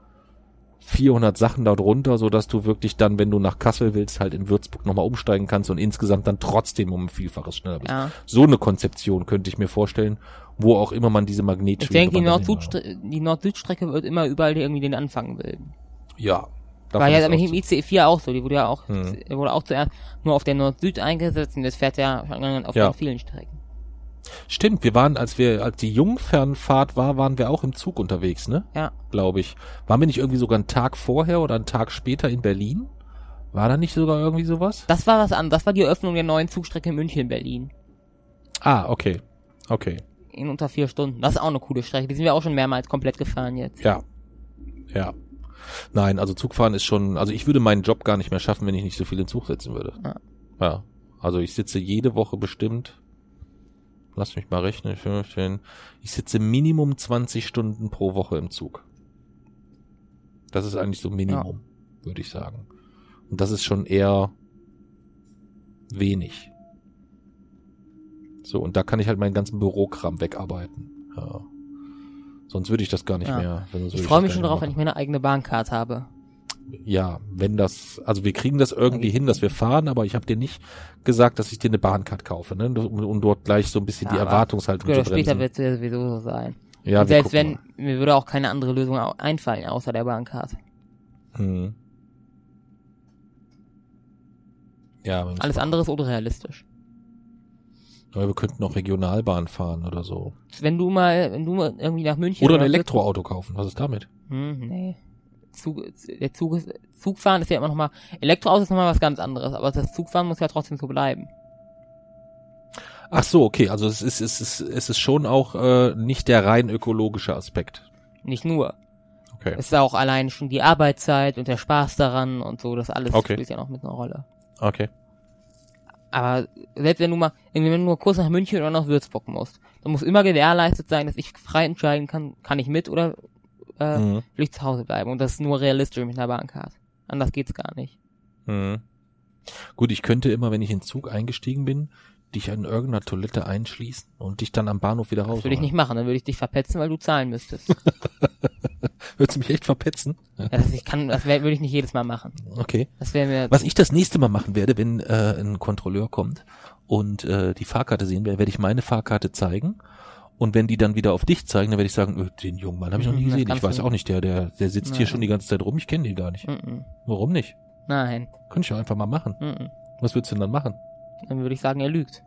400 Sachen dort runter, so dass du wirklich dann, wenn du nach Kassel willst, halt in Würzburg nochmal umsteigen kannst und insgesamt dann trotzdem um ein Vielfaches schneller bist. Ja. So eine Konzeption könnte ich mir vorstellen, wo auch immer man diese Ich Magnetschwebe denke, die Nord-Süd-Strecke wird immer überall irgendwie den Anfang bilden. Ja. War ja ist aber im auszugehen. ICE 4 auch so, die wurde ja auch, Hm. wurde auch zuerst nur auf der Nord-Süd eingesetzt und das fährt ja schon auf Ja. vielen Strecken. Stimmt, wir waren, als wir, als die Jungfernfahrt war, waren wir auch im Zug unterwegs, ne? Ja. Glaube ich. Waren wir nicht irgendwie sogar einen Tag vorher oder einen Tag später in Berlin? War da nicht sogar irgendwie sowas? Das war was anderes, das war die Eröffnung der neuen Zugstrecke München-Berlin. Ah, okay. Okay. In unter vier Stunden. Das ist auch eine coole Strecke. Die sind wir auch schon mehrmals komplett gefahren jetzt. Ja. Ja. Nein, also Zugfahren ist schon, also ich würde meinen Job gar nicht mehr schaffen, wenn ich nicht so viel in Zug sitzen würde. Ja. Ja. Also ich sitze jede Woche bestimmt, lass mich mal rechnen, 15, ich sitze Minimum 20 Stunden pro Woche im Zug. Das ist eigentlich so Minimum, würde ich sagen. Und das ist schon eher wenig. So, und da kann ich halt meinen ganzen Bürokram wegarbeiten. Ja. Sonst würde ich das gar nicht Ja. mehr. würde Ich freue mich schon nicht darauf, wenn machen. ich meine eigene Bahncard habe. Ja, wenn das, also wir kriegen das irgendwie hin, dass wir fahren, aber ich habe dir nicht gesagt, dass ich dir eine Bahncard kaufe, ne? Um, um dort gleich so ein bisschen Ja, die Erwartungshaltung zu später bremsen. wird es ja sowieso so sein. ja, und selbst wenn, mir würde auch keine andere Lösung einfallen, außer der Bahncard. mal. Hm. Ja, Alles mal andere ist unrealistisch. Aber wir könnten auch Regionalbahn fahren oder so. Wenn du mal, wenn du mal irgendwie nach München Oder ein Elektroauto kaufen. Was ist damit? Hm, nee. Zug, der Zug ist, Zugfahren ist ja immer noch mal, Elektroauto ist noch mal was ganz anderes, aber das Zugfahren muss ja trotzdem so bleiben. Ach so, okay. Also es ist, es ist, es ist schon auch äh, nicht der rein ökologische Aspekt. Nicht nur. Okay. Es ist auch allein schon die Arbeitszeit und der Spaß daran und so, das alles Okay. spielt ja noch mit einer Rolle. Okay. Aber selbst wenn du mal, irgendwie wenn du nur kurz nach München oder nach Würzburg musst, dann muss immer gewährleistet sein, dass ich frei entscheiden kann, kann ich mit oder äh, Mhm. will ich zu Hause bleiben. Und das ist nur realistisch mit einer Bahncard. Anders geht's gar nicht. Hm. Gut, ich könnte immer, wenn ich in den Zug eingestiegen bin, dich in irgendeiner Toilette einschließen und dich dann am Bahnhof wieder raus. Das würde ich nicht machen, dann würde ich dich verpetzen, weil du zahlen müsstest. Würdest du mich echt verpetzen? Ja. das, ich kann, das wär, würde ich nicht jedes Mal machen. Okay. Das wäre mir. Was ich das nächste Mal machen werde, wenn äh, ein Kontrolleur kommt und äh, die Fahrkarte sehen will, werde ich meine Fahrkarte zeigen. Und wenn die dann wieder auf dich zeigen, dann werde ich sagen, öh, den jungen Mann habe ich noch nie Mhm, gesehen. Ich weiß auch nicht, der, der, der sitzt hier Nein. schon die ganze Zeit rum. Ich kenne den gar nicht. Mhm. Warum nicht? Nein. Könnte ich doch einfach mal machen. Mhm. Was würdest du denn dann machen? Dann würde ich sagen, er lügt.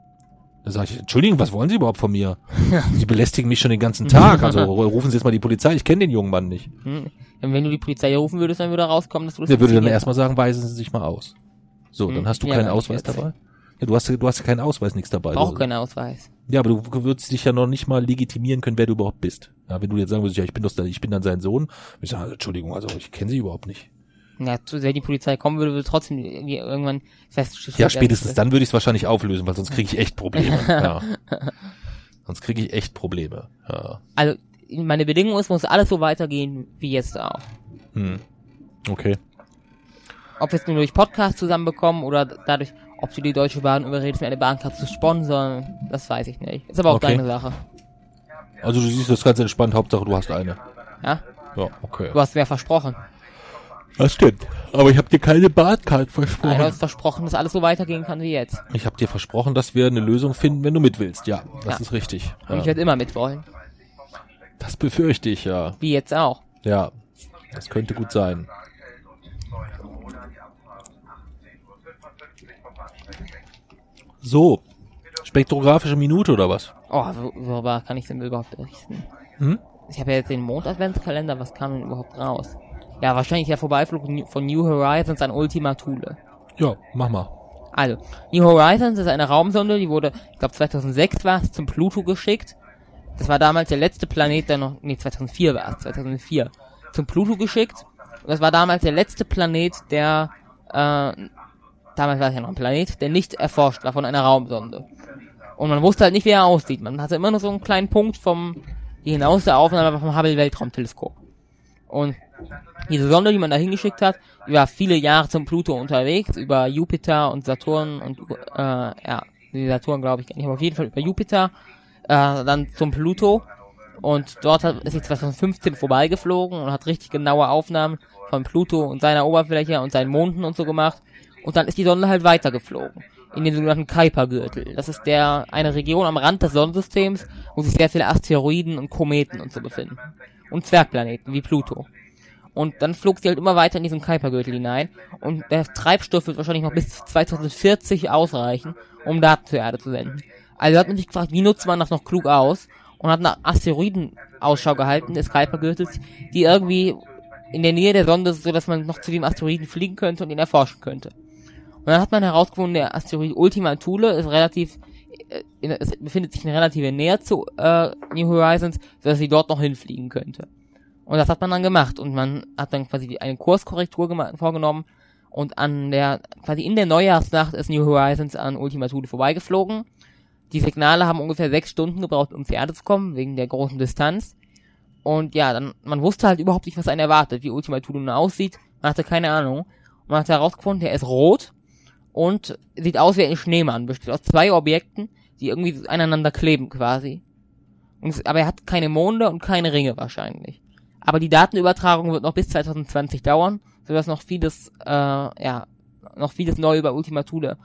Da sage ich, Entschuldigung, was wollen Sie überhaupt von mir? Sie belästigen mich schon den ganzen Tag. Also rufen Sie jetzt mal die Polizei. Ich kenne den jungen Mann nicht. Und wenn du die Polizei rufen würdest, dann würde rauskommen, dass du das Der würde dann erstmal sagen, weisen Sie sich mal aus. So, dann Hm, hast du ja, keinen Ausweis dabei. Ja, du hast, du hast ja keinen Ausweis, nichts dabei. Du- keinen Ausweis. Ja, aber du würdest dich ja noch nicht mal legitimieren können, wer du überhaupt bist. Ja, wenn du jetzt sagen würdest, ja, ich bin doch, ich bin dann sein Sohn, würde ich sagen, Entschuldigung, also ich kenne sie überhaupt nicht. Ja, zu- wenn die Polizei kommen würde, würde trotzdem irgendwie irgendwann feststellen. Ja, spätestens dann würde ich es wahrscheinlich auflösen, weil sonst kriege ich echt Probleme. ja. Sonst kriege ich echt Probleme. Ja. Also, meine Bedingung ist, muss alles so weitergehen wie jetzt auch. Hm. Okay. Ob wir es nur durch Podcast zusammenbekommen oder dadurch, ob du die Deutsche Bahn überredest, mir eine Bahncard zu sponsern, das weiß ich nicht. Ist aber auch Okay. deine Sache. Also du siehst das ganz entspannt, Hauptsache du hast eine. Ja? Ja, okay. Du hast mir versprochen. Das stimmt. Aber ich habe dir keine Badcard Nein, du versprochen. hast versprochen, dass alles so weitergehen kann wie jetzt. Ich habe dir versprochen, dass wir eine Lösung finden, wenn du mit willst. Ja, das Ja. ist richtig. Und ich Ja. werde immer mitwollen. Das befürchte ich, ja. Wie jetzt auch. Ja, das könnte gut sein. So, spektrographische Minute oder was? Oh, wo- worüber kann ich denn überhaupt berichten? Hm? Ich habe ja jetzt den Mond-Adventskalender, was kam denn überhaupt raus? Ja, wahrscheinlich der Vorbeiflug von New Horizons an Ultima Thule. Ja, mach mal. Also, New Horizons ist eine Raumsonde, die wurde, ich glaube 2006 war es, zum Pluto geschickt. Das war damals der letzte Planet, der noch, nee, 2004 war es, 2004, zum Pluto geschickt. Und das war damals der letzte Planet, der, äh, damals war es ja noch ein Planet, der nicht erforscht war von einer Raumsonde. Und man wusste halt nicht, wie er aussieht. Man hatte immer nur so einen kleinen Punkt vom, die hinaus der Aufnahme vom Hubble Weltraumteleskop. Und diese Sonde, die man da hingeschickt hat, die war viele Jahre zum Pluto unterwegs, über Jupiter und Saturn und, äh, ja, die Saturn glaube ich gar nicht, aber auf jeden Fall über Jupiter, äh, dann zum Pluto. Und dort hat, ist sie 2015 vorbeigeflogen und hat richtig genaue Aufnahmen von Pluto und seiner Oberfläche und seinen Monden und so gemacht. Und dann ist die Sonde halt weitergeflogen. In den sogenannten Kuiper-Gürtel. Das ist der, eine Region am Rand des Sonnensystems, wo sich sehr viele Asteroiden und Kometen und so befinden. Und Zwergplaneten, wie Pluto. Und dann flog sie halt immer weiter in diesen Kuipergürtel hinein. Und der Treibstoff wird wahrscheinlich noch bis 2040 ausreichen, um Daten zur Erde zu senden. Also hat man sich gefragt, wie nutzt man das noch klug aus? Und hat nach Asteroiden Ausschau gehalten, des Kuipergürtels, die irgendwie in der Nähe der Sonde sind, so dass man noch zu dem Asteroiden fliegen könnte und ihn erforschen könnte. Und dann hat man herausgefunden, der Asteroid Ultima Thule ist relativ, äh, es befindet sich in relativer Nähe zu äh, New Horizons, sodass sie dort noch hinfliegen könnte. Und das hat man dann gemacht und man hat dann quasi eine Kurskorrektur vorgenommen und an der, quasi in der Neujahrsnacht ist New Horizons an Ultima Thule vorbeigeflogen. Die Signale haben ungefähr sechs Stunden gebraucht, um zur Erde zu kommen, wegen der großen Distanz. Und ja, dann, man wusste halt überhaupt nicht, was einen erwartet, wie Ultima Thule nun aussieht. Man hatte keine Ahnung. Und man hat herausgefunden, der ist rot und sieht aus wie ein Schneemann, besteht aus zwei Objekten, die irgendwie aneinander kleben quasi. Und aber er hat keine Monde und keine Ringe wahrscheinlich. Aber die Datenübertragung wird noch bis 2020 dauern, sodass noch vieles, äh, ja, noch vieles neu über Ultima Thule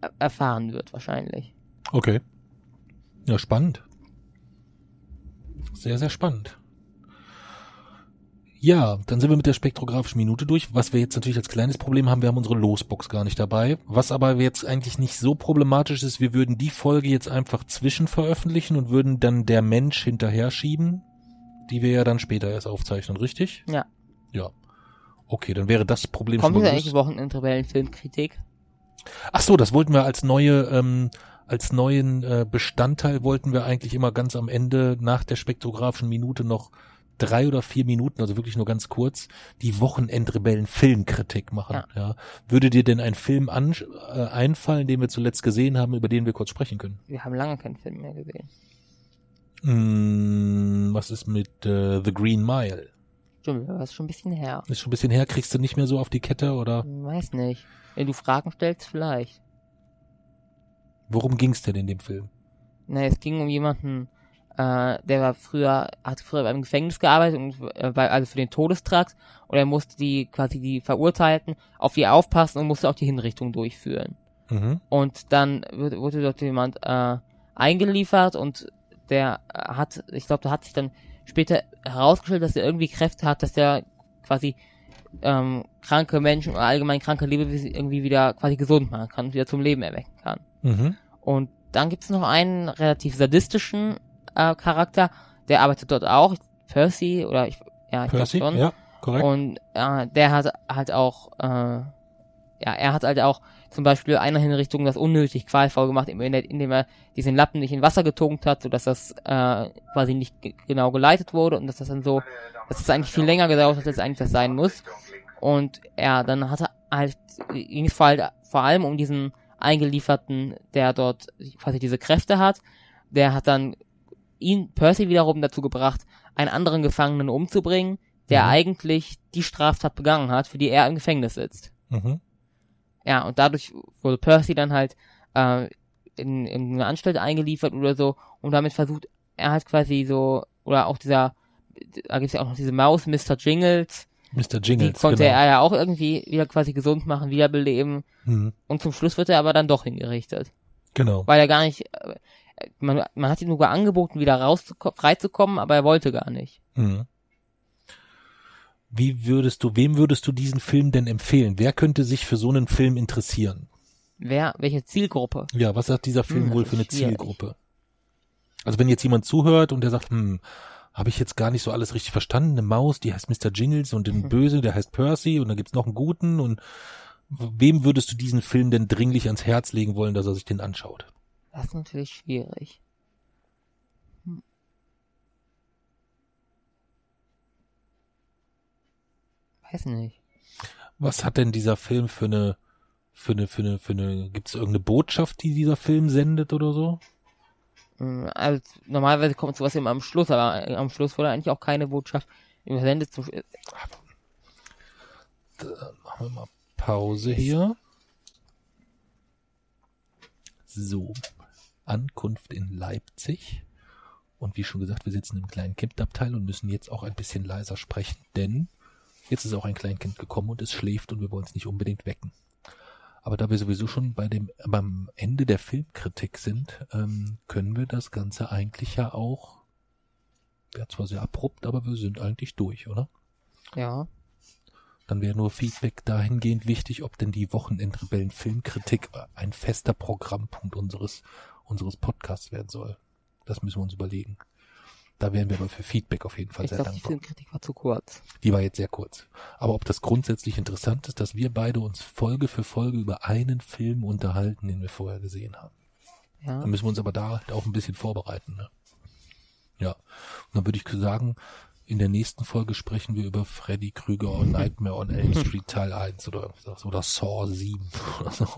er- erfahren wird wahrscheinlich. Okay. Ja, spannend. Sehr, sehr spannend. Ja, dann sind wir mit der spektrographischen Minute durch. Was wir jetzt natürlich als kleines Problem haben, wir haben unsere Losbox gar nicht dabei. Was aber jetzt eigentlich nicht so problematisch ist, wir würden die Folge jetzt einfach zwischen veröffentlichen und würden dann der Mensch hinterher schieben, die wir ja dann später erst aufzeichnen, richtig? Ja. Ja. Okay, dann wäre das Problem Kommt schon jetzt mal eigentlich gelöst. Wochenendrebellen Filmkritik? Ach so, das wollten wir als neue, ähm, als neuen äh, Bestandteil wollten wir eigentlich immer ganz am Ende nach der spektrographischen Minute noch drei oder vier Minuten, also wirklich nur ganz kurz, die Wochenendrebellen Filmkritik machen. Ja. Würde dir denn ein Film an, äh, einfallen, den wir zuletzt gesehen haben, über den wir kurz sprechen können? Wir haben lange keinen Film mehr gesehen. Mm, was ist mit äh, The Green Mile? Stimmt, das ist schon ein bisschen her. Ist schon ein bisschen her, kriegst du nicht mehr so auf die Kette oder Weiß nicht. Wenn du Fragen stellst, vielleicht. worum ging's denn in dem Film? Na, es ging um jemanden, äh, der war früher, hat früher beim Gefängnis gearbeitet und äh, bei, also für den Todestrakt und er musste die quasi die Verurteilten auf die aufpassen und musste auch die Hinrichtung durchführen. Mhm. Und dann wurde, wurde dort jemand äh, eingeliefert und der hat, ich glaube, da hat sich dann später herausgestellt, dass er irgendwie Kräfte hat, dass er quasi ähm, kranke Menschen oder allgemein kranke Lebewesen irgendwie wieder quasi gesund machen kann und wieder zum Leben erwecken kann. Mhm. Und dann gibt es noch einen relativ sadistischen äh, Charakter, der arbeitet dort auch, Percy oder ich, ja, ich glaube Percy? schon. Ja, korrekt. Und äh, der hat halt auch, äh, ja, er hat halt auch zum Beispiel einer Hinrichtung das unnötig qualvoll gemacht, indem er, diesen Lappen nicht in Wasser getunkt hat, sodass das äh, quasi nicht ge genau geleitet wurde und dass das dann so, dass es eigentlich viel länger gedauert hat, als eigentlich das sein muss. Und ja, dann hat er halt, ging es vor, halt, vor allem um diesen Eingelieferten, der dort quasi diese Kräfte hat. Der hat dann ihn, Percy wiederum dazu gebracht, einen anderen Gefangenen umzubringen, der Mhm. eigentlich die Straftat begangen hat, für die er im Gefängnis sitzt. Mhm. Ja, und dadurch wurde Percy dann halt äh, in, in eine Anstalt eingeliefert oder so und damit versucht, er hat quasi so, oder auch dieser, da gibt's ja auch noch diese Maus, Mr. Jingles, Mr. die Jingles, konnte genau. er ja auch irgendwie wieder quasi gesund machen, wiederbeleben Mhm. und zum Schluss wird er aber dann doch hingerichtet, Genau. weil er gar nicht, man, man hat ihm sogar angeboten, wieder rauszukommen, freizukommen, aber er wollte gar nicht. Mhm. Wie würdest du, wem würdest du diesen Film denn empfehlen? Wer könnte sich für so einen Film interessieren? Wer, welche Zielgruppe? Ja, was hat dieser Film Hm, wohl für eine schwierig. Zielgruppe? Also wenn jetzt jemand zuhört und der sagt, hm, habe ich jetzt gar nicht so alles richtig verstanden, eine Maus, die heißt Mr. Jingles und Mhm. ein Böse, der heißt Percy und dann gibt's noch einen Guten und wem würdest du diesen Film denn dringlich ans Herz legen wollen, dass er sich den anschaut? Das ist natürlich schwierig. Hm. Weiß nicht. Was hat denn dieser Film für eine, für eine, für eine, für eine, gibt's irgendeine Botschaft, die dieser Film sendet oder so? Also normalerweise kommt sowas immer am Schluss, aber am Schluss wurde eigentlich auch keine Botschaft übersendet. Dann machen wir mal Pause hier. So, Ankunft in Leipzig. Und wie schon gesagt, wir sitzen im kleinen Kindabteil und müssen jetzt auch ein bisschen leiser sprechen, denn jetzt ist auch ein Kleinkind gekommen und es schläft und wir wollen es nicht unbedingt wecken. Aber da wir sowieso schon bei dem beim Ende der Filmkritik sind, ähm, können wir das Ganze eigentlich ja auch, ja zwar sehr abrupt, aber wir sind eigentlich durch, oder? ja. Dann wäre nur Feedback dahingehend wichtig, ob denn die Wochenendrebellen Filmkritik ein fester Programmpunkt unseres, unseres Podcasts werden soll. Das müssen wir uns überlegen. Da wären wir aber für Feedback auf jeden Fall Ich sehr glaube, die dankbar. Filmkritik war zu kurz. Die war jetzt sehr kurz. Aber ob das grundsätzlich interessant ist, dass wir beide uns Folge für Folge über einen Film unterhalten, den wir vorher gesehen haben. Ja. Dann müssen wir uns aber da halt auch ein bisschen vorbereiten. Ne? Ja. Und dann würde ich sagen, in der nächsten Folge sprechen wir über Freddy Krüger und Nightmare on Elm Street Teil 1 oder irgendwas. Oder Saw 7 oder so.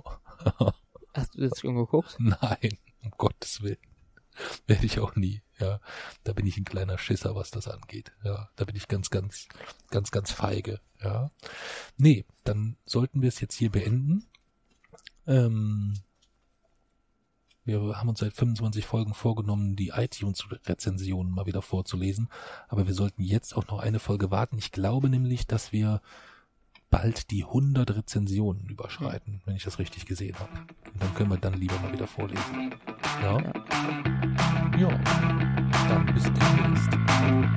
Hast du das schon geguckt? Nein, um Gottes Willen. Werde ich auch nie. Ja, da bin ich ein kleiner Schisser, was das angeht. Ja, da bin ich ganz, ganz, ganz, ganz feige. Ja, nee, dann sollten wir es jetzt hier beenden. Ähm, wir haben uns seit 25 Folgen vorgenommen, die iTunes-Rezensionen mal wieder vorzulesen. Aber wir sollten jetzt auch noch eine Folge warten. Ich glaube nämlich, dass wir bald die 100 Rezensionen überschreiten, wenn ich das richtig gesehen habe. Und dann können wir dann lieber mal wieder vorlesen. Ja? Ja. Dann bis demnächst.